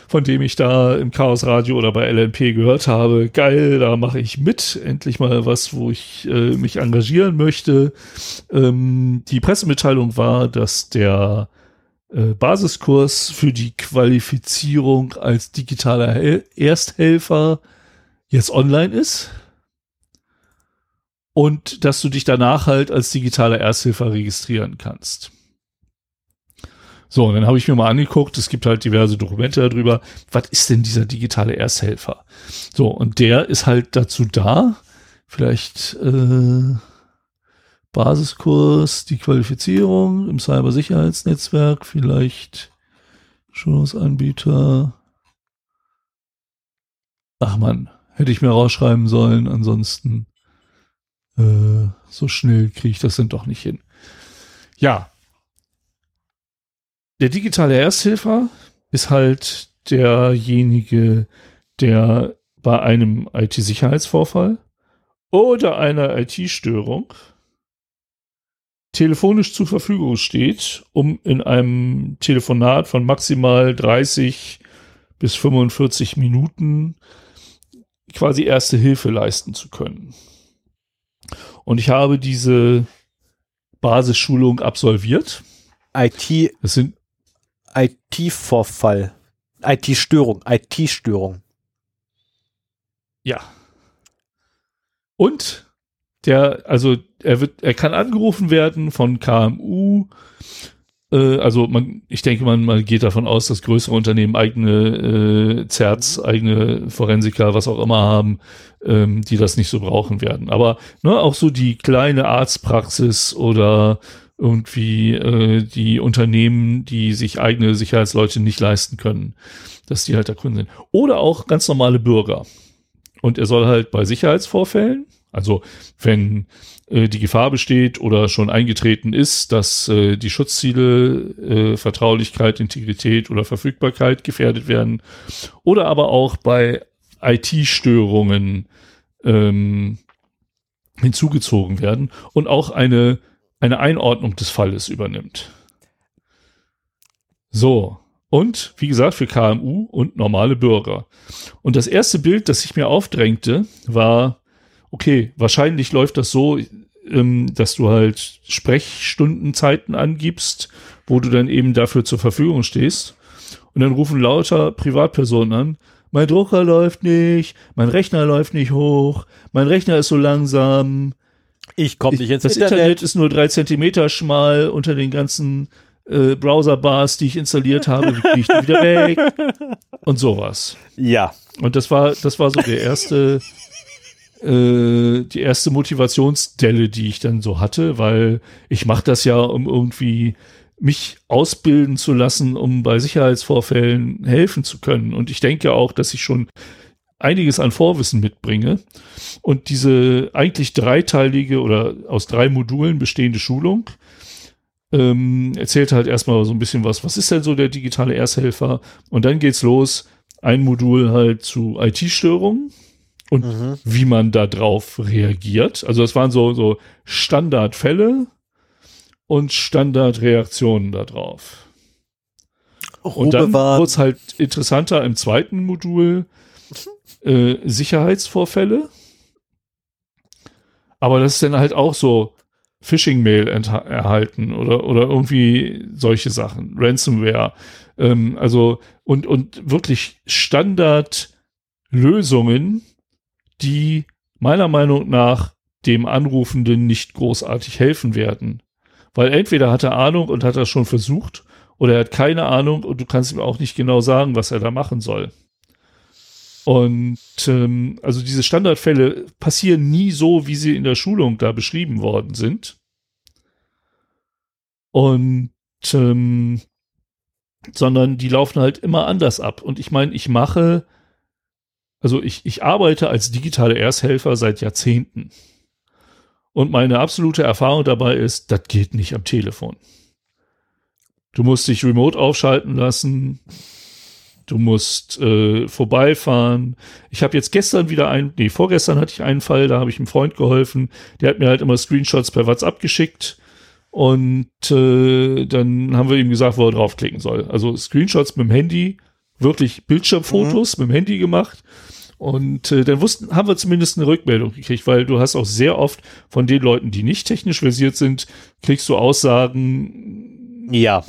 B: von dem ich da im Chaos Radio oder bei LNP gehört habe. Geil, da mache ich mit. Endlich mal was, wo ich äh, mich engagieren möchte. Ähm, die Pressemitteilung war, dass der äh, Basiskurs für die Qualifizierung als digitaler Hel Ersthelfer jetzt online ist und dass du dich danach halt als digitaler Ersthelfer registrieren kannst. So, und dann habe ich mir mal angeguckt, es gibt halt diverse Dokumente darüber, was ist denn dieser digitale Ersthelfer? So, und der ist halt dazu da, vielleicht äh, Basiskurs, die Qualifizierung im Cybersicherheitsnetzwerk, vielleicht Schulungsanbieter. Ach man, hätte ich mir rausschreiben sollen, ansonsten äh, so schnell kriege ich das dann doch nicht hin. Ja. Der digitale Ersthilfer ist halt derjenige, der bei einem IT-Sicherheitsvorfall oder einer IT-Störung telefonisch zur Verfügung steht, um in einem Telefonat von maximal 30 bis 45 Minuten quasi erste Hilfe leisten zu können. Und ich habe diese Basisschulung absolviert.
A: IT,
B: das sind
A: IT-Vorfall, IT-Störung, IT-Störung.
B: Ja. Und der, also er wird, er kann angerufen werden von KMU Äh, also man, ich denke, man, man geht davon aus, dass größere Unternehmen eigene äh, Zerts, eigene Forensiker, was auch immer haben, ähm, die das nicht so brauchen werden. Aber ne, auch so die kleine Arztpraxis oder irgendwie äh, die Unternehmen, die sich eigene Sicherheitsleute nicht leisten können, dass die halt da Kunden sind. Oder auch ganz normale Bürger. Und er soll halt bei Sicherheitsvorfällen, also wenn äh, die Gefahr besteht oder schon eingetreten ist, dass äh, die Schutzziele äh, Vertraulichkeit, Integrität oder Verfügbarkeit gefährdet werden, oder aber auch bei IT-Störungen ähm, hinzugezogen werden und auch eine eine Einordnung des Falles übernimmt. So. Und, wie gesagt, für KMU und normale Bürger. Und das erste Bild, das sich mir aufdrängte, war, okay, wahrscheinlich läuft das so, ähm, dass du halt Sprechstundenzeiten angibst, wo du dann eben dafür zur Verfügung stehst. Und dann rufen lauter Privatpersonen an, mein Drucker läuft nicht, mein Rechner läuft nicht hoch, mein Rechner ist so langsam,
A: ich komme nicht ins
B: das Internet. Internet ist nur drei Zentimeter schmal unter den ganzen äh, Browser-Bars, die ich installiert habe, wie kriege ich die wieder weg? Und sowas.
A: Ja.
B: Und das war, das war so der erste, äh, die erste Motivationsdelle, die ich dann so hatte, weil ich mache das ja, um irgendwie mich ausbilden zu lassen, um bei Sicherheitsvorfällen helfen zu können. Und ich denke auch, dass ich schon einiges an Vorwissen mitbringe. Und diese eigentlich dreiteilige oder aus drei Modulen bestehende Schulung ähm, erzählt halt erstmal so ein bisschen was, was ist denn so der digitale Ersthelfer? Und dann geht's los, ein Modul halt zu IT-Störungen und mhm. wie man da drauf reagiert. Also das waren so, so Standardfälle und Standardreaktionen darauf. Und dann wurde es halt interessanter im zweiten Modul, äh, Sicherheitsvorfälle. Aber das ist dann halt auch so Phishing-Mail erhalten oder, oder irgendwie solche Sachen, Ransomware. Ähm, also und, und wirklich Standardlösungen, die meiner Meinung nach dem Anrufenden nicht großartig helfen werden. Weil entweder hat er Ahnung und hat das schon versucht, oder er hat keine Ahnung und du kannst ihm auch nicht genau sagen, was er da machen soll. Und ähm, also diese Standardfälle passieren nie so, wie sie in der Schulung da beschrieben worden sind. Und ähm, sondern die laufen halt immer anders ab. Und ich meine, ich mache, also ich, ich arbeite als digitale Ersthelfer seit Jahrzehnten. Und meine absolute Erfahrung dabei ist, das geht nicht am Telefon. Du musst dich remote aufschalten lassen du musst äh, vorbeifahren. Ich habe jetzt gestern wieder einen, nee, vorgestern hatte ich einen Fall, da habe ich einem Freund geholfen, der hat mir halt immer Screenshots per WhatsApp geschickt und äh, dann haben wir ihm gesagt, wo er draufklicken soll. Also Screenshots mit dem Handy, wirklich Bildschirmfotos mhm. mit dem Handy gemacht. Und äh, dann wussten, haben wir zumindest eine Rückmeldung gekriegt, weil du hast auch sehr oft von den Leuten, die nicht technisch versiert sind, kriegst du Aussagen.
A: Ja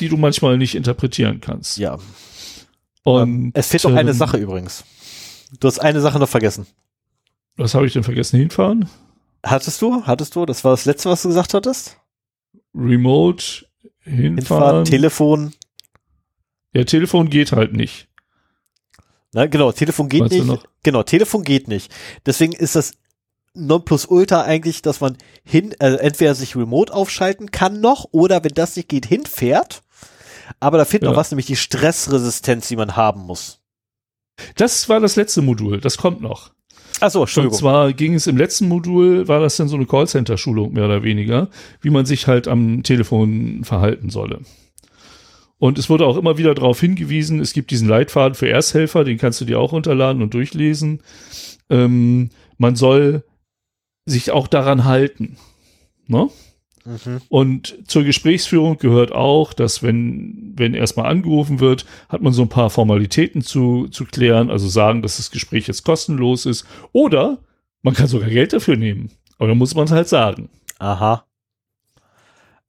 B: die du manchmal nicht interpretieren kannst.
A: Ja. Und es fehlt noch eine ähm, Sache übrigens. Du hast eine Sache noch vergessen.
B: Was habe ich denn vergessen? Hinfahren?
A: Hattest du? Hattest du? Das war das letzte, was du gesagt hattest?
B: Remote, hinfahren. hinfahren
A: Telefon.
B: Ja, Telefon geht halt nicht.
A: Na, genau, Telefon geht Meinst nicht. Genau, Telefon geht nicht. Deswegen ist das Nonplusultra eigentlich, dass man hin, äh, entweder sich remote aufschalten kann noch oder wenn das nicht geht, hinfährt. Aber da fehlt ja. noch was, nämlich die Stressresistenz, die man haben muss.
B: Das war das letzte Modul, das kommt noch.
A: Achso, Entschuldigung.
B: Und zwar ging es im letzten Modul, war das dann so eine Callcenter-Schulung mehr oder weniger, wie man sich halt am Telefon verhalten solle. Und es wurde auch immer wieder darauf hingewiesen, es gibt diesen Leitfaden für Ersthelfer, den kannst du dir auch runterladen und durchlesen. Ähm, man soll sich auch daran halten. Ne? Mhm. Und zur Gesprächsführung gehört auch, dass wenn, wenn erstmal angerufen wird, hat man so ein paar Formalitäten zu, zu klären, also sagen, dass das Gespräch jetzt kostenlos ist. Oder man kann sogar Geld dafür nehmen. Aber dann muss man es halt sagen.
A: Aha.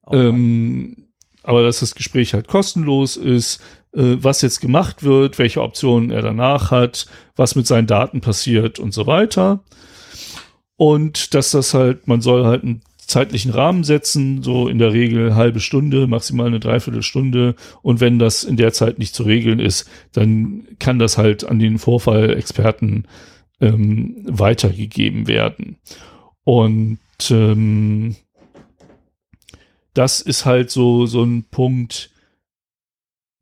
B: Okay. Ähm, aber dass das Gespräch halt kostenlos ist, äh, was jetzt gemacht wird, welche Optionen er danach hat, was mit seinen Daten passiert und so weiter. Und dass das halt, man soll halt ein zeitlichen Rahmen setzen, so in der Regel halbe Stunde, maximal eine Dreiviertelstunde. Und wenn das in der Zeit nicht zu regeln ist, dann kann das halt an den Vorfallexperten ähm, weitergegeben werden. Und ähm, das ist halt so, so ein Punkt,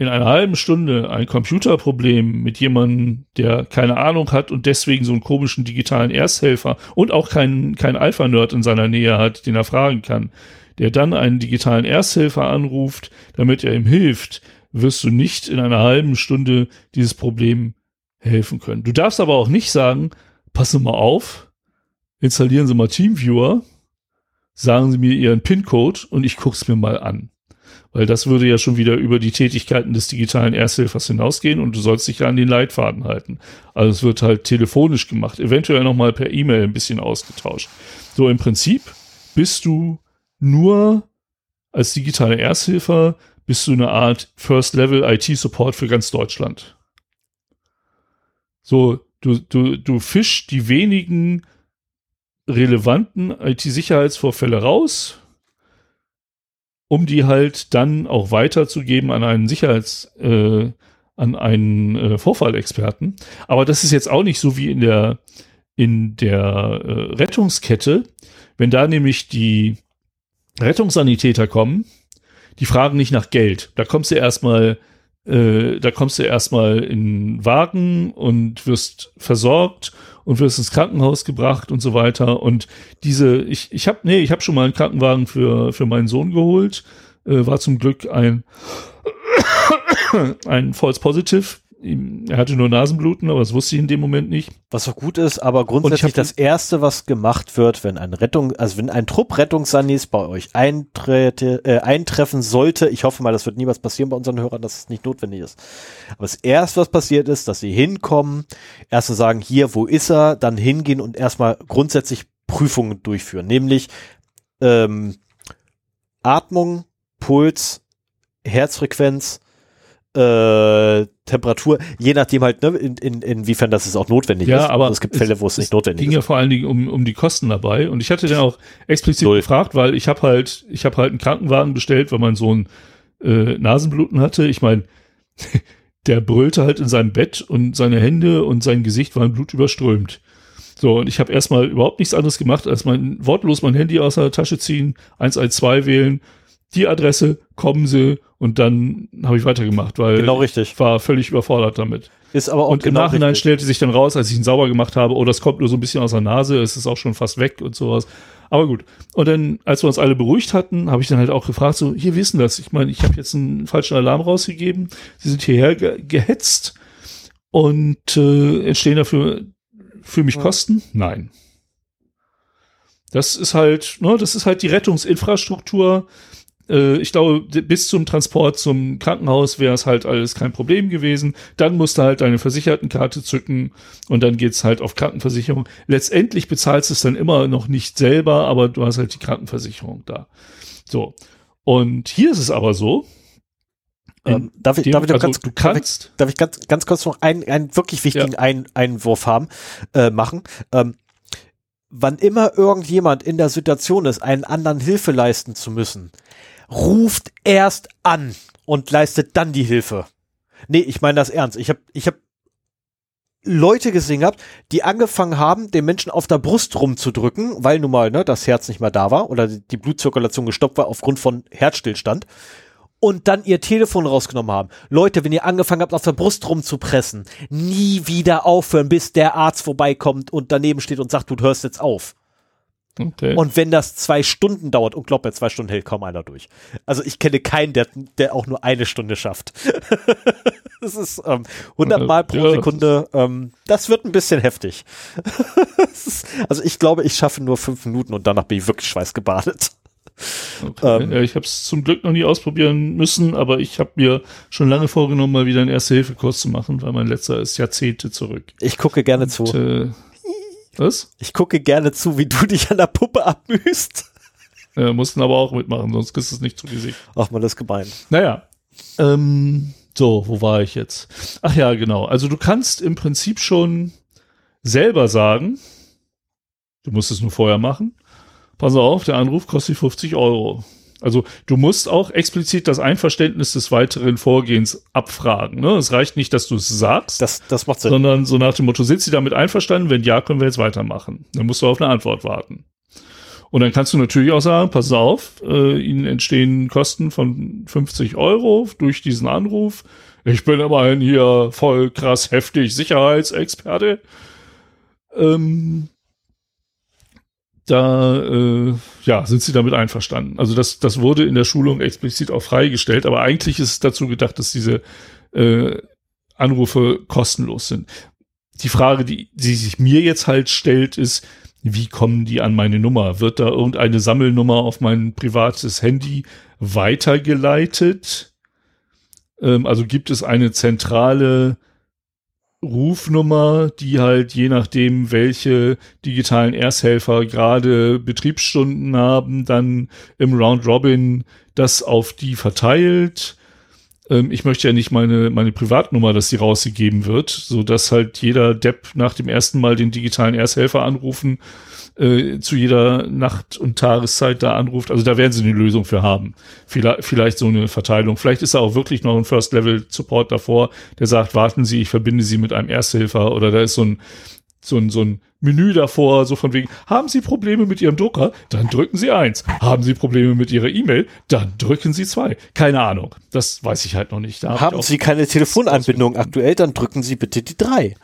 B: in einer halben Stunde ein Computerproblem mit jemandem, der keine Ahnung hat und deswegen so einen komischen digitalen Ersthelfer und auch keinen kein Alpha-Nerd in seiner Nähe hat, den er fragen kann, der dann einen digitalen Ersthelfer anruft, damit er ihm hilft, wirst du nicht in einer halben Stunde dieses Problem helfen können. Du darfst aber auch nicht sagen, passen mal auf, installieren Sie mal Teamviewer, sagen Sie mir Ihren PIN-Code und ich guck's mir mal an. Weil das würde ja schon wieder über die Tätigkeiten des digitalen Ersthilfers hinausgehen und du sollst dich ja an den Leitfaden halten. Also es wird halt telefonisch gemacht, eventuell nochmal per E-Mail ein bisschen ausgetauscht. So im Prinzip bist du nur als digitale Ersthilfer bist du eine Art First Level IT Support für ganz Deutschland. So, du, du, du fischst die wenigen relevanten IT-Sicherheitsvorfälle raus, um die halt dann auch weiterzugeben an einen Sicherheits, äh, an einen äh, Vorfallexperten. Aber das ist jetzt auch nicht so wie in der in der äh, Rettungskette, wenn da nämlich die Rettungssanitäter kommen, die fragen nicht nach Geld. Da kommst du erstmal, äh, da kommst du erstmal in Wagen und wirst versorgt und wirst ins Krankenhaus gebracht und so weiter. Und diese, ich, ich habe, nee, ich habe schon mal einen Krankenwagen für, für meinen Sohn geholt. Äh, war zum Glück ein, ein False Positive. Er hatte nur Nasenbluten, aber das wusste ich in dem Moment nicht.
A: Was auch gut ist, aber grundsätzlich das erste, was gemacht wird, wenn ein Rettung, also wenn ein Trupp Rettungssanis bei euch eintrete, äh, eintreffen sollte, ich hoffe mal, das wird niemals passieren bei unseren Hörern, dass es nicht notwendig ist. Aber das erste, was passiert ist, dass sie hinkommen, erstmal sagen, hier, wo ist er, dann hingehen und erstmal grundsätzlich Prüfungen durchführen, nämlich ähm, Atmung, Puls, Herzfrequenz, äh, Temperatur, je nachdem halt, ne, in, in, inwiefern das ist auch notwendig
B: ja,
A: ist.
B: aber
A: also es gibt Fälle, wo es, es nicht notwendig
B: ging
A: ist.
B: ja vor allen Dingen um, um die Kosten dabei. Und ich hatte dann auch explizit
A: Null.
B: gefragt, weil ich habe halt, ich habe halt einen Krankenwagen bestellt, weil mein Sohn äh, Nasenbluten hatte. Ich meine, der brüllte halt in seinem Bett und seine Hände und sein Gesicht waren blutüberströmt. So, und ich habe erstmal überhaupt nichts anderes gemacht, als mein wortlos mein Handy aus der Tasche ziehen, 112 wählen, die Adresse, kommen Sie und dann habe ich weitergemacht, weil
A: Genau richtig.
B: ich war völlig überfordert damit.
A: Ist aber auch
B: Und im
A: genau
B: Nachhinein
A: richtig.
B: stellte sich dann raus, als ich ihn sauber gemacht habe, oh, das kommt nur so ein bisschen aus der Nase, es ist auch schon fast weg und sowas. Aber gut. Und dann, als wir uns alle beruhigt hatten, habe ich dann halt auch gefragt, so, hier wissen das. Ich meine, ich habe jetzt einen falschen Alarm rausgegeben. Sie sind hierher ge gehetzt und äh, entstehen dafür für mich
A: Ja.
B: Kosten? Nein. Das ist halt, ne, das ist halt die Rettungsinfrastruktur. Äh, ich glaube, bis zum Transport zum Krankenhaus wäre es halt alles kein Problem gewesen. Dann musst du halt deine Versichertenkarte zücken und dann geht's halt auf Krankenversicherung. Letztendlich bezahlst du es dann immer noch nicht selber, aber du hast halt die Krankenversicherung da. So. Und hier ist es aber so.
A: Ähm, darf ich,
B: dem-
A: darf ich noch
B: also
A: ganz,
B: du
A: darf ich,
B: kannst,
A: darf ich ganz, ganz kurz noch einen, einen wirklich wichtigen Ein, Einwurf haben, äh, machen? Ähm, wann immer irgendjemand in der Situation ist, einen anderen Hilfe leisten zu müssen, ruft erst an und leistet dann die Hilfe. Nee, ich meine das ernst. Ich habe ich hab Leute gesehen gehabt, die angefangen haben, den Menschen auf der Brust rumzudrücken, weil nun mal ne, das Herz nicht mehr da war oder die Blutzirkulation gestoppt war aufgrund von Herzstillstand und dann ihr Telefon rausgenommen haben. Leute, wenn ihr angefangen habt, auf der Brust rumzupressen, nie wieder aufhören, bis der Arzt vorbeikommt und daneben steht und sagt, du hörst jetzt auf.
B: Okay.
A: Und wenn das zwei Stunden dauert, und glaub mir, zwei Stunden hält kaum einer durch. Also ich kenne keinen, der, der auch nur eine Stunde schafft. das ist ähm, 100 Mal pro
B: Ja, das
A: Sekunde. Ähm, das wird ein bisschen heftig. Das ist, also ich glaube, ich schaffe nur fünf Minuten und danach bin ich wirklich schweißgebadet.
B: Okay.
A: Ähm,
B: ja, ich habe es zum Glück noch nie ausprobieren müssen, aber ich habe mir schon lange vorgenommen, mal wieder einen Erste-Hilfe-Kurs zu machen, weil mein letzter ist Jahrzehnte zurück.
A: Ich gucke gerne zu.
B: Und, äh, was?
A: Ich gucke gerne zu, wie du dich an der Puppe abmühst.
B: Äh, mussten aber auch mitmachen, sonst kriegst du es nicht zu Gesicht.
A: Ach man, das gemein.
B: Naja. Ähm, so, wo war ich jetzt? Ach ja, genau. Also du kannst im Prinzip schon selber sagen, du musst es nur vorher machen. pass auf, der Anruf kostet 50 Euro. Also du musst auch explizit das Einverständnis des weiteren Vorgehens abfragen. Ne? Es reicht nicht, dass du es sagst,
A: Das, das macht Sinn.
B: sondern so nach dem Motto, sind Sie damit einverstanden? Wenn ja, können wir jetzt weitermachen. Dann musst du auf eine Antwort warten. Und dann kannst du natürlich auch sagen, pass auf, äh, Ihnen entstehen Kosten von 50 Euro durch diesen Anruf. Ich bin immerhin hier voll krass heftig Sicherheitsexperte. Ähm, da äh, ja, sind sie damit einverstanden. Also das, das wurde in der Schulung explizit auch freigestellt, aber eigentlich ist es dazu gedacht, dass diese äh, Anrufe kostenlos sind. Die Frage, die, die sich mir jetzt halt stellt, ist, wie kommen die an meine Nummer? Wird da irgendeine Sammelnummer auf mein privates Handy weitergeleitet? Ähm, also gibt es eine zentrale Rufnummer, die halt je nachdem, welche digitalen Ersthelfer gerade Betriebsstunden haben, dann im Round Robin das auf die verteilt. Ähm, ich möchte ja nicht meine, meine Privatnummer, dass die rausgegeben wird, so dass halt jeder Depp nach dem ersten Mal den digitalen Ersthelfer anrufen, äh, zu jeder Nacht- und Tageszeit da anruft. Also da werden sie eine Lösung für haben. Vielleicht, vielleicht so eine Verteilung. Vielleicht ist da auch wirklich noch ein First-Level-Support davor, der sagt, warten Sie, ich verbinde Sie mit einem Ersthelfer oder da ist so ein, so ein, so ein Menü davor, so von wegen, haben Sie Probleme mit Ihrem Drucker? Dann drücken Sie eins. Haben Sie Probleme mit Ihrer E-Mail? Dann drücken Sie zwei. Keine Ahnung. Das weiß ich halt noch nicht. Da hab
A: Haben
B: auch-
A: Sie keine Telefonanbindung aktuell, dann drücken Sie bitte die drei.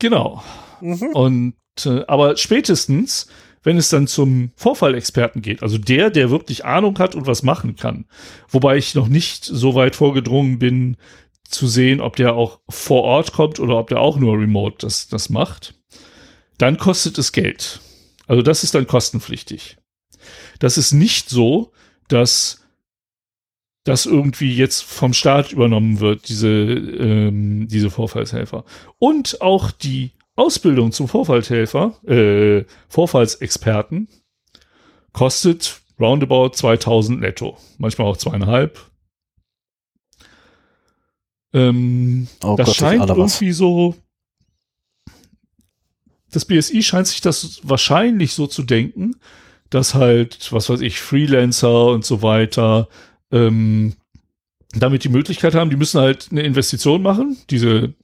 B: Genau.
A: Mhm.
B: Und aber spätestens, wenn es dann zum Vorfallexperten geht, also der, der wirklich Ahnung hat und was machen kann, wobei ich noch nicht so weit vorgedrungen bin, zu sehen, ob der auch vor Ort kommt oder ob der auch nur remote das, das macht, dann kostet es Geld. Also das ist dann kostenpflichtig. Das ist nicht so, dass das irgendwie jetzt vom Staat übernommen wird, diese, ähm, diese Vorfallshelfer. Und auch die Ausbildung zum Vorfallshelfer, äh, Vorfallsexperten, kostet roundabout 2000 netto. Manchmal auch zweieinhalb. Ähm,
A: Oh
B: das
A: Gott,
B: scheint irgendwie so. Das BSI scheint sich das wahrscheinlich so zu denken, dass halt, was weiß ich, Freelancer und so weiter ähm, damit die Möglichkeit haben, die müssen halt eine Investition machen, diese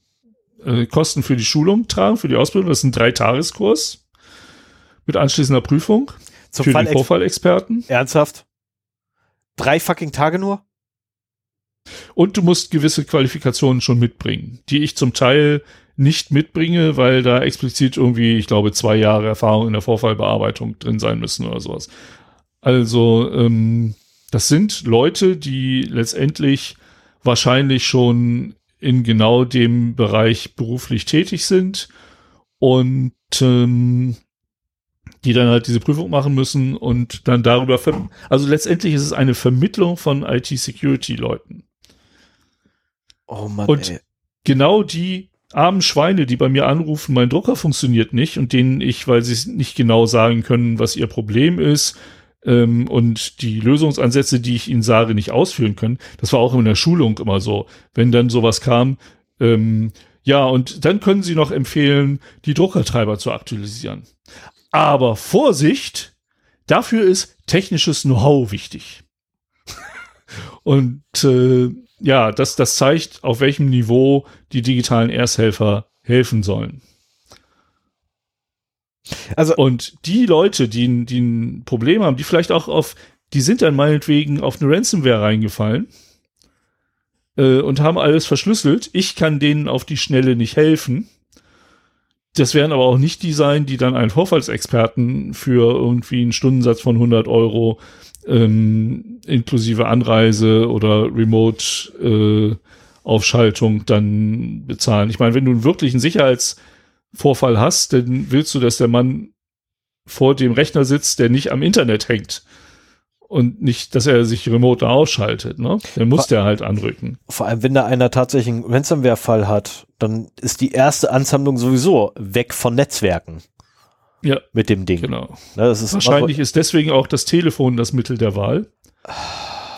B: äh, Kosten für die Schulung tragen, für die Ausbildung. Das ist ein Dreitageskurs mit anschließender Prüfung
A: Zum
B: für
A: Fall
B: den Vorfallexperten.
A: Ernsthaft? Drei fucking Tage nur?
B: Und du musst gewisse Qualifikationen schon mitbringen, die ich zum Teil nicht mitbringe, weil da explizit irgendwie, ich glaube, zwei Jahre Erfahrung in der Vorfallbearbeitung drin sein müssen oder sowas. Also, ähm, das sind Leute, die letztendlich wahrscheinlich schon in genau dem Bereich beruflich tätig sind und ähm, die dann halt diese Prüfung machen müssen und dann darüber, ver also letztendlich ist es eine Vermittlung von IT-Security-Leuten.
A: Oh Mann,
B: Und-
A: ey.
B: genau die armen Schweine, die bei mir anrufen, mein Drucker funktioniert nicht und denen ich, weil sie nicht genau sagen können, was ihr Problem ist ähm, und die Lösungsansätze, die ich ihnen sage, nicht ausführen können. Das war auch in der Schulung immer so. Wenn dann sowas kam, ähm, ja, und dann können sie noch empfehlen, die Druckertreiber zu aktualisieren. Aber Vorsicht, dafür ist technisches Know-how wichtig. und äh, ja, das, das zeigt, auf welchem Niveau die digitalen Ersthelfer helfen sollen.
A: Also,
B: Und die Leute, die, ein- die ein Problem haben, die vielleicht auch auf, die sind dann meinetwegen auf eine Ransomware reingefallen äh, und haben alles verschlüsselt. Ich kann denen auf die Schnelle nicht helfen. Das werden aber auch nicht die sein, die dann einen Vorfallsexperten für irgendwie einen Stundensatz von 100 Euro ähm, inklusive Anreise oder Remote äh, Aufschaltung dann bezahlen. Ich meine, wenn du einen wirklichen Sicherheitsvorfall hast, dann willst du, dass der Mann vor dem Rechner sitzt, der nicht am Internet hängt und nicht, dass er sich remote ausschaltet. Ne? Dann muss der halt anrücken.
A: vor allem, wenn da einer tatsächlich einen Ransomware-Fall hat, dann ist die erste Ansammlung sowieso weg von Netzwerken
B: Ja,
A: mit dem Ding.
B: genau.
A: Ne, das ist
B: Wahrscheinlich ist deswegen auch das Telefon das Mittel der Wahl,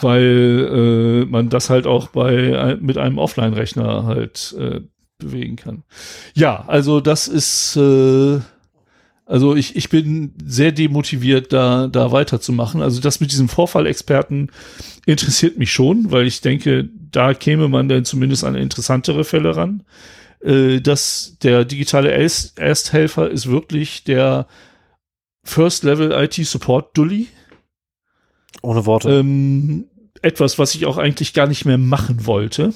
B: weil äh, man das halt auch bei mit einem Offline-Rechner halt äh, bewegen kann. Ja, also das ist äh, Also ich, ich bin sehr demotiviert, da, da weiterzumachen. Also das mit diesem Vorfallexperten interessiert mich schon, weil ich denke, da käme man dann zumindest an interessantere Fälle ran. Äh, dass der digitale Erst Ersthelfer ist wirklich der First Level IT Support Dully.
A: Ohne Worte.
B: Ähm, etwas, was ich auch eigentlich gar nicht mehr machen wollte,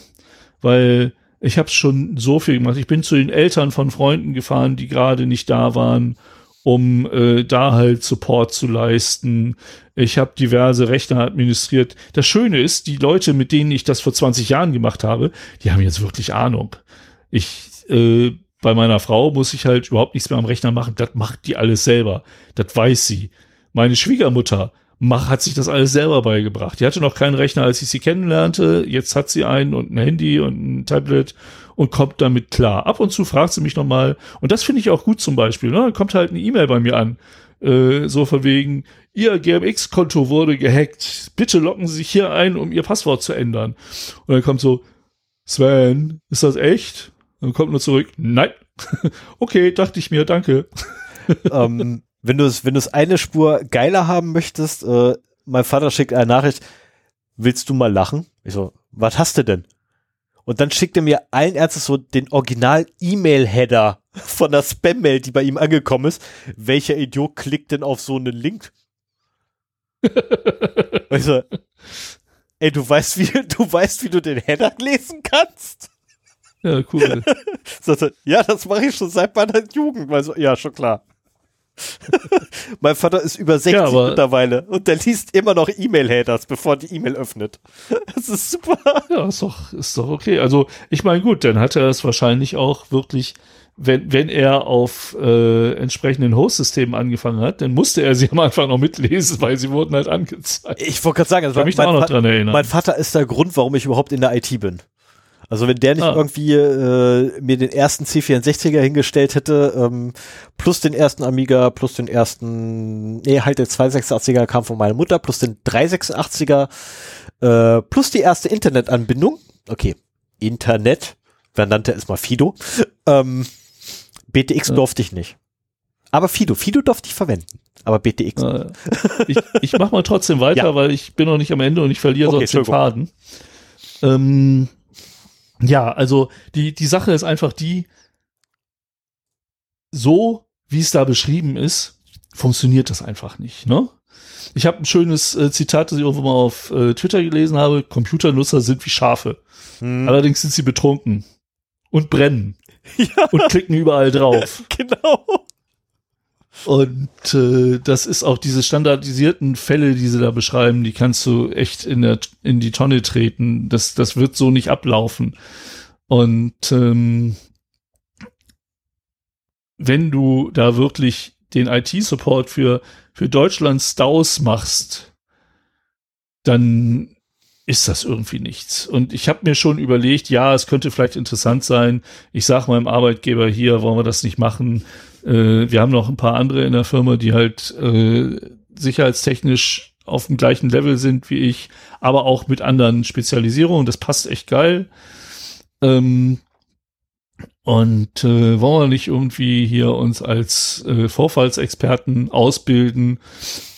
B: weil ich habe schon so viel gemacht. Ich bin zu den Eltern von Freunden gefahren, die gerade nicht da waren um äh, da halt Support zu leisten. Ich habe diverse Rechner administriert. Das Schöne ist, die Leute, mit denen ich das vor 20 Jahren gemacht habe, die haben jetzt wirklich Ahnung. Ich äh, bei meiner Frau muss ich halt überhaupt nichts mehr am Rechner machen. Das macht die alles selber. Das weiß sie. Meine Schwiegermutter mach, hat sich das alles selber beigebracht. Die hatte noch keinen Rechner, als ich sie kennenlernte. Jetzt hat sie einen und ein Handy und ein Tablet und kommt damit klar. Ab und zu fragt sie mich nochmal, und das finde ich auch gut zum Beispiel, ne? Dann kommt halt eine E-Mail bei mir an, äh, so von wegen, Ihr GMX-Konto wurde gehackt, bitte locken Sie sich hier ein, um Ihr Passwort zu ändern. Und dann kommt so, Sven, ist das echt? Dann kommt nur zurück, nein. okay, dachte ich mir, danke.
A: ähm, wenn du es wenn du es eine Spur geiler haben möchtest, äh, mein Vater schickt eine Nachricht, willst du mal lachen? Ich so, was hast du denn? Und dann schickt er mir allen Ernstes so den Original-E-Mail-Header von der Spam-Mail, die bei ihm angekommen ist. Welcher Idiot klickt denn auf so einen Link? also, ey, du weißt, wie, du weißt, wie du den Header lesen kannst?
B: Ja, cool.
A: so, ja, das mache ich schon seit meiner Jugend. Also, ja, schon klar. Mein Vater ist über 60 ja, mittlerweile und der liest immer noch E-Mail-Headers, bevor die E-Mail öffnet. Das ist super.
B: Ja, ist doch, ist doch okay. Also, ich meine, gut, dann hat er es wahrscheinlich auch wirklich, wenn, wenn er auf äh, entsprechenden Host-Systemen angefangen hat, dann musste er sie am Anfang noch mitlesen, weil sie wurden halt angezeigt.
A: Ich wollte gerade sagen, also
B: ich mich mein, auch noch dran erinnern.
A: mein Vater ist der Grund, warum ich überhaupt in der IT bin. Also wenn der nicht ah. irgendwie äh, mir den ersten C64er hingestellt hätte, ähm, plus den ersten Amiga, plus den ersten, nee, halt der 286er kam von meiner Mutter, plus den 386er, äh, plus die erste Internetanbindung, okay, Internet, wer nannte es mal Fido, ähm, BTX ja. durfte ich nicht. Aber Fido, Fido durfte ich verwenden. Aber BTX.
B: Äh, ich, ich mach mal trotzdem weiter, ja. weil ich bin noch nicht am Ende und ich verliere okay, sonst den Faden. Ähm, ja, also die, die Sache ist einfach die, so wie es da beschrieben ist, funktioniert das einfach nicht. Ne? Ich habe ein schönes äh, Zitat, das ich irgendwo mal auf äh, Twitter gelesen habe. Computernutzer sind wie Schafe. Hm. Allerdings sind sie betrunken und brennen ja. und klicken überall drauf.
A: genau.
B: Und äh, das ist auch diese standardisierten Fälle, die sie da beschreiben, die kannst du echt in, der, in die Tonne treten. Das, das wird so nicht ablaufen. Und ähm, wenn du da wirklich den IT-Support für, für Deutschland Staus machst, dann ist das irgendwie nichts. Und ich habe mir schon überlegt, ja, es könnte vielleicht interessant sein. Ich sage meinem Arbeitgeber hier, wollen wir das nicht machen? Äh, wir haben noch ein paar andere in der Firma, die halt äh, sicherheitstechnisch auf dem gleichen Level sind wie ich, aber auch mit anderen Spezialisierungen. Das passt echt geil. Ähm, und äh, wollen wir nicht irgendwie hier uns als äh, Vorfallsexperten ausbilden?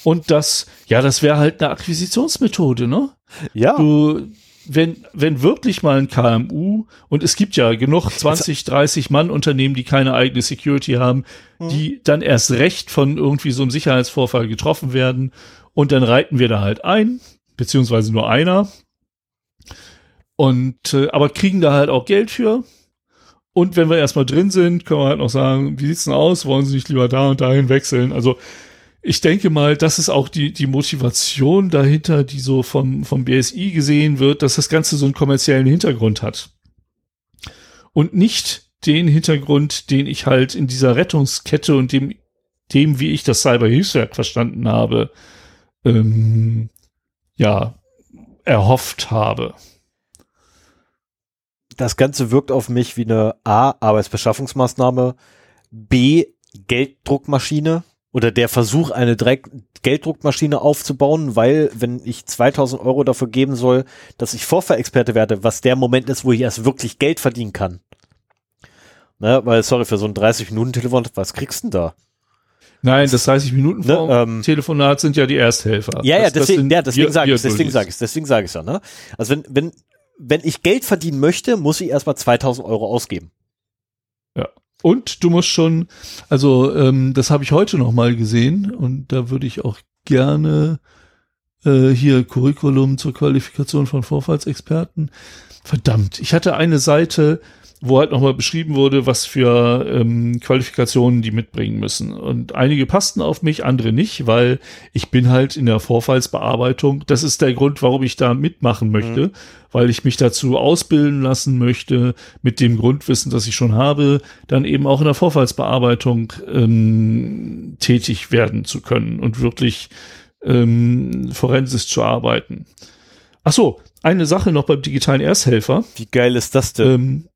B: Und das, ja, das wäre halt eine Akquisitionsmethode, ne?
A: Ja.
B: Du, wenn, wenn wirklich mal ein KMU, und es gibt ja genug 20, 30 Mann Unternehmen, die keine eigene Security haben, mhm. die dann erst recht von irgendwie so einem Sicherheitsvorfall getroffen werden. Und dann reiten wir da halt ein, beziehungsweise nur einer. Und, äh, aber kriegen da halt auch Geld für. Und wenn wir erstmal drin sind, können wir halt noch sagen, wie sieht's denn aus? Wollen Sie nicht lieber da und dahin wechseln? Also, ich denke mal, das ist auch die, die Motivation dahinter, die so vom, vom BSI gesehen wird, dass das Ganze so einen kommerziellen Hintergrund hat. Und nicht den Hintergrund, den ich halt in dieser Rettungskette und dem, dem, wie ich das Cyberhilfswerk verstanden habe, ähm, ja, erhofft habe.
A: Das Ganze wirkt auf mich wie eine A, Arbeitsbeschaffungsmaßnahme, B, Gelddruckmaschine, oder der Versuch, eine Dreck Gelddruckmaschine aufzubauen, weil wenn ich 2000 Euro dafür geben soll, dass ich Vorfahrexperte werde, was der Moment ist, wo ich erst wirklich Geld verdienen kann. Ne, weil, sorry, für so ein 30-Minuten-Telefon, was kriegst du denn da?
B: Nein, das 30 Minuten
A: Ne, ähm,
B: Telefonat sind ja die Ersthelfer.
A: Ja, ja,
B: Das- das
A: deswegen,
B: sind
A: ja, deswegen sage ich, deswegen sage ich, deswegen sage ich ja, ne? Also wenn, wenn, wenn ich Geld verdienen möchte, muss ich erstmal 2000 Euro ausgeben.
B: Und du musst schon, also ähm, das habe ich heute noch mal gesehen und da würde ich auch gerne äh, hier Curriculum zur Qualifikation von Vorfallsexperten. Verdammt, ich hatte eine Seite, wo halt nochmal beschrieben wurde, was für ähm, Qualifikationen die mitbringen müssen. Und einige passten auf mich, andere nicht, weil ich bin halt in der Vorfallsbearbeitung. Das ist der Grund, warum ich da mitmachen möchte, weil ich mich dazu ausbilden lassen möchte, mit dem Grundwissen, das ich schon habe, dann eben auch in der Vorfallsbearbeitung ähm, tätig werden zu können und wirklich ähm, forensisch zu arbeiten. Ach so, eine Sache noch beim digitalen Ersthelfer.
A: Wie geil ist das denn?
B: Ähm,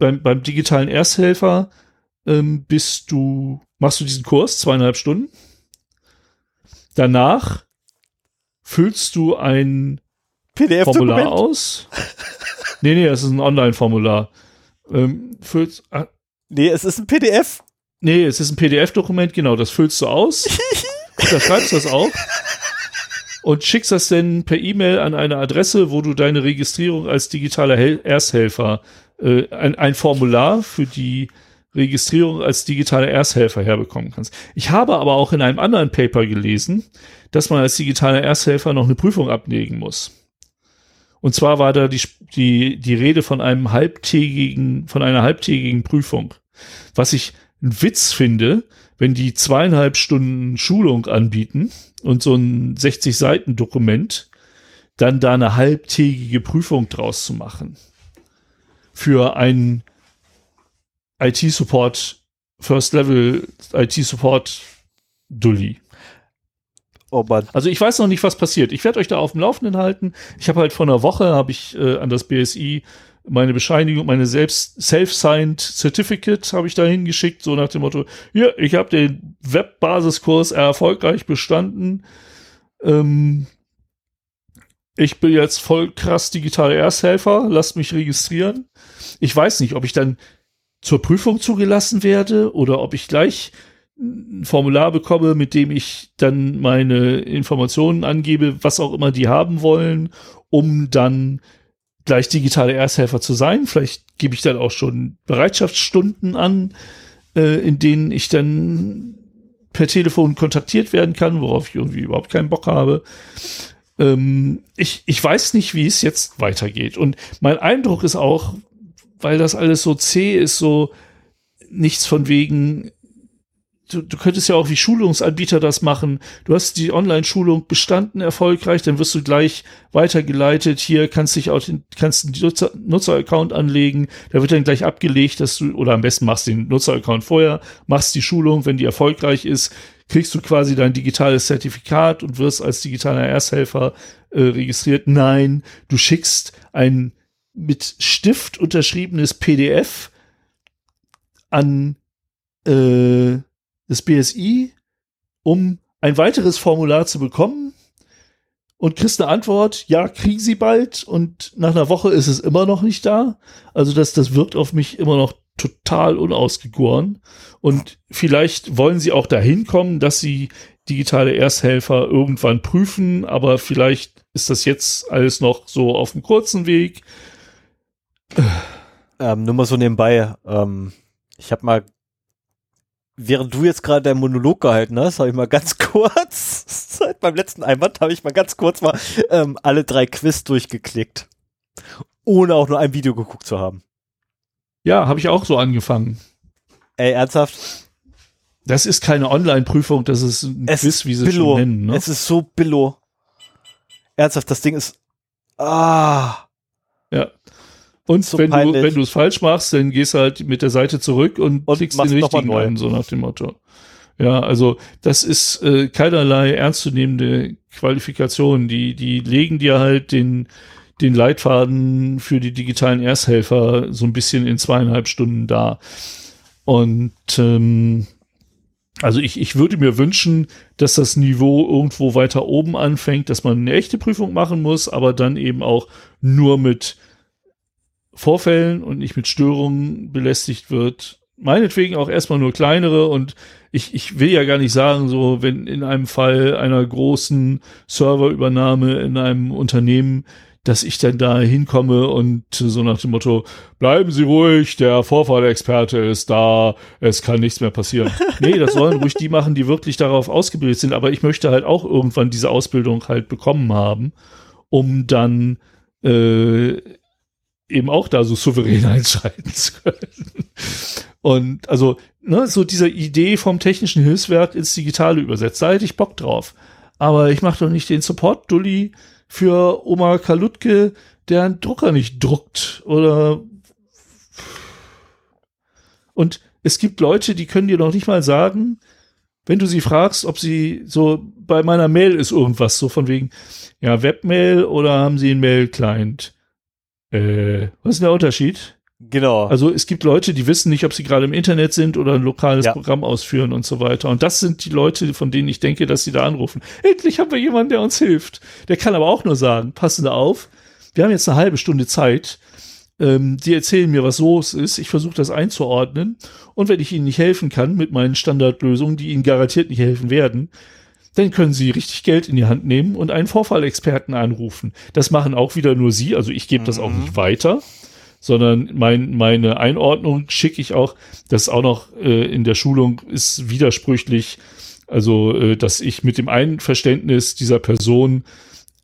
B: beim, beim digitalen Ersthelfer ähm, bist du, machst du diesen Kurs, zweieinhalb Stunden. Danach füllst du ein Formular
A: PDF-Dokument?
B: aus. nee, nee, das ist ein Online-Formular. Ähm, füllst, ah,
A: Nee, es ist ein PDF.
B: nee, es ist ein PDF-Dokument, genau, das füllst du aus. unterschreibst das auch. Und schickst das dann per E-Mail an eine Adresse, wo du deine Registrierung als digitaler Hel Ersthelfer, äh, ein, ein Formular für die Registrierung als digitaler Ersthelfer herbekommen kannst. Ich habe aber auch in einem anderen Paper gelesen, dass man als digitaler Ersthelfer noch eine Prüfung ablegen muss. Und zwar war da die, die, die Rede von einem halbtägigen, von einer halbtägigen Prüfung. Was ich einen Witz finde, wenn die zweieinhalb Stunden Schulung anbieten und so ein 60 Seiten Dokument, dann da eine halbtägige Prüfung draus zu machen. Für einen IT-Support, First Level IT-Support Dulli.
A: Oh Mann.
B: Also ich weiß noch nicht, was passiert. Ich werde euch da auf dem Laufenden halten. Ich habe halt vor einer Woche habe ich äh, an das BSI meine Bescheinigung, meine selbst self-signed Certificate habe ich da hingeschickt, so nach dem Motto, ja, ich habe den Webbasiskurs erfolgreich bestanden. Ähm, ich bin jetzt voll krass digitaler Ersthelfer, lasst mich registrieren. Ich weiß nicht, ob ich dann zur Prüfung zugelassen werde oder ob ich gleich ein Formular bekomme, mit dem ich dann meine Informationen angebe, was auch immer die haben wollen, um dann gleich digitale Ersthelfer zu sein. Vielleicht gebe ich dann auch schon Bereitschaftsstunden an, äh, in denen ich dann per Telefon kontaktiert werden kann, worauf ich irgendwie überhaupt keinen Bock habe. Ähm, ich, ich weiß nicht, wie es jetzt weitergeht. Und mein Eindruck ist auch, weil das alles so zäh ist, so nichts von wegen, du, du könntest ja auch wie Schulungsanbieter das machen. Du hast die Online-Schulung bestanden erfolgreich, dann wirst du gleich weitergeleitet. Hier kannst dich auch den, kannst einen Nutzer, Nutzer-Account anlegen. Da wird dann gleich abgelegt, dass du, oder am besten machst den Nutzer-Account vorher, machst die Schulung, wenn die erfolgreich ist, kriegst du quasi dein digitales Zertifikat und wirst als digitaler Ersthelfer äh, registriert. Nein, du schickst ein mit Stift unterschriebenes PDF an äh, das BSI, um ein weiteres Formular zu bekommen und kriegst eine Antwort, ja, kriegen sie bald und nach einer Woche ist es immer noch nicht da. Also das, das wirkt auf mich immer noch total unausgegoren und vielleicht wollen sie auch dahin kommen, dass sie digitale Ersthelfer irgendwann prüfen, aber vielleicht ist das jetzt alles noch so auf dem kurzen Weg.
A: Ähm, nur mal so nebenbei. Ähm, ich habe mal, während du jetzt gerade deinen Monolog gehalten hast, habe ich mal ganz kurz, seit meinem letzten Einwand, habe ich mal ganz kurz mal ähm, alle drei Quiz durchgeklickt. Ohne auch nur ein Video geguckt zu haben.
B: Ja, habe ich auch so angefangen.
A: Ey, ernsthaft?
B: Das ist keine Online-Prüfung, das ist ein
A: Es
B: Quiz, wie sie
A: Billo.
B: schon nennen. Ne?
A: Es ist so Billo. Ernsthaft, das Ding ist. Ah.
B: Ja. Und
A: So
B: wenn, du,
A: peinlich.
B: wenn du es falsch machst, dann gehst du halt mit der Seite zurück und,
A: Und
B: klickst den richtigen an, so nach dem Motto. Ja, also das ist äh, keinerlei ernstzunehmende Qualifikation. Die, die legen dir halt den, den Leitfaden für die digitalen Ersthelfer so ein bisschen in zweieinhalb Stunden dar. Und ähm, also ich, ich würde mir wünschen, dass das Niveau irgendwo weiter oben anfängt, dass man eine echte Prüfung machen muss, aber dann eben auch nur mit Vorfällen und nicht mit Störungen belästigt wird. meinetwegen auch erstmal nur kleinere und ich, ich will ja gar nicht sagen, so wenn in einem Fall einer großen Serverübernahme in einem Unternehmen, dass ich dann da hinkomme und so nach dem Motto, bleiben Sie ruhig, der Vorfallexperte ist da, es kann nichts mehr passieren. nee, das sollen ruhig die machen, die wirklich darauf ausgebildet sind, aber ich möchte halt auch irgendwann diese Ausbildung halt bekommen haben, um dann äh, eben auch da so souverän entscheiden zu können. Und also, ne, so diese Idee vom technischen Hilfswerk ins Digitale übersetzt, da hätte ich Bock drauf. Aber ich mache doch nicht den Support-Dulli für Oma Kalutke, der einen Drucker nicht druckt. Oder und es gibt Leute, die können dir noch nicht mal sagen, wenn du sie fragst, ob sie so bei meiner Mail ist irgendwas, so von wegen, ja, Webmail oder haben sie einen Mail-Client? Äh, was ist der Unterschied?
A: Genau.
B: Also es gibt Leute, die wissen nicht, ob sie gerade im Internet sind oder ein lokales ja. Programm ausführen und so weiter. Und das sind die Leute, von denen ich denke, dass sie da anrufen. Endlich haben wir jemanden, der uns hilft. Der kann aber auch nur sagen, passen da auf, wir haben jetzt eine halbe Stunde Zeit. Ähm, die erzählen mir, was los ist. Ich versuche das einzuordnen. Und wenn ich ihnen nicht helfen kann mit meinen Standardlösungen, die ihnen garantiert nicht helfen werden, dann können Sie richtig Geld in die Hand nehmen und einen Vorfallexperten anrufen. Das machen auch wieder nur Sie, also ich gebe mhm. das auch nicht mhm. weiter, sondern mein, meine Einordnung schicke ich auch, das auch noch äh, in der Schulung ist widersprüchlich, also äh, dass ich mit dem Einverständnis dieser Person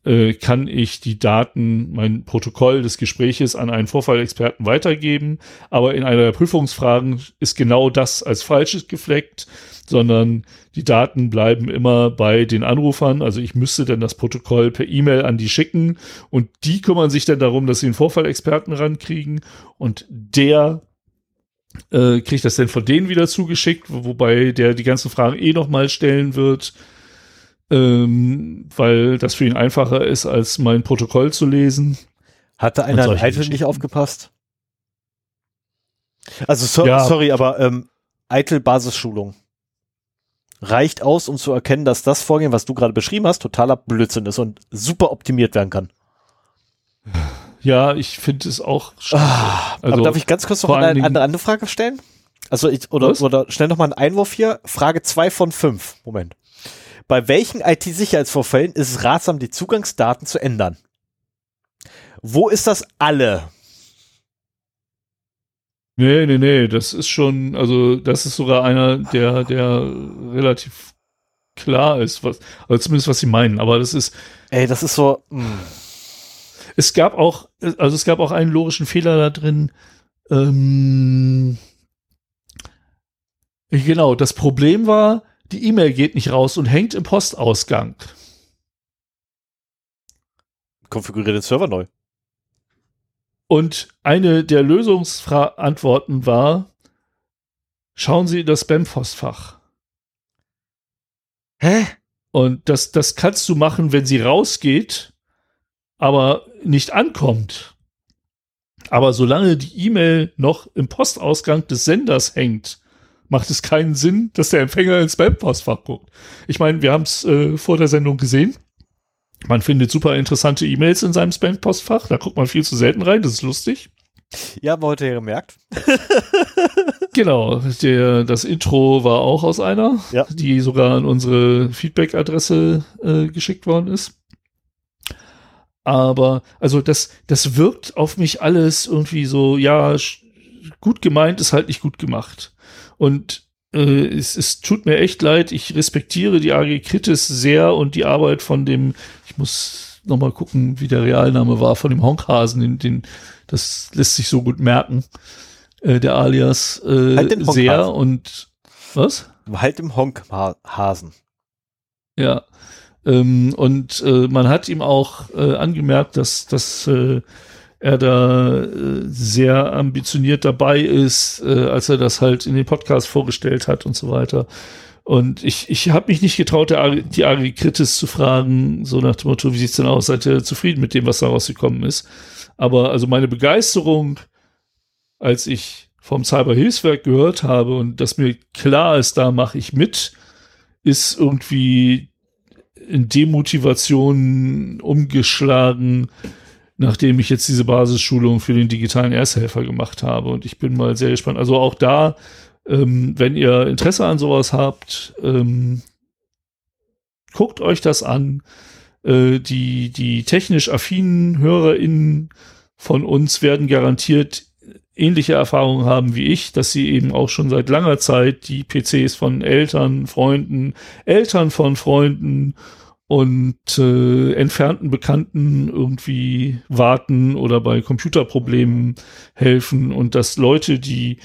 B: äh, kann ich die Daten, mein Protokoll des Gespräches an einen Vorfallexperten weitergeben, aber in einer der Prüfungsfragen ist genau das als falsches gefleckt sondern die Daten bleiben immer bei den Anrufern. Also ich müsste dann das Protokoll per E-Mail an die schicken und die kümmern sich dann darum, dass sie einen Vorfallexperten rankriegen und der äh, kriegt das dann von denen wieder zugeschickt, wobei der die ganzen Fragen eh nochmal stellen wird, ähm, weil das für ihn einfacher ist, als mein Protokoll zu lesen.
A: Hatte einer Eitel nicht aufgepasst? Also so, ja. sorry, aber ähm, Eitel Basisschulung reicht aus, um zu erkennen, dass das Vorgehen, was du gerade beschrieben hast, totaler Blödsinn ist und super optimiert werden kann.
B: Ja, ich finde es auch.
A: Ah, also, aber darf ich ganz kurz noch eine, eine andere Frage stellen? Also ich, oder, oder schnell noch mal einen Einwurf hier. Frage zwei von fünf. Moment. Bei welchen IT-Sicherheitsvorfällen ist es ratsam, die Zugangsdaten zu ändern? Wo ist das alle?
B: Nee, nee, nee, das ist schon, also das ist sogar einer, der, der relativ klar ist, was, also zumindest was sie meinen, aber das ist.
A: Ey, das ist so. Mh. Hm.
B: Es gab auch, also es gab auch einen logischen Fehler da drin. Ähm, genau, das Problem war, die E-Mail geht nicht raus und hängt im Postausgang.
A: Konfiguriere den Server neu.
B: Und eine der Lösungsantworten war, schauen Sie in das Spam-Postfach.
A: Hä?
B: Und das, das kannst du machen, wenn sie rausgeht, aber nicht ankommt. Aber solange die E-Mail noch im Postausgang des Senders hängt, macht es keinen Sinn, dass der Empfänger ins Spam-Postfach guckt. Ich meine, wir haben es äh, vor der Sendung gesehen. Man findet super interessante E-Mails in seinem Spam-Postfach. Da guckt man viel zu selten rein. Das ist lustig.
A: Ja, haben wir heute gemerkt.
B: genau, der, das Intro war auch aus einer, ja. die sogar an unsere Feedback-Adresse äh, geschickt worden ist. Aber, also das, das wirkt auf mich alles irgendwie so, ja, gut gemeint ist halt nicht gut gemacht. Und äh, es, es tut mir echt leid. Ich respektiere die AG Kritis sehr und die Arbeit von dem, ich muss noch mal gucken, wie der Realname war, von dem Honkhasen, den, den, das lässt sich so gut merken, äh, der Alias äh, halt sehr und was?
A: Halt im Honkhasen.
B: Ja. Ähm, und äh, man hat ihm auch äh, angemerkt, dass, dass äh, er da äh, sehr ambitioniert dabei ist, äh, als er das halt in den Podcast vorgestellt hat und so weiter. Und ich, ich habe mich nicht getraut, der, die Ari Kritis zu fragen, so nach dem Motto, wie sieht's denn aus? Seid ihr zufrieden mit dem, was da rausgekommen ist? Aber also meine Begeisterung, als ich vom Cyberhilfswerk gehört habe und dass mir klar ist, da mache ich mit, ist irgendwie in Demotivation umgeschlagen, nachdem ich jetzt diese Basisschulung für den digitalen Ersthelfer gemacht habe. Und ich bin mal sehr gespannt. Also auch da Ähm, wenn ihr Interesse an sowas habt, ähm, guckt euch das an. Äh, die, die technisch affinen HörerInnen von uns werden garantiert ähnliche Erfahrungen haben wie ich, dass sie eben auch schon seit langer Zeit die PCs von Eltern, Freunden, Eltern von Freunden und äh, entfernten Bekannten irgendwie warten oder bei Computerproblemen helfen und dass Leute, die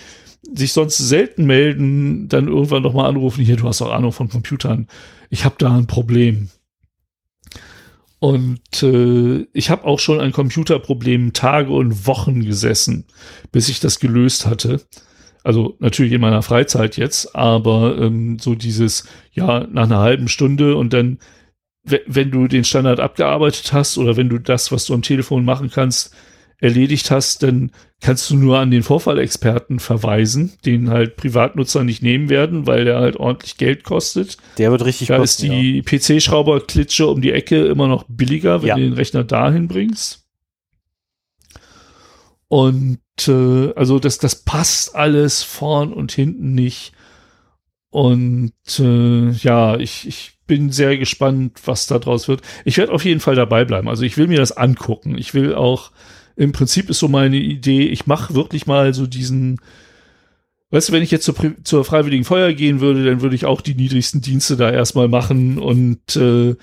B: sich sonst selten melden, dann irgendwann noch mal anrufen, hier, du hast auch Ahnung von Computern, ich habe da ein Problem. Und äh, ich habe auch schon ein Computerproblem Tage und Wochen gesessen, bis ich das gelöst hatte. Also natürlich in meiner Freizeit jetzt, aber ähm, so dieses, ja, nach einer halben Stunde und dann wenn du den Standard abgearbeitet hast oder wenn du das, was du am Telefon machen kannst, erledigt hast, dann kannst du nur an den Vorfallexperten verweisen, den halt Privatnutzer nicht nehmen werden, weil der halt ordentlich Geld kostet.
A: Der wird richtig
B: Da ist die ja. PC-Schrauberklitsche um die Ecke immer noch billiger, wenn ja. du den Rechner dahin bringst. Und äh, also das, das passt alles vorn und hinten nicht. Und äh, ja, ich, ich bin sehr gespannt, was da draus wird. Ich werde auf jeden Fall dabei bleiben. Also ich will mir das angucken. Ich will auch, im Prinzip ist so meine Idee, ich mache wirklich mal so diesen, weißt du, wenn ich jetzt zur, zur Freiwilligen Feuer gehen würde, dann würde ich auch die niedrigsten Dienste da erstmal machen und äh,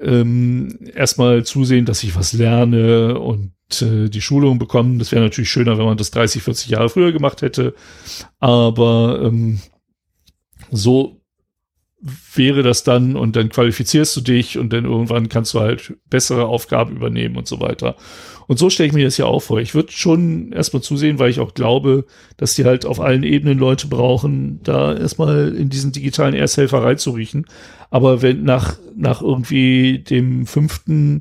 B: ähm, erstmal zusehen, dass ich was lerne und äh, die Schulung bekommen. Das wäre natürlich schöner, wenn man das 30, 40 Jahre früher gemacht hätte. Aber ähm, so wäre das dann und dann qualifizierst du dich und dann irgendwann kannst du halt bessere Aufgaben übernehmen und so weiter. Und so stelle ich mir das ja auch vor. Ich würde schon erstmal zusehen, weil ich auch glaube, dass die halt auf allen Ebenen Leute brauchen, da erstmal in diesen digitalen Ersthelfer reinzuriechen. Aber wenn nach, nach irgendwie dem fünften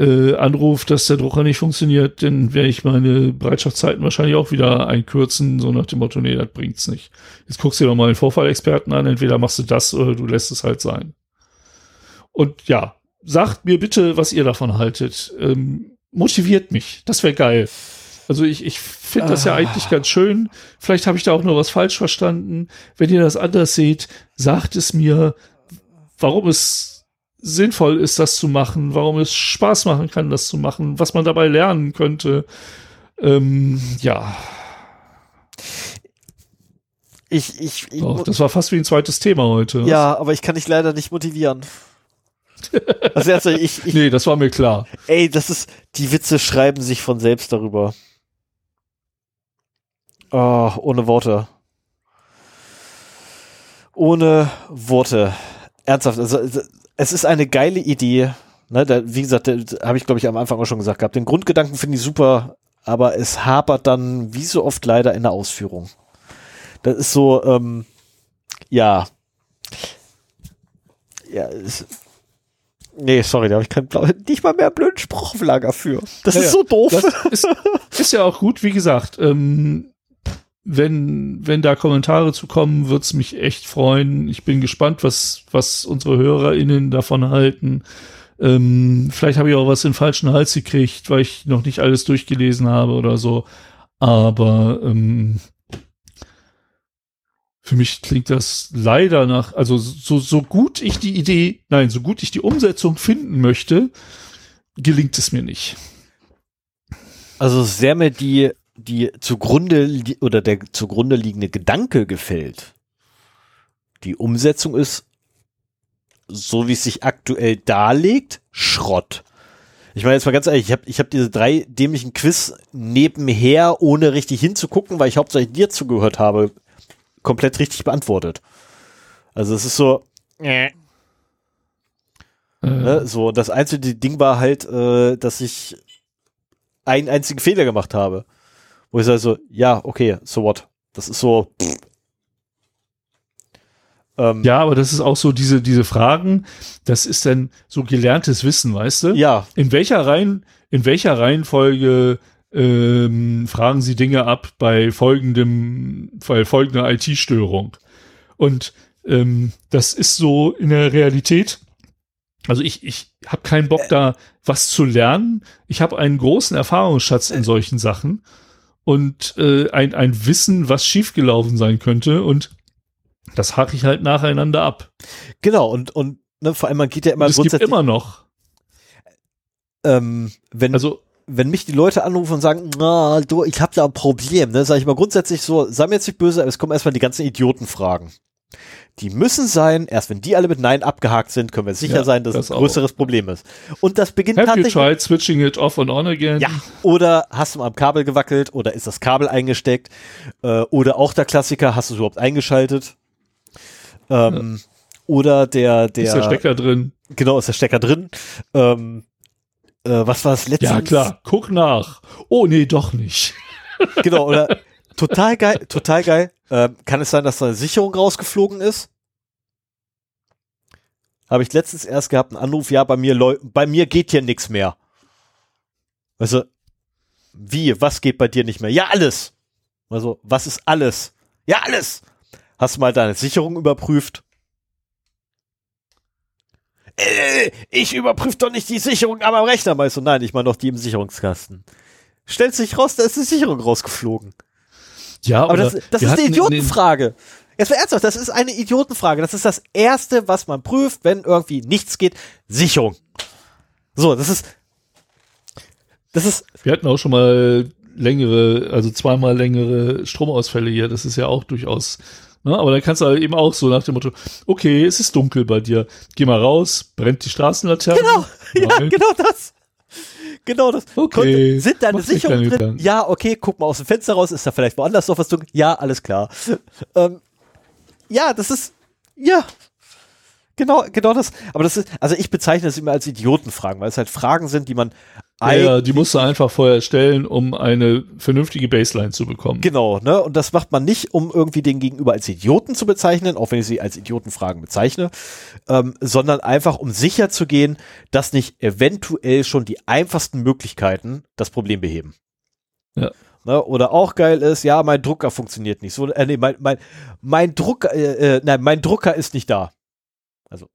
B: äh, anruft, dass der Drucker nicht funktioniert, dann werde ich meine Bereitschaftszeiten wahrscheinlich auch wieder einkürzen, so nach dem Motto, nee, das bringt's nicht. Jetzt guckst du dir doch mal den Vorfallexperten an, entweder machst du das oder du lässt es halt sein. Und ja, sagt mir bitte, was ihr davon haltet. Ähm, motiviert mich. Das wäre geil. Also ich, ich finde das ja ah. eigentlich ganz schön. Vielleicht habe ich da auch nur was falsch verstanden. Wenn ihr das anders seht, sagt es mir, warum es sinnvoll ist, das zu machen, warum es Spaß machen kann, das zu machen, was man dabei lernen könnte. Ähm, ja.
A: Ich, ich, ich
B: oh, das war fast wie ein zweites Thema heute.
A: Ja, aber ich kann dich leider nicht motivieren.
B: also, also ich, ich, nee, das war mir klar.
A: Ey, das ist, die Witze schreiben sich von selbst darüber. Oh, ohne Worte. Ohne Worte. Ernsthaft, also es ist eine geile Idee. Ne, da, wie gesagt, habe ich glaube ich am Anfang auch schon gesagt gehabt. Den Grundgedanken finde ich super, aber es hapert dann wie so oft leider in der Ausführung. Das ist so, ähm, ja, ja, es, nee, sorry, da habe ich keinen Blau, nicht mal mehr einen blöden Spruch auf Lager für. Das ja, ist so doof.
B: Ist, ist, ja auch gut, wie gesagt. Ähm, wenn, wenn da Kommentare zu kommen, wird's mich echt freuen. Ich bin gespannt, was, was unsere HörerInnen davon halten. Ähm, vielleicht habe ich auch was in den falschen Hals gekriegt, weil ich noch nicht alles durchgelesen habe oder so. Aber ähm, für mich klingt das leider nach, also so, so gut ich die Idee, nein, so gut ich die Umsetzung finden möchte, gelingt es mir nicht.
A: Also sehr mir die die zugrunde oder der zugrunde liegende Gedanke gefällt. Die Umsetzung ist, so wie es sich aktuell darlegt, Schrott. Ich meine jetzt mal ganz ehrlich, ich habe ich hab diese drei dämlichen Quiz nebenher, ohne richtig hinzugucken, weil ich hauptsächlich dir zugehört habe, komplett richtig beantwortet. Also es ist so, äh. Ne, so, das einzige Ding war halt, äh, dass ich einen einzigen Fehler gemacht habe. Wo ich sage so, ja, okay, so what? Das ist so.
B: Ähm, ja, aber das ist auch so diese, diese Fragen, das ist dann so gelerntes Wissen, weißt du?
A: Ja.
B: In welcher Reihen, in welcher Reihenfolge ähm, fragen sie Dinge ab bei folgendem, bei folgender IT-Störung? Und ähm, das ist so in der Realität. Also ich, ich habe keinen Bock da was zu lernen. Ich habe einen großen Erfahrungsschatz in solchen Sachen und äh, ein, ein Wissen, was schiefgelaufen sein könnte und das hake ich halt nacheinander ab.
A: Genau, und, und ne, vor allem, man geht ja immer
B: und es gibt immer noch.
A: Ähm, wenn,
B: Also,
A: wenn mich die Leute anrufen und sagen, na, du, ich habe da ein Problem, ne, sage ich mal grundsätzlich so, sei mir jetzt nicht böse, aber es kommen erstmal die ganzen Idiotenfragen. Die müssen sein, erst wenn die alle mit Nein abgehakt sind, können wir sicher
B: Ja,
A: sein, dass
B: das
A: es ein größeres Problem ist. Und das beginnt
B: have you
A: tatsächlich.
B: tried switching it off and on again?
A: Ja, oder hast du mal am Kabel gewackelt oder ist das Kabel eingesteckt? Äh, oder auch der Klassiker, hast du es überhaupt eingeschaltet? Ähm, Oder der, der,
B: Ist der Stecker drin?
A: genau, ist der Stecker drin? Ähm, äh, was war das letzte?
B: Ja, klar. Guck nach. Oh, nee, doch nicht.
A: Genau, oder total geil, total geil. Ähm, kann es sein, dass da eine Sicherung rausgeflogen ist? Habe ich letztens erst gehabt, einen Anruf, ja, bei mir, bei mir geht hier nichts mehr. Also, wie, was geht bei dir nicht mehr? Ja, alles. Also, was ist alles? Ja, alles. Hast du mal deine Sicherung überprüft? Äh, ich überprüfe doch nicht die Sicherung am Rechner. Meinst du, nein, ich meine doch die im Sicherungskasten. Stellt sich raus, da ist die Sicherung rausgeflogen.
B: Ja,
A: Aber das, das ist eine Idiotenfrage. Jetzt mal ernsthaft, das ist eine Idiotenfrage. Das ist das Erste, was man prüft, wenn irgendwie nichts geht. Sicherung. So, das ist. Das ist.
B: Wir hatten auch schon mal längere, also zweimal längere Stromausfälle hier. Das ist ja auch durchaus. Ne? Aber dann kannst du halt eben auch so nach dem Motto, okay, es ist dunkel bei dir. Geh mal raus, brennt die Straßenlaterne.
A: Genau, ja,
B: Nein.
A: genau das. Genau das.
B: Okay,
A: Konnte, sind
B: dir
A: Sicherungen
B: keine
A: drin?
B: Gedanken.
A: Ja, okay, guck mal aus dem Fenster raus, ist da vielleicht woanders noch was dunkel? Ja, alles klar. Ähm, ja, das ist, ja, genau, genau das. Aber das ist, also ich bezeichne es immer als Idiotenfragen, weil es halt Fragen sind, die man
B: Ja, die musst du einfach vorher stellen, um eine vernünftige Baseline zu bekommen.
A: Genau, ne? Und das macht man nicht, um irgendwie den Gegenüber als Idioten zu bezeichnen, auch wenn ich sie als Idiotenfragen bezeichne, ähm, sondern einfach, um sicher zu gehen, dass nicht eventuell schon die einfachsten Möglichkeiten das Problem beheben.
B: Ja.
A: Ne? Oder auch geil ist, ja, mein Drucker funktioniert nicht. So, äh, nee, mein, mein, mein Drucker, äh, äh, nein, mein Drucker ist nicht da. Also.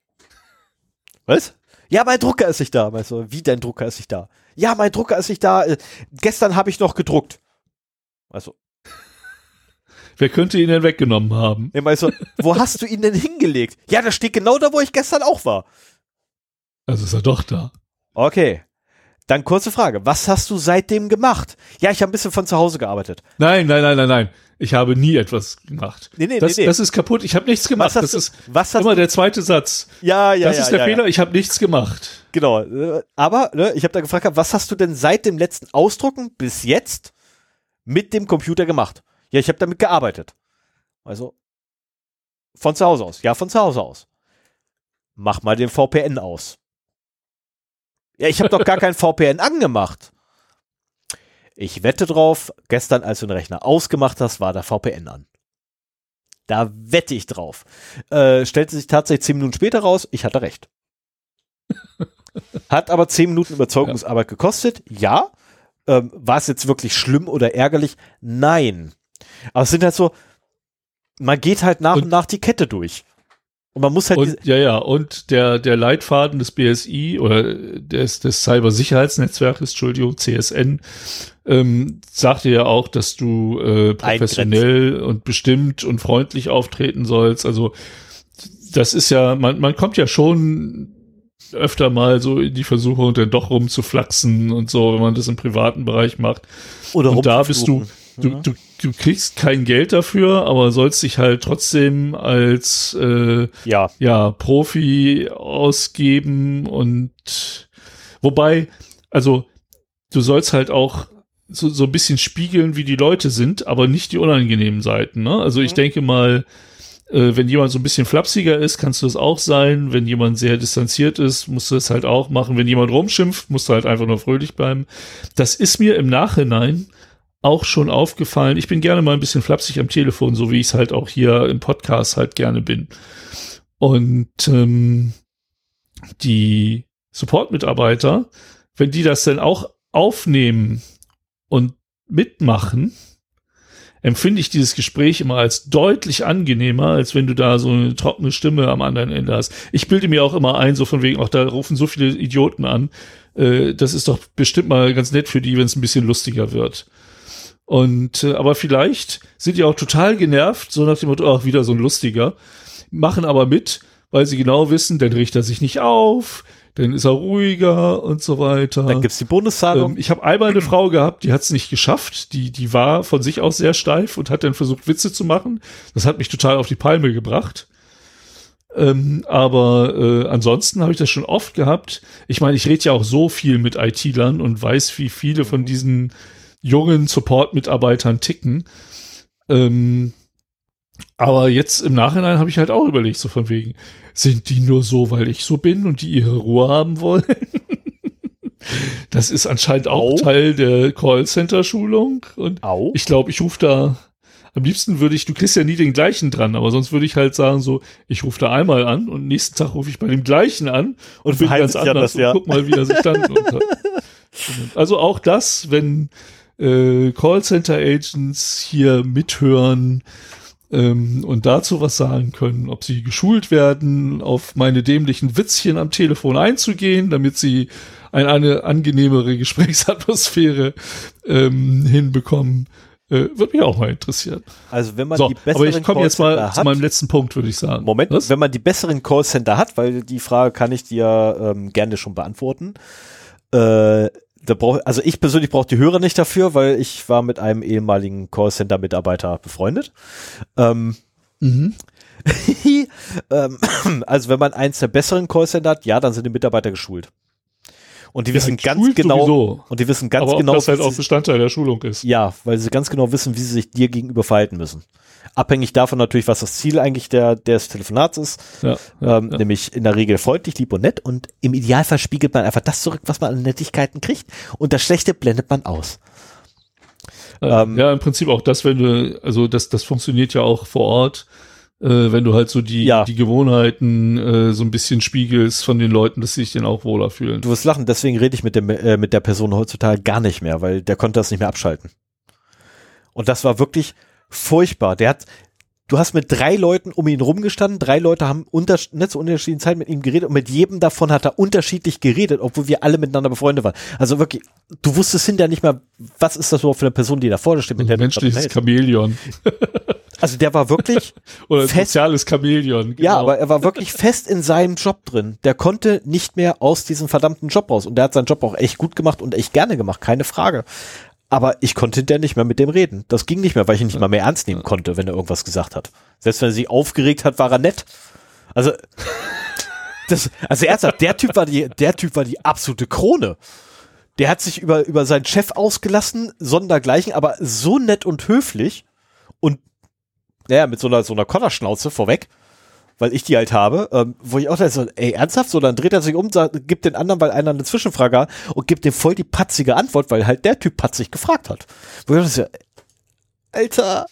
A: Was? Ja, mein Drucker ist nicht da. Weißt du, wie dein Drucker ist nicht da? Ja, mein Drucker ist nicht da. Äh, gestern habe ich noch gedruckt. Also,
B: Wer könnte ihn denn weggenommen haben?
A: Ja, meinst du, wo hast du ihn denn hingelegt? Ja, das steht genau da, wo ich gestern auch war.
B: Also ist er doch da.
A: Okay. Dann kurze Frage. Was hast du seitdem gemacht? Ja, ich habe ein bisschen von zu Hause gearbeitet.
B: Nein, nein, nein, nein, nein. Ich habe nie etwas gemacht.
A: Nee, nee,
B: das,
A: nee, nee.
B: das ist kaputt. Ich habe nichts gemacht. Das
A: du,
B: ist immer
A: du,
B: der zweite Satz.
A: ja, ja,
B: das
A: ja,
B: ist der
A: ja,
B: Fehler.
A: Ja.
B: Ich habe nichts gemacht.
A: Genau. äh, Aber ne, ich habe da gefragt, was hast du denn seit dem letzten Ausdrucken bis jetzt mit dem Computer gemacht? Ja, ich habe damit gearbeitet. Also von zu Hause aus. Ja, von zu Hause aus. Mach mal den VPN aus. Ja, ich habe doch gar kein VPN angemacht. Ich wette drauf, gestern, als du den Rechner ausgemacht hast, war der VPN an. Da wette ich drauf. Äh, stellte sich tatsächlich zehn Minuten später raus, ich hatte recht. Hat aber zehn Minuten Überzeugungsarbeit gekostet, ja. Ähm, war es jetzt wirklich schlimm oder ärgerlich? Nein. Aber es sind halt so, man geht halt nach und,
B: Und-
A: nach die Kette durch. Und man muss halt
B: Und ja, ja, und der, der Leitfaden des BSI oder des, des Cybersicherheitsnetzwerkes, Entschuldigung, CSN, ähm, sagte ja auch, dass du äh, professionell und bestimmt und freundlich auftreten sollst. Also das ist ja, man, man kommt ja schon öfter mal so in die Versuchung, dann doch rumzuflaxen und so, wenn man das im privaten Bereich macht.
A: oder
B: und da bist du. Du,
A: Mhm.
B: du, du kriegst kein Geld dafür, aber sollst dich halt trotzdem als äh,
A: ja,
B: ja, Profi ausgeben und wobei, also du sollst halt auch so, so ein bisschen spiegeln, wie die Leute sind, aber nicht die unangenehmen Seiten. Ne? Also ich
A: Mhm.
B: denke mal, äh, wenn jemand so ein bisschen flapsiger ist, kannst du das auch sein. Wenn jemand sehr distanziert ist, musst du das halt auch machen. Wenn jemand rumschimpft, musst du halt einfach nur fröhlich bleiben. Das ist mir im Nachhinein auch schon aufgefallen. Ich bin gerne mal ein bisschen flapsig am Telefon, so wie ich es halt auch hier im Podcast halt gerne bin. Und ähm, die Support-Mitarbeiter, wenn die das dann auch aufnehmen und mitmachen, empfinde ich dieses Gespräch immer als deutlich angenehmer, als wenn du da so eine trockene Stimme am anderen Ende hast. Ich bilde mir auch immer ein, so von wegen, auch da rufen so viele Idioten an. Äh, das ist doch bestimmt mal ganz nett für die, wenn es ein bisschen lustiger wird. Und äh, aber vielleicht sind die auch total genervt, so nach dem Motto, ach, wieder so ein lustiger, machen aber mit, weil sie genau wissen, dann riecht er sich nicht auf, dann ist er ruhiger und so weiter.
A: Dann gibt's die Bonuszahlung.
B: Ähm, ich habe einmal eine Frau gehabt, die hat es nicht geschafft. Die, die war von sich aus sehr steif und hat dann versucht, Witze zu machen. Das hat mich total auf die Palme gebracht. Ähm, aber äh, ansonsten habe ich das schon oft gehabt. Ich meine, ich rede ja auch so viel mit IT-Lern und weiß, wie viele von diesen jungen Support-Mitarbeitern ticken. Ähm, aber jetzt im Nachhinein habe ich halt auch überlegt, so von wegen, sind die nur so, weil ich so bin und die ihre Ruhe haben wollen? das ist anscheinend auch Au. Teil der Callcenter-Schulung. Und Au. ich glaube, ich rufe da, am liebsten würde ich, du kriegst ja nie den gleichen dran, aber sonst würde ich halt sagen, so, ich rufe da einmal an und nächsten Tag rufe ich bei dem gleichen an und, und bin ganz anders das, ja. und guck mal, wie er sich dann unter. Also auch das, wenn äh, Callcenter-Agents hier mithören, ähm, und dazu was sagen können, ob sie geschult werden, auf meine dämlichen Witzchen am Telefon einzugehen, damit sie eine, eine angenehmere Gesprächsatmosphäre ähm, hinbekommen. Äh, würde mich auch mal interessieren.
A: Also wenn man
B: so,
A: die
B: besseren Aber ich komme jetzt mal hat, zu meinem letzten Punkt, würde ich sagen.
A: Moment, was? wenn man die besseren Callcenter hat, weil die Frage kann ich dir ähm, gerne schon beantworten. Äh, da brauch, also ich persönlich brauche die Hörer nicht dafür, weil ich war mit einem ehemaligen Callcenter-Mitarbeiter befreundet. Ähm, mhm. ähm, also wenn man eins der besseren Callcenter hat, ja, dann sind die Mitarbeiter geschult. Und die ja, wissen ganz genau, sowieso. und die wissen ganz
B: Aber
A: genau,
B: das halt auch Bestandteil der Schulung ist.
A: Ja, weil sie ganz genau wissen, wie sie sich dir gegenüber verhalten müssen. Abhängig davon natürlich, was das Ziel eigentlich der, des Telefonats ist. Ja, ähm, ja. Nämlich in der Regel freundlich, lieb und nett. Und im Idealfall spiegelt man einfach das zurück, was man an Nettigkeiten kriegt. Und das Schlechte blendet man aus.
B: Ähm, ja, im Prinzip auch das, wenn du, also das, das funktioniert ja auch vor Ort, äh, wenn du halt so die, ja. die Gewohnheiten äh, so ein bisschen spiegelst von den Leuten, dass sie sich dann auch wohler fühlen.
A: Du wirst lachen, deswegen rede ich mit, dem, äh, mit der Person heutzutage gar nicht mehr, weil der konnte das nicht mehr abschalten. Und das war wirklich, furchtbar. Der hat, du hast mit drei Leuten um ihn rumgestanden, drei Leute haben unter, nicht zu unterschiedlichen Zeiten mit ihm geredet und mit jedem davon hat er unterschiedlich geredet, obwohl wir alle miteinander befreundet waren. Also wirklich, du wusstest hinterher nicht mehr, was ist das überhaupt für eine Person, die da vorne steht. Mit
B: also der menschliches Chamäleon.
A: Also der war wirklich
B: oder fest, soziales Chamäleon.
A: Genau. Ja, aber er war wirklich fest in seinem Job drin. Der konnte nicht mehr aus diesem verdammten Job raus und der hat seinen Job auch echt gut gemacht und echt gerne gemacht, keine Frage. Aber ich konnte der nicht mehr mit dem reden. Das ging nicht mehr, weil ich ihn nicht mal mehr ernst nehmen konnte, wenn er irgendwas gesagt hat. Selbst wenn er sich aufgeregt hat, war er nett. Also, das, also ernsthaft, der Typ war die, der Typ war die absolute Krone. Der hat sich über, über seinen Chef ausgelassen, sondergleichen, aber so nett und höflich naja, mit so einer, so einer Konnerschnauze vorweg weil ich die halt habe, ähm, wo ich auch so, ey, ernsthaft? So, dann dreht er sich um, sagt, gibt den anderen, weil einer eine Zwischenfrage hat und gibt dem voll die patzige Antwort, weil halt der Typ patzig gefragt hat. Wo ich so, Alter,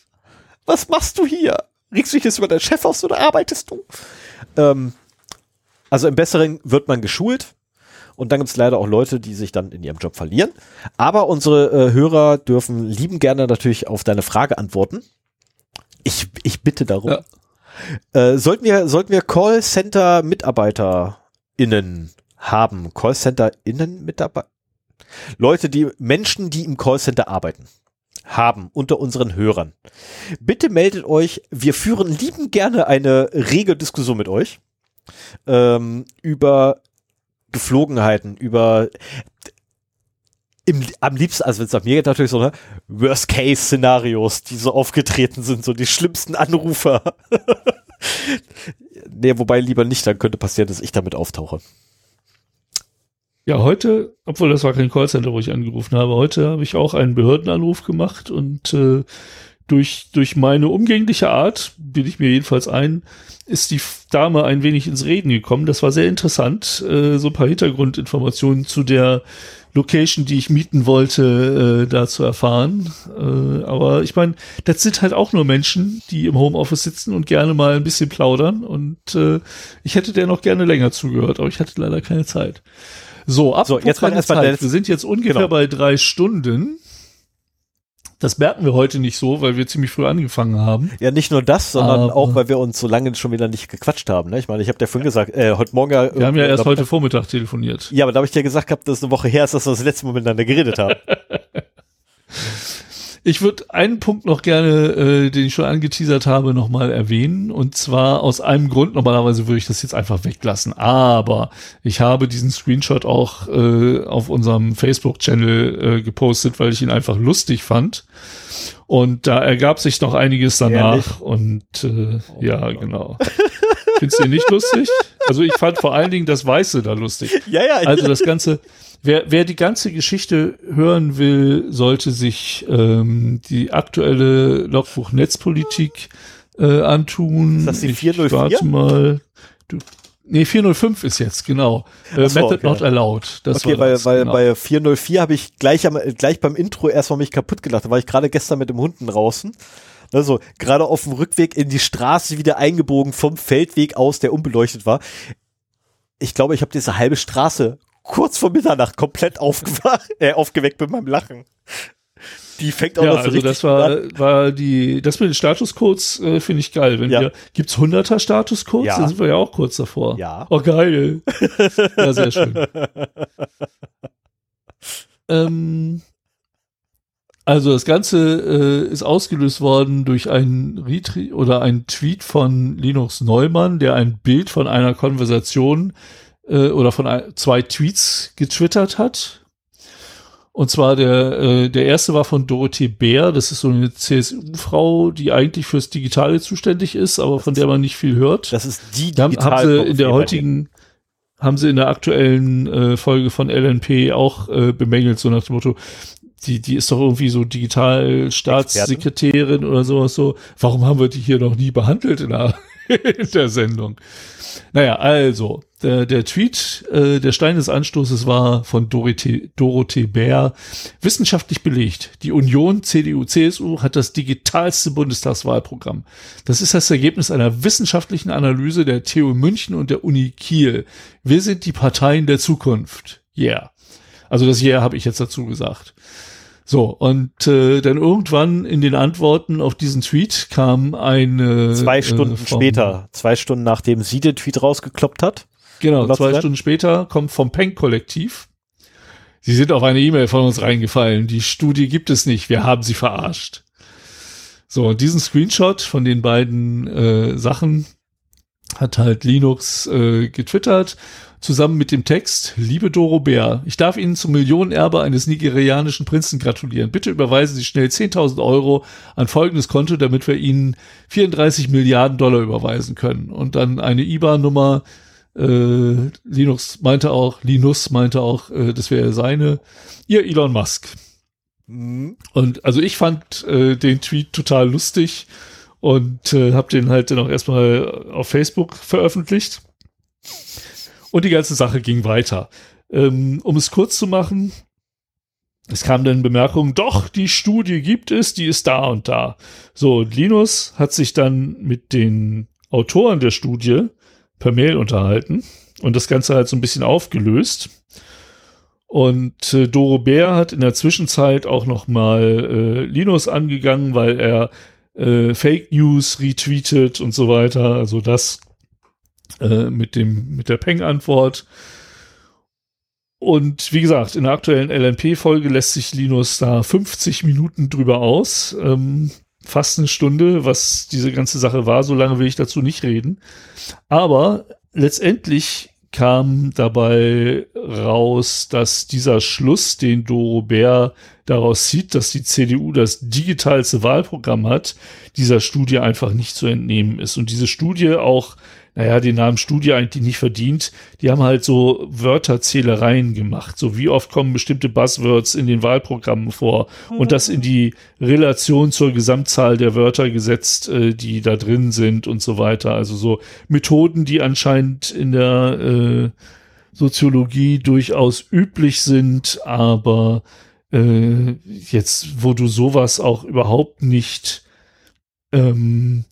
A: was machst du hier? Regst du dich jetzt über deinen Chef aus oder arbeitest du? Ähm, also im Besseren wird man geschult. Und dann gibt es leider auch Leute, die sich dann in ihrem Job verlieren. Aber unsere äh, Hörer dürfen lieben gerne natürlich auf deine Frage antworten. Ich, ich bitte darum. Ja. Äh, sollten wir, sollten wir Callcenter-MitarbeiterInnen haben? Callcenter-Innen-Mitarbeiter? Leute, die, Menschen, die im Callcenter arbeiten haben unter unseren Hörern. Bitte meldet euch. Wir führen lieben gerne eine rege Diskussion mit euch ähm, über Geflogenheiten, über im, am liebsten, also wenn es nach mir geht, natürlich so, ne, Worst-Case-Szenarios, die so aufgetreten sind, so die schlimmsten Anrufer. nee, wobei lieber nicht, dann könnte passieren, dass ich damit auftauche.
B: Ja, heute, obwohl das war kein Callcenter, wo ich angerufen habe, heute habe ich auch einen Behördenanruf gemacht und äh, durch, durch meine umgängliche Art, bin ich mir jedenfalls ein, ist die Dame ein wenig ins Reden gekommen. Das war sehr interessant, äh, so ein paar Hintergrundinformationen zu der Location, die ich mieten wollte, äh, da zu erfahren. Äh, aber ich meine, das sind halt auch nur Menschen, die im Homeoffice sitzen und gerne mal ein bisschen plaudern. Und äh, ich hätte der noch gerne länger zugehört, aber ich hatte leider keine Zeit. So, ab
A: so, jetzt mal erstmal.
B: Wir sind jetzt ungefähr genau. bei drei Stunden. Das merken wir heute nicht so, weil wir ziemlich früh angefangen haben.
A: Ja, nicht nur das, sondern Aber auch, weil wir uns so lange schon wieder nicht gequatscht haben. Ne? Ich meine, ich habe dir vorhin gesagt, äh, heute Morgen.
B: Wir haben ja erst heute Vormittag telefoniert.
A: Ja, aber da habe ich dir gesagt gehabt, dass eine Woche her ist, dass wir das letzte Mal miteinander geredet haben.
B: Ich würde einen Punkt noch gerne, äh, den ich schon angeteasert habe, nochmal erwähnen. Und zwar aus einem Grund, normalerweise würde ich das jetzt einfach weglassen. Aber ich habe diesen Screenshot auch äh, auf unserem Facebook-Channel äh, gepostet, weil ich ihn einfach lustig fand. Und da ergab sich noch einiges danach. Ehrlich? Und äh, oh ja, Gott. genau. Findest du ihn nicht lustig? Also ich fand vor allen Dingen das Weiße da lustig. Ja, ja. Also das Ganze, Wer, wer die ganze Geschichte hören will, sollte sich ähm, die aktuelle Logbuch Netzpolitik äh, antun.
A: Ist das die 404? Ich warte
B: mal. Du, nee, 405 ist jetzt, genau. Äh, so, Method okay. not allowed.
A: Das okay, weil, das, weil genau. bei 404 habe ich gleich, am, gleich beim Intro erstmal mich kaputt gelacht. Da war ich gerade gestern mit dem Hunden draußen. Also gerade auf dem Rückweg in die Straße wieder eingebogen vom Feldweg aus, der unbeleuchtet war. Ich glaube, ich habe diese halbe Straße kurz vor Mitternacht komplett aufgewacht, äh, aufgeweckt mit meinem Lachen. Die fängt auch
B: ja,
A: noch so
B: also das war, an. war die, das mit den Statuscodes äh, finde ich geil. Wenn ja. wir, gibt's 100er Statuscodes? Ja. Dann sind wir ja auch kurz davor.
A: Ja.
B: Oh, geil. ja, sehr schön. ähm, also das Ganze äh, ist ausgelöst worden durch einen Retweet oder einen Tweet von Linux Neumann, der ein Bild von einer Konversation äh, oder von ein, zwei Tweets getwittert hat. Und zwar der, äh, der erste war von Dorothee Bär, das ist so eine CSU-Frau, die eigentlich fürs Digitale zuständig ist, aber das von der man nicht viel hört.
A: Das ist die
B: Digital haben sie in der heutigen, haben sie in der aktuellen äh, Folge von LNP auch äh, bemängelt, so nach dem Motto, die, die ist doch irgendwie so Digitalstaatssekretärin oder sowas so. Warum haben wir die hier noch nie behandelt in der, in der Sendung? Naja, also, der, der Tweet, äh, der Stein des Anstoßes war von Dorothee, Dorothee Bär. Wissenschaftlich belegt. Die Union, CDU, CSU hat das digitalste Bundestagswahlprogramm. Das ist das Ergebnis einer wissenschaftlichen Analyse der TU München und der Uni Kiel. Wir sind die Parteien der Zukunft. Yeah. Also das Yeah habe ich jetzt dazu gesagt. So, und äh, dann irgendwann in den Antworten auf diesen Tweet kam eine.
A: Zwei äh, Stunden äh, später, zwei Stunden nachdem sie den Tweet rausgekloppt hat.
B: Genau, zwei Stunden später kommt vom Penk-Kollektiv. Sie sind auf eine E-Mail von uns reingefallen. Die Studie gibt es nicht. Wir haben sie verarscht. So, und diesen Screenshot von den beiden äh, Sachen hat halt Linux äh, getwittert zusammen mit dem Text, liebe Doro Bär, ich darf Ihnen zum Millionenerbe eines nigerianischen Prinzen gratulieren. Bitte überweisen Sie schnell 10.000 Euro an folgendes Konto, damit wir Ihnen 34 Milliarden Dollar überweisen können. Und dann eine IBAN-Nummer, äh, Linux meinte auch, Linus meinte auch, äh, das wäre seine, ihr Elon Musk. Mhm. Und also ich fand äh, den Tweet total lustig und äh, habe den halt dann auch erstmal auf Facebook veröffentlicht. Und die ganze Sache ging weiter. Ähm, um es kurz zu machen, es kam dann Bemerkung, doch, die Studie gibt es, die ist da und da. So, Linus hat sich dann mit den Autoren der Studie per Mail unterhalten und das Ganze halt so ein bisschen aufgelöst. Und äh, Doro Bär hat in der Zwischenzeit auch noch mal äh, Linus angegangen, weil er äh, Fake News retweetet und so weiter. Also das äh, mit dem, mit der Peng-Antwort. Und wie gesagt, in der aktuellen LNP-Folge lässt sich Linus da 50 Minuten drüber aus. Ähm, fast eine Stunde, was diese ganze Sache war. So lange will ich dazu nicht reden. Aber letztendlich kam dabei raus, dass dieser Schluss, den Doro Bär daraus zieht, dass die CDU das digitalste Wahlprogramm hat, dieser Studie einfach nicht zu entnehmen ist. Und diese Studie auch naja, den Namen Studie eigentlich nicht verdient. Die haben halt so Wörterzählereien gemacht. So wie oft kommen bestimmte Buzzwords in den Wahlprogrammen vor mhm. und das in die Relation zur Gesamtzahl der Wörter gesetzt, äh, die da drin sind und so weiter. Also so Methoden, die anscheinend in der äh, Soziologie durchaus üblich sind, aber äh, jetzt, wo du sowas auch überhaupt nicht ähm,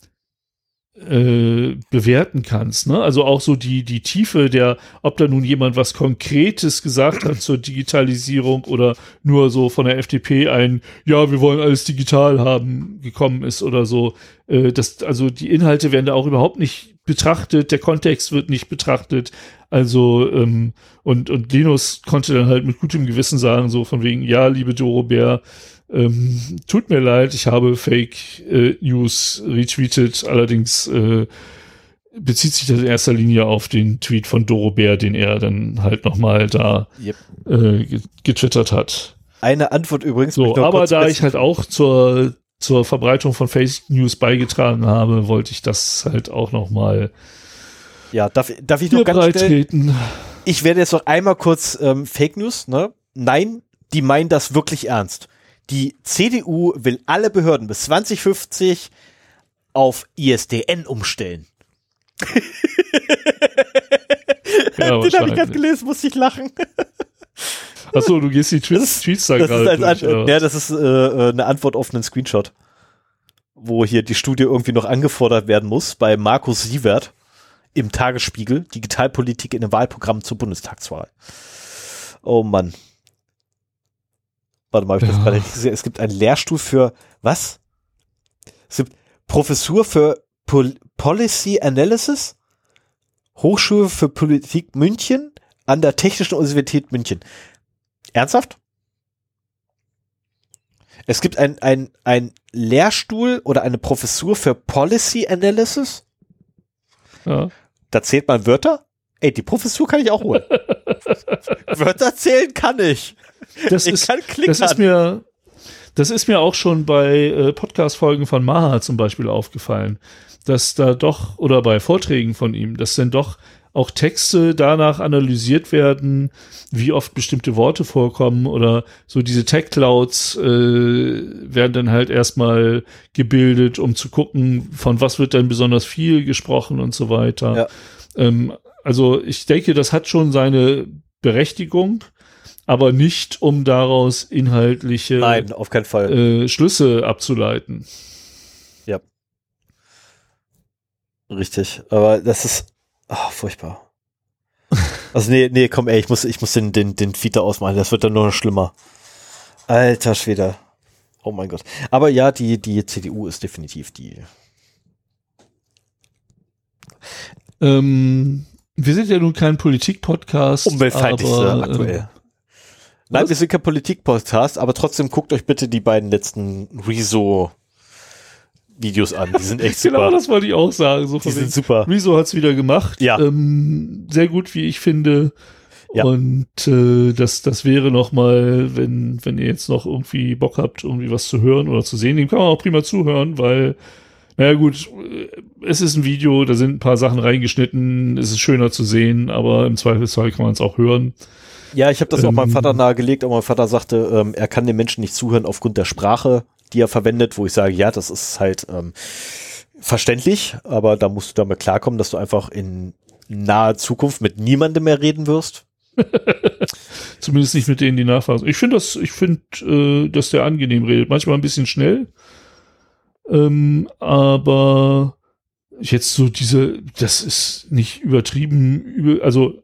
B: äh, bewerten kannst. Ne? Also auch so die, die Tiefe der, ob da nun jemand was Konkretes gesagt hat zur Digitalisierung oder nur so von der FDP ein, ja, wir wollen alles digital haben, gekommen ist oder so. Äh, das, also die Inhalte werden da auch überhaupt nicht betrachtet, der Kontext wird nicht betrachtet. Also, ähm, und, und Linus konnte dann halt mit gutem Gewissen sagen, so von wegen, ja, liebe Doro Bär, Ähm, tut mir leid, ich habe Fake äh, News retweetet, allerdings äh, bezieht sich das in erster Linie auf den Tweet von Doro Bär, den er dann halt nochmal da
A: Yep.
B: äh, getwittert hat.
A: Eine Antwort übrigens.
B: So, aber da ich halt auch zur, zur Verbreitung von Fake News beigetragen habe, wollte ich das halt auch nochmal
A: Ja, darf, darf ich noch ganz schnell. Ich werde jetzt noch einmal kurz ähm, Fake News, ne? Nein, die meinen das wirklich ernst. Die CDU will alle Behörden bis 2050 auf ISDN umstellen.
B: Ja,
A: Den habe ich gerade gelesen, musste ich lachen.
B: Achso, du gehst die
A: Das
B: Tweets,
A: ist-
B: Tweets da
A: Das
B: gerade durch. oder?
A: ja, das ist äh, äh, eine Antwort auf einen Screenshot, wo hier die Studie irgendwie noch angefordert werden muss bei Markus Sievert im Tagesspiegel, Digitalpolitik in den Wahlprogrammen zur Bundestagswahl. Oh Mann. Warte mal, hab ich das
B: Ja.
A: gerade gesehen. Es gibt einen Lehrstuhl für, was? Es gibt Professur für Pol Policy Analysis, Hochschule für Politik München an der Technischen Universität München. Ernsthaft? Es gibt ein, ein, ein Lehrstuhl oder eine Professur für Policy Analysis.
B: ja.
A: Da zählt man Wörter. Ey, die Professur kann ich auch holen. Wörter zählen kann ich.
B: Das
A: ich
B: ist,
A: kann klickern.
B: das ist mir, das ist mir auch schon bei äh, Podcast-Folgen von Maha zum Beispiel aufgefallen, dass da doch, oder bei Vorträgen von ihm, dass dann doch auch Texte danach analysiert werden, wie oft bestimmte Worte vorkommen oder so diese Tech-Clouds äh, werden dann halt erstmal gebildet, um zu gucken, von was wird dann besonders viel gesprochen und so weiter.
A: Ja.
B: Ähm, also ich denke, das hat schon seine Berechtigung, aber nicht, um daraus inhaltliche
A: Nein, auf keinen Fall.
B: äh, Schlüsse abzuleiten.
A: Richtig. Aber das ist ah, furchtbar. Also nee, nee, komm, ey, ich muss, ich muss den, den, den Feed da ausmachen. Das wird dann nur noch schlimmer. Alter Schwede. Oh mein Gott. Aber ja, die, die CDU ist definitiv die.
B: Ähm, wir sind ja nun kein Politik-Podcast.
A: Umweltfeindlichste aktuell.
B: äh,
A: Nein, wir sind kein Politik-Podcast, aber trotzdem guckt euch bitte die beiden letzten Rezo-Videos an. Die sind echt super.
B: Genau, das wollte ich auch sagen. So
A: die
B: von wegen,
A: sind super.
B: Rezo hat's wieder gemacht.
A: Ja.
B: Ähm, sehr gut, wie ich finde.
A: Ja.
B: Und äh, das, das wäre noch mal, wenn, wenn ihr jetzt noch irgendwie Bock habt, irgendwie was zu hören oder zu sehen, dem kann man auch prima zuhören, weil, naja gut, äh, es ist ein Video, da sind ein paar Sachen reingeschnitten, es ist schöner zu sehen, aber im Zweifelsfall kann man es auch hören.
A: Ja, ich habe das auch
B: Ähm,
A: meinem Vater nahegelegt, aber mein Vater sagte, ähm, er kann den Menschen nicht zuhören aufgrund der Sprache, die er verwendet, wo ich sage, ja, das ist halt ähm, verständlich, aber da musst du damit klarkommen, dass du einfach in naher Zukunft mit niemandem mehr reden wirst.
B: Zumindest nicht mit denen, die nachfassen. Ich finde das, ich finde, äh, dass der angenehm redet. Manchmal ein bisschen schnell. Ähm, aber jetzt so diese, das ist nicht übertrieben, über, also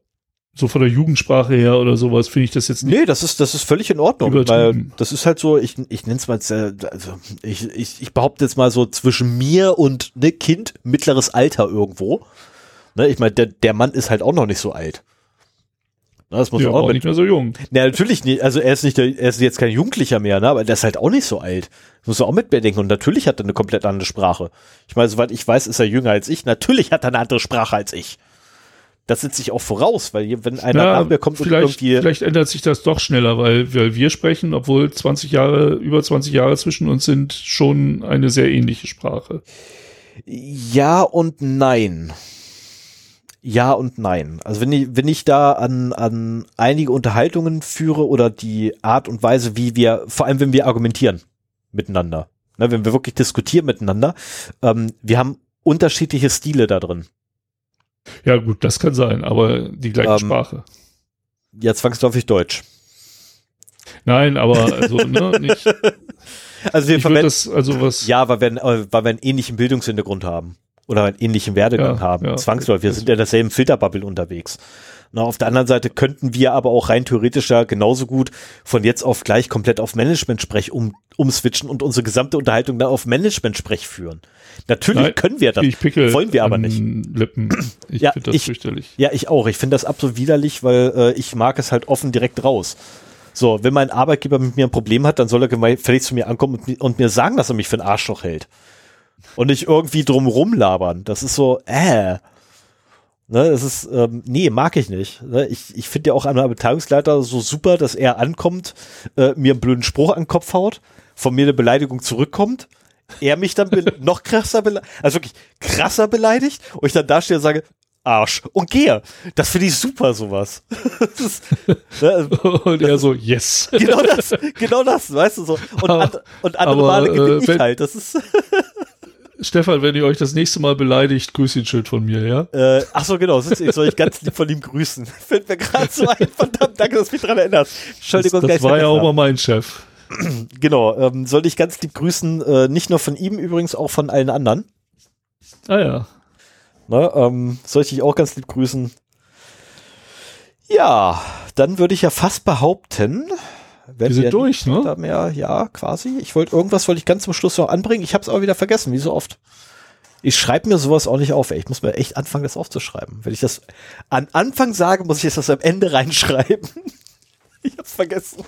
B: so von der Jugendsprache her oder sowas finde ich das jetzt nicht.
A: Nee, das ist, das ist völlig in Ordnung, weil das ist halt so, ich, ich nenne es mal, also ich, ich, ich behaupte jetzt mal so zwischen mir und ne Kind mittleres Alter irgendwo. Ne, ich meine, der, der Mann ist halt auch noch nicht so alt. Ne, das muss
B: Ja,
A: man auch
B: auch nicht mehr so jung.
A: Ja, natürlich nicht. Also er ist nicht, der, er ist jetzt kein Jugendlicher mehr, ne? Aber der ist halt auch nicht so alt. Das musst du auch mit bedenken. Und natürlich hat er eine komplett andere Sprache. Ich meine, soweit ich weiß, ist er jünger als ich. Natürlich hat er eine andere Sprache als ich. Das setzt sich auch voraus, weil wenn einer
B: Ja,
A: nach mir kommt und
B: vielleicht,
A: irgendwie.
B: vielleicht ändert sich das doch schneller, weil, weil wir sprechen, obwohl 20 Jahre, über 20 Jahre zwischen uns sind, schon eine sehr ähnliche Sprache.
A: Ja und nein. Ja und nein. Also wenn ich, wenn ich da an, an einige Unterhaltungen führe oder die Art und Weise, wie wir, vor allem wenn wir argumentieren miteinander, ne, wenn wir wirklich diskutieren miteinander, ähm, wir haben unterschiedliche Stile da drin.
B: Ja, gut, das kann sein, aber die gleiche
A: Ähm,
B: Sprache.
A: Ja, zwangsläufig Deutsch.
B: Nein, aber also, ne, nicht.
A: Also wir verwenden,
B: das, also was.
A: ja, weil wir, äh, weil wir einen ähnlichen Bildungshintergrund haben. Oder einen ähnlichen Werdegang
B: Ja,
A: haben.
B: ja.
A: Zwangsläufig. Wir sind in derselben Filterbubble unterwegs. Na, auf der anderen Seite könnten wir aber auch rein theoretisch ja genauso gut von jetzt auf gleich komplett auf Management-Sprech um, umswitchen und unsere gesamte Unterhaltung dann auf Management-Sprech führen. Natürlich
B: Nein,
A: können wir das.
B: ich pickel
A: wollen wir aber nicht.
B: Lippen. Ich
A: Ja,
B: finde das
A: ich-
B: fürchterlich.
A: Ja, ich auch. Ich finde das absolut widerlich, weil äh, ich mag es halt offen direkt raus. So, wenn mein Arbeitgeber mit mir ein Problem hat, dann soll er gefälligst zu mir ankommen und, und, mir sagen, dass er mich für einen Arschloch hält. Und nicht irgendwie drum rumlabern. Das ist so, äh. Ne, das ist, ähm, nee, mag ich nicht. Ne, ich ich finde ja auch an einem Abteilungsleiter so super, dass er ankommt, äh, mir einen blöden Spruch an den Kopf haut, von mir eine Beleidigung zurückkommt, er mich dann noch krasser beleidigt, also wirklich krasser beleidigt und ich dann dastehe und sage, Arsch und gehe. Das finde ich super, sowas. ist,
B: ne, also und er so, yes.
A: Genau das, genau das, weißt du so. Und, and, und andere aber, Male gewinne äh, ich halt. Das ist
B: Stefan, wenn ihr euch das nächste Mal beleidigt, grüß ihn schön von mir, ja?
A: Äh, ach so, genau. Ich soll ich ganz lieb von ihm grüßen. Fällt mir gerade so ein. Verdammt, danke, dass du mich daran erinnerst.
B: Entschuldigung, das, das war ja auch mal mein Chef.
A: genau. Ähm, soll ich ganz lieb grüßen. Äh, nicht nur von ihm, übrigens auch von allen anderen.
B: Ah ja.
A: Ne, ähm, soll ich dich auch ganz lieb grüßen. Ja, dann würde ich ja fast behaupten,
B: wenn wir sind durch, ne?
A: Mehr, ja, quasi. Ich wollte irgendwas wollte ich ganz zum Schluss noch anbringen. Ich habe es aber wieder vergessen, wie so oft. Ich schreibe mir sowas auch nicht auf. Ey. Ich muss mir echt anfangen, das aufzuschreiben. Wenn ich das an Anfang sage, muss ich jetzt das am Ende reinschreiben. ich hab's vergessen.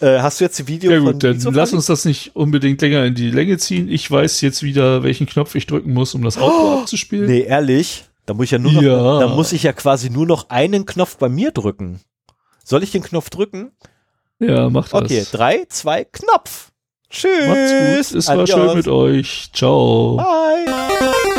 A: Äh, hast du jetzt die Video?
B: Ja gut, dann lass uns das nicht unbedingt länger in die Länge ziehen. Ich weiß jetzt wieder, welchen Knopf ich drücken muss, um das Auto oh, abzuspielen.
A: Nee, ehrlich. Da muss ich ja nur noch, ja. da muss ich ja quasi nur noch einen Knopf bei mir drücken. Soll ich den Knopf drücken?
B: Ja, macht das.
A: Okay, drei, zwei, Knopf. Tschüss.
B: Macht's gut. Es Adios. war schön mit euch. Ciao.
A: Bye.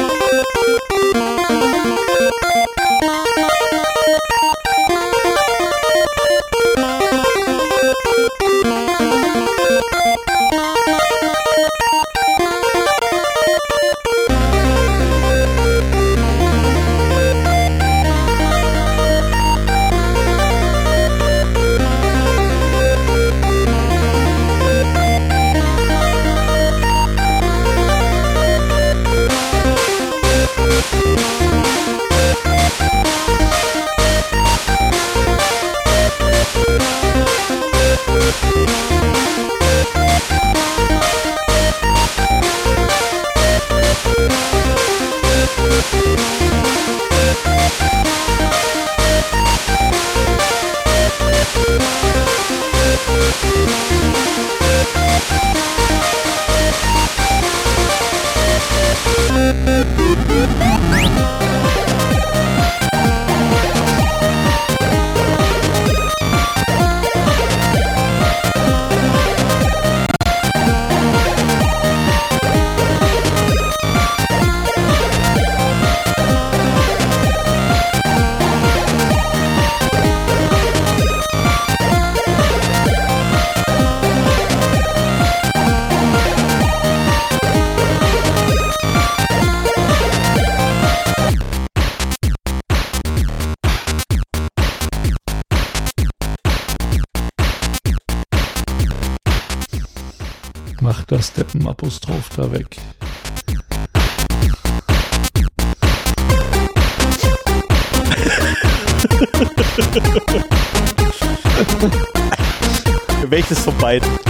B: Weg.
A: Welches von beiden?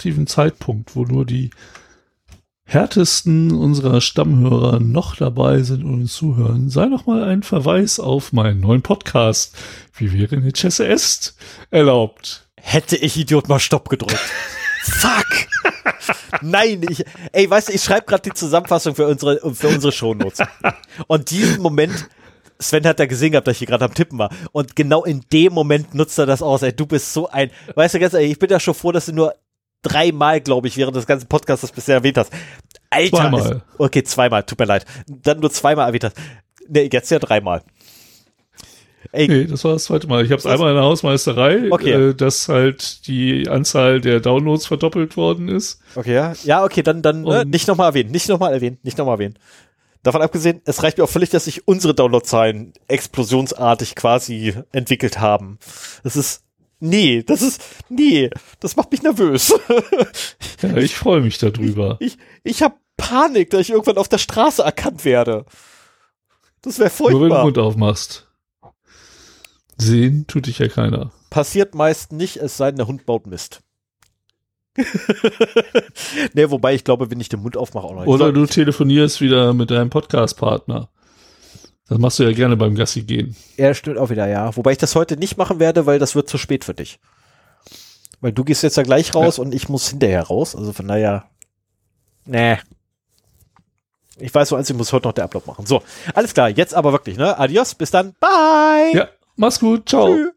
B: Unattraktiven Zeitpunkt, wo nur die härtesten unserer Stammhörer noch dabei sind und uns zuhören, sei noch mal ein Verweis auf meinen neuen Podcast, wie wäre eine Chesse est, erlaubt.
A: Hätte ich Idiot mal Stopp gedrückt. Fuck! Nein, ich, ey, weißt du, ich schreibe gerade die Zusammenfassung für unsere, für unsere Shownotes. Und diesen Moment, Sven hat da gesehen gehabt, dass ich hier gerade am Tippen war. Und genau in dem Moment nutzt er das aus. Ey, du bist so ein, weißt du, ganz ehrlich, ich bin ja schon froh, dass du nur dreimal, glaube ich, während des ganzen Podcasts das bisher erwähnt hast. Alter.
B: Zweimal.
A: Ist, okay, zweimal, tut mir leid. Dann nur zweimal erwähnt hast. Nee, jetzt ja dreimal.
B: Ey. Nee, das war das zweite Mal. Ich habe es einmal in der Hausmeisterei,
A: okay.
B: äh, dass halt die Anzahl der Downloads verdoppelt worden ist.
A: Okay, ja. Ja, okay, dann, dann äh, nicht nochmal erwähnen, nicht nochmal erwähnen, nicht nochmal erwähnen. Davon abgesehen, es reicht mir auch völlig, dass sich unsere Downloadzahlen explosionsartig quasi entwickelt haben. Das ist, nee, das ist, nee, das macht mich nervös.
B: ja, ich freue mich darüber.
A: Ich, ich, ich habe Panik, dass ich irgendwann auf der Straße erkannt werde. Das wäre furchtbar. Nur wenn du den
B: Mund aufmachst. Sehen tut dich ja keiner.
A: Passiert meist nicht, es sei denn, der Hund baut Mist. ne, wobei ich glaube, wenn ich den Mund aufmache, auch noch
B: nicht. Oder du telefonierst wieder mit deinem Podcast-Partner. Das machst du ja gerne beim Gassi gehen.
A: Er stimmt auch wieder, ja. Wobei ich das heute nicht machen werde, weil das wird zu spät für dich. Weil du gehst jetzt ja gleich raus ja. und ich muss hinterher raus. Also von daher, nee. Ich weiß so eins, ich muss heute noch der Upload machen. So, alles klar, jetzt aber wirklich, ne? Adios, bis dann, bye!
B: Ja. Mach's gut. Ciao. Tschüss.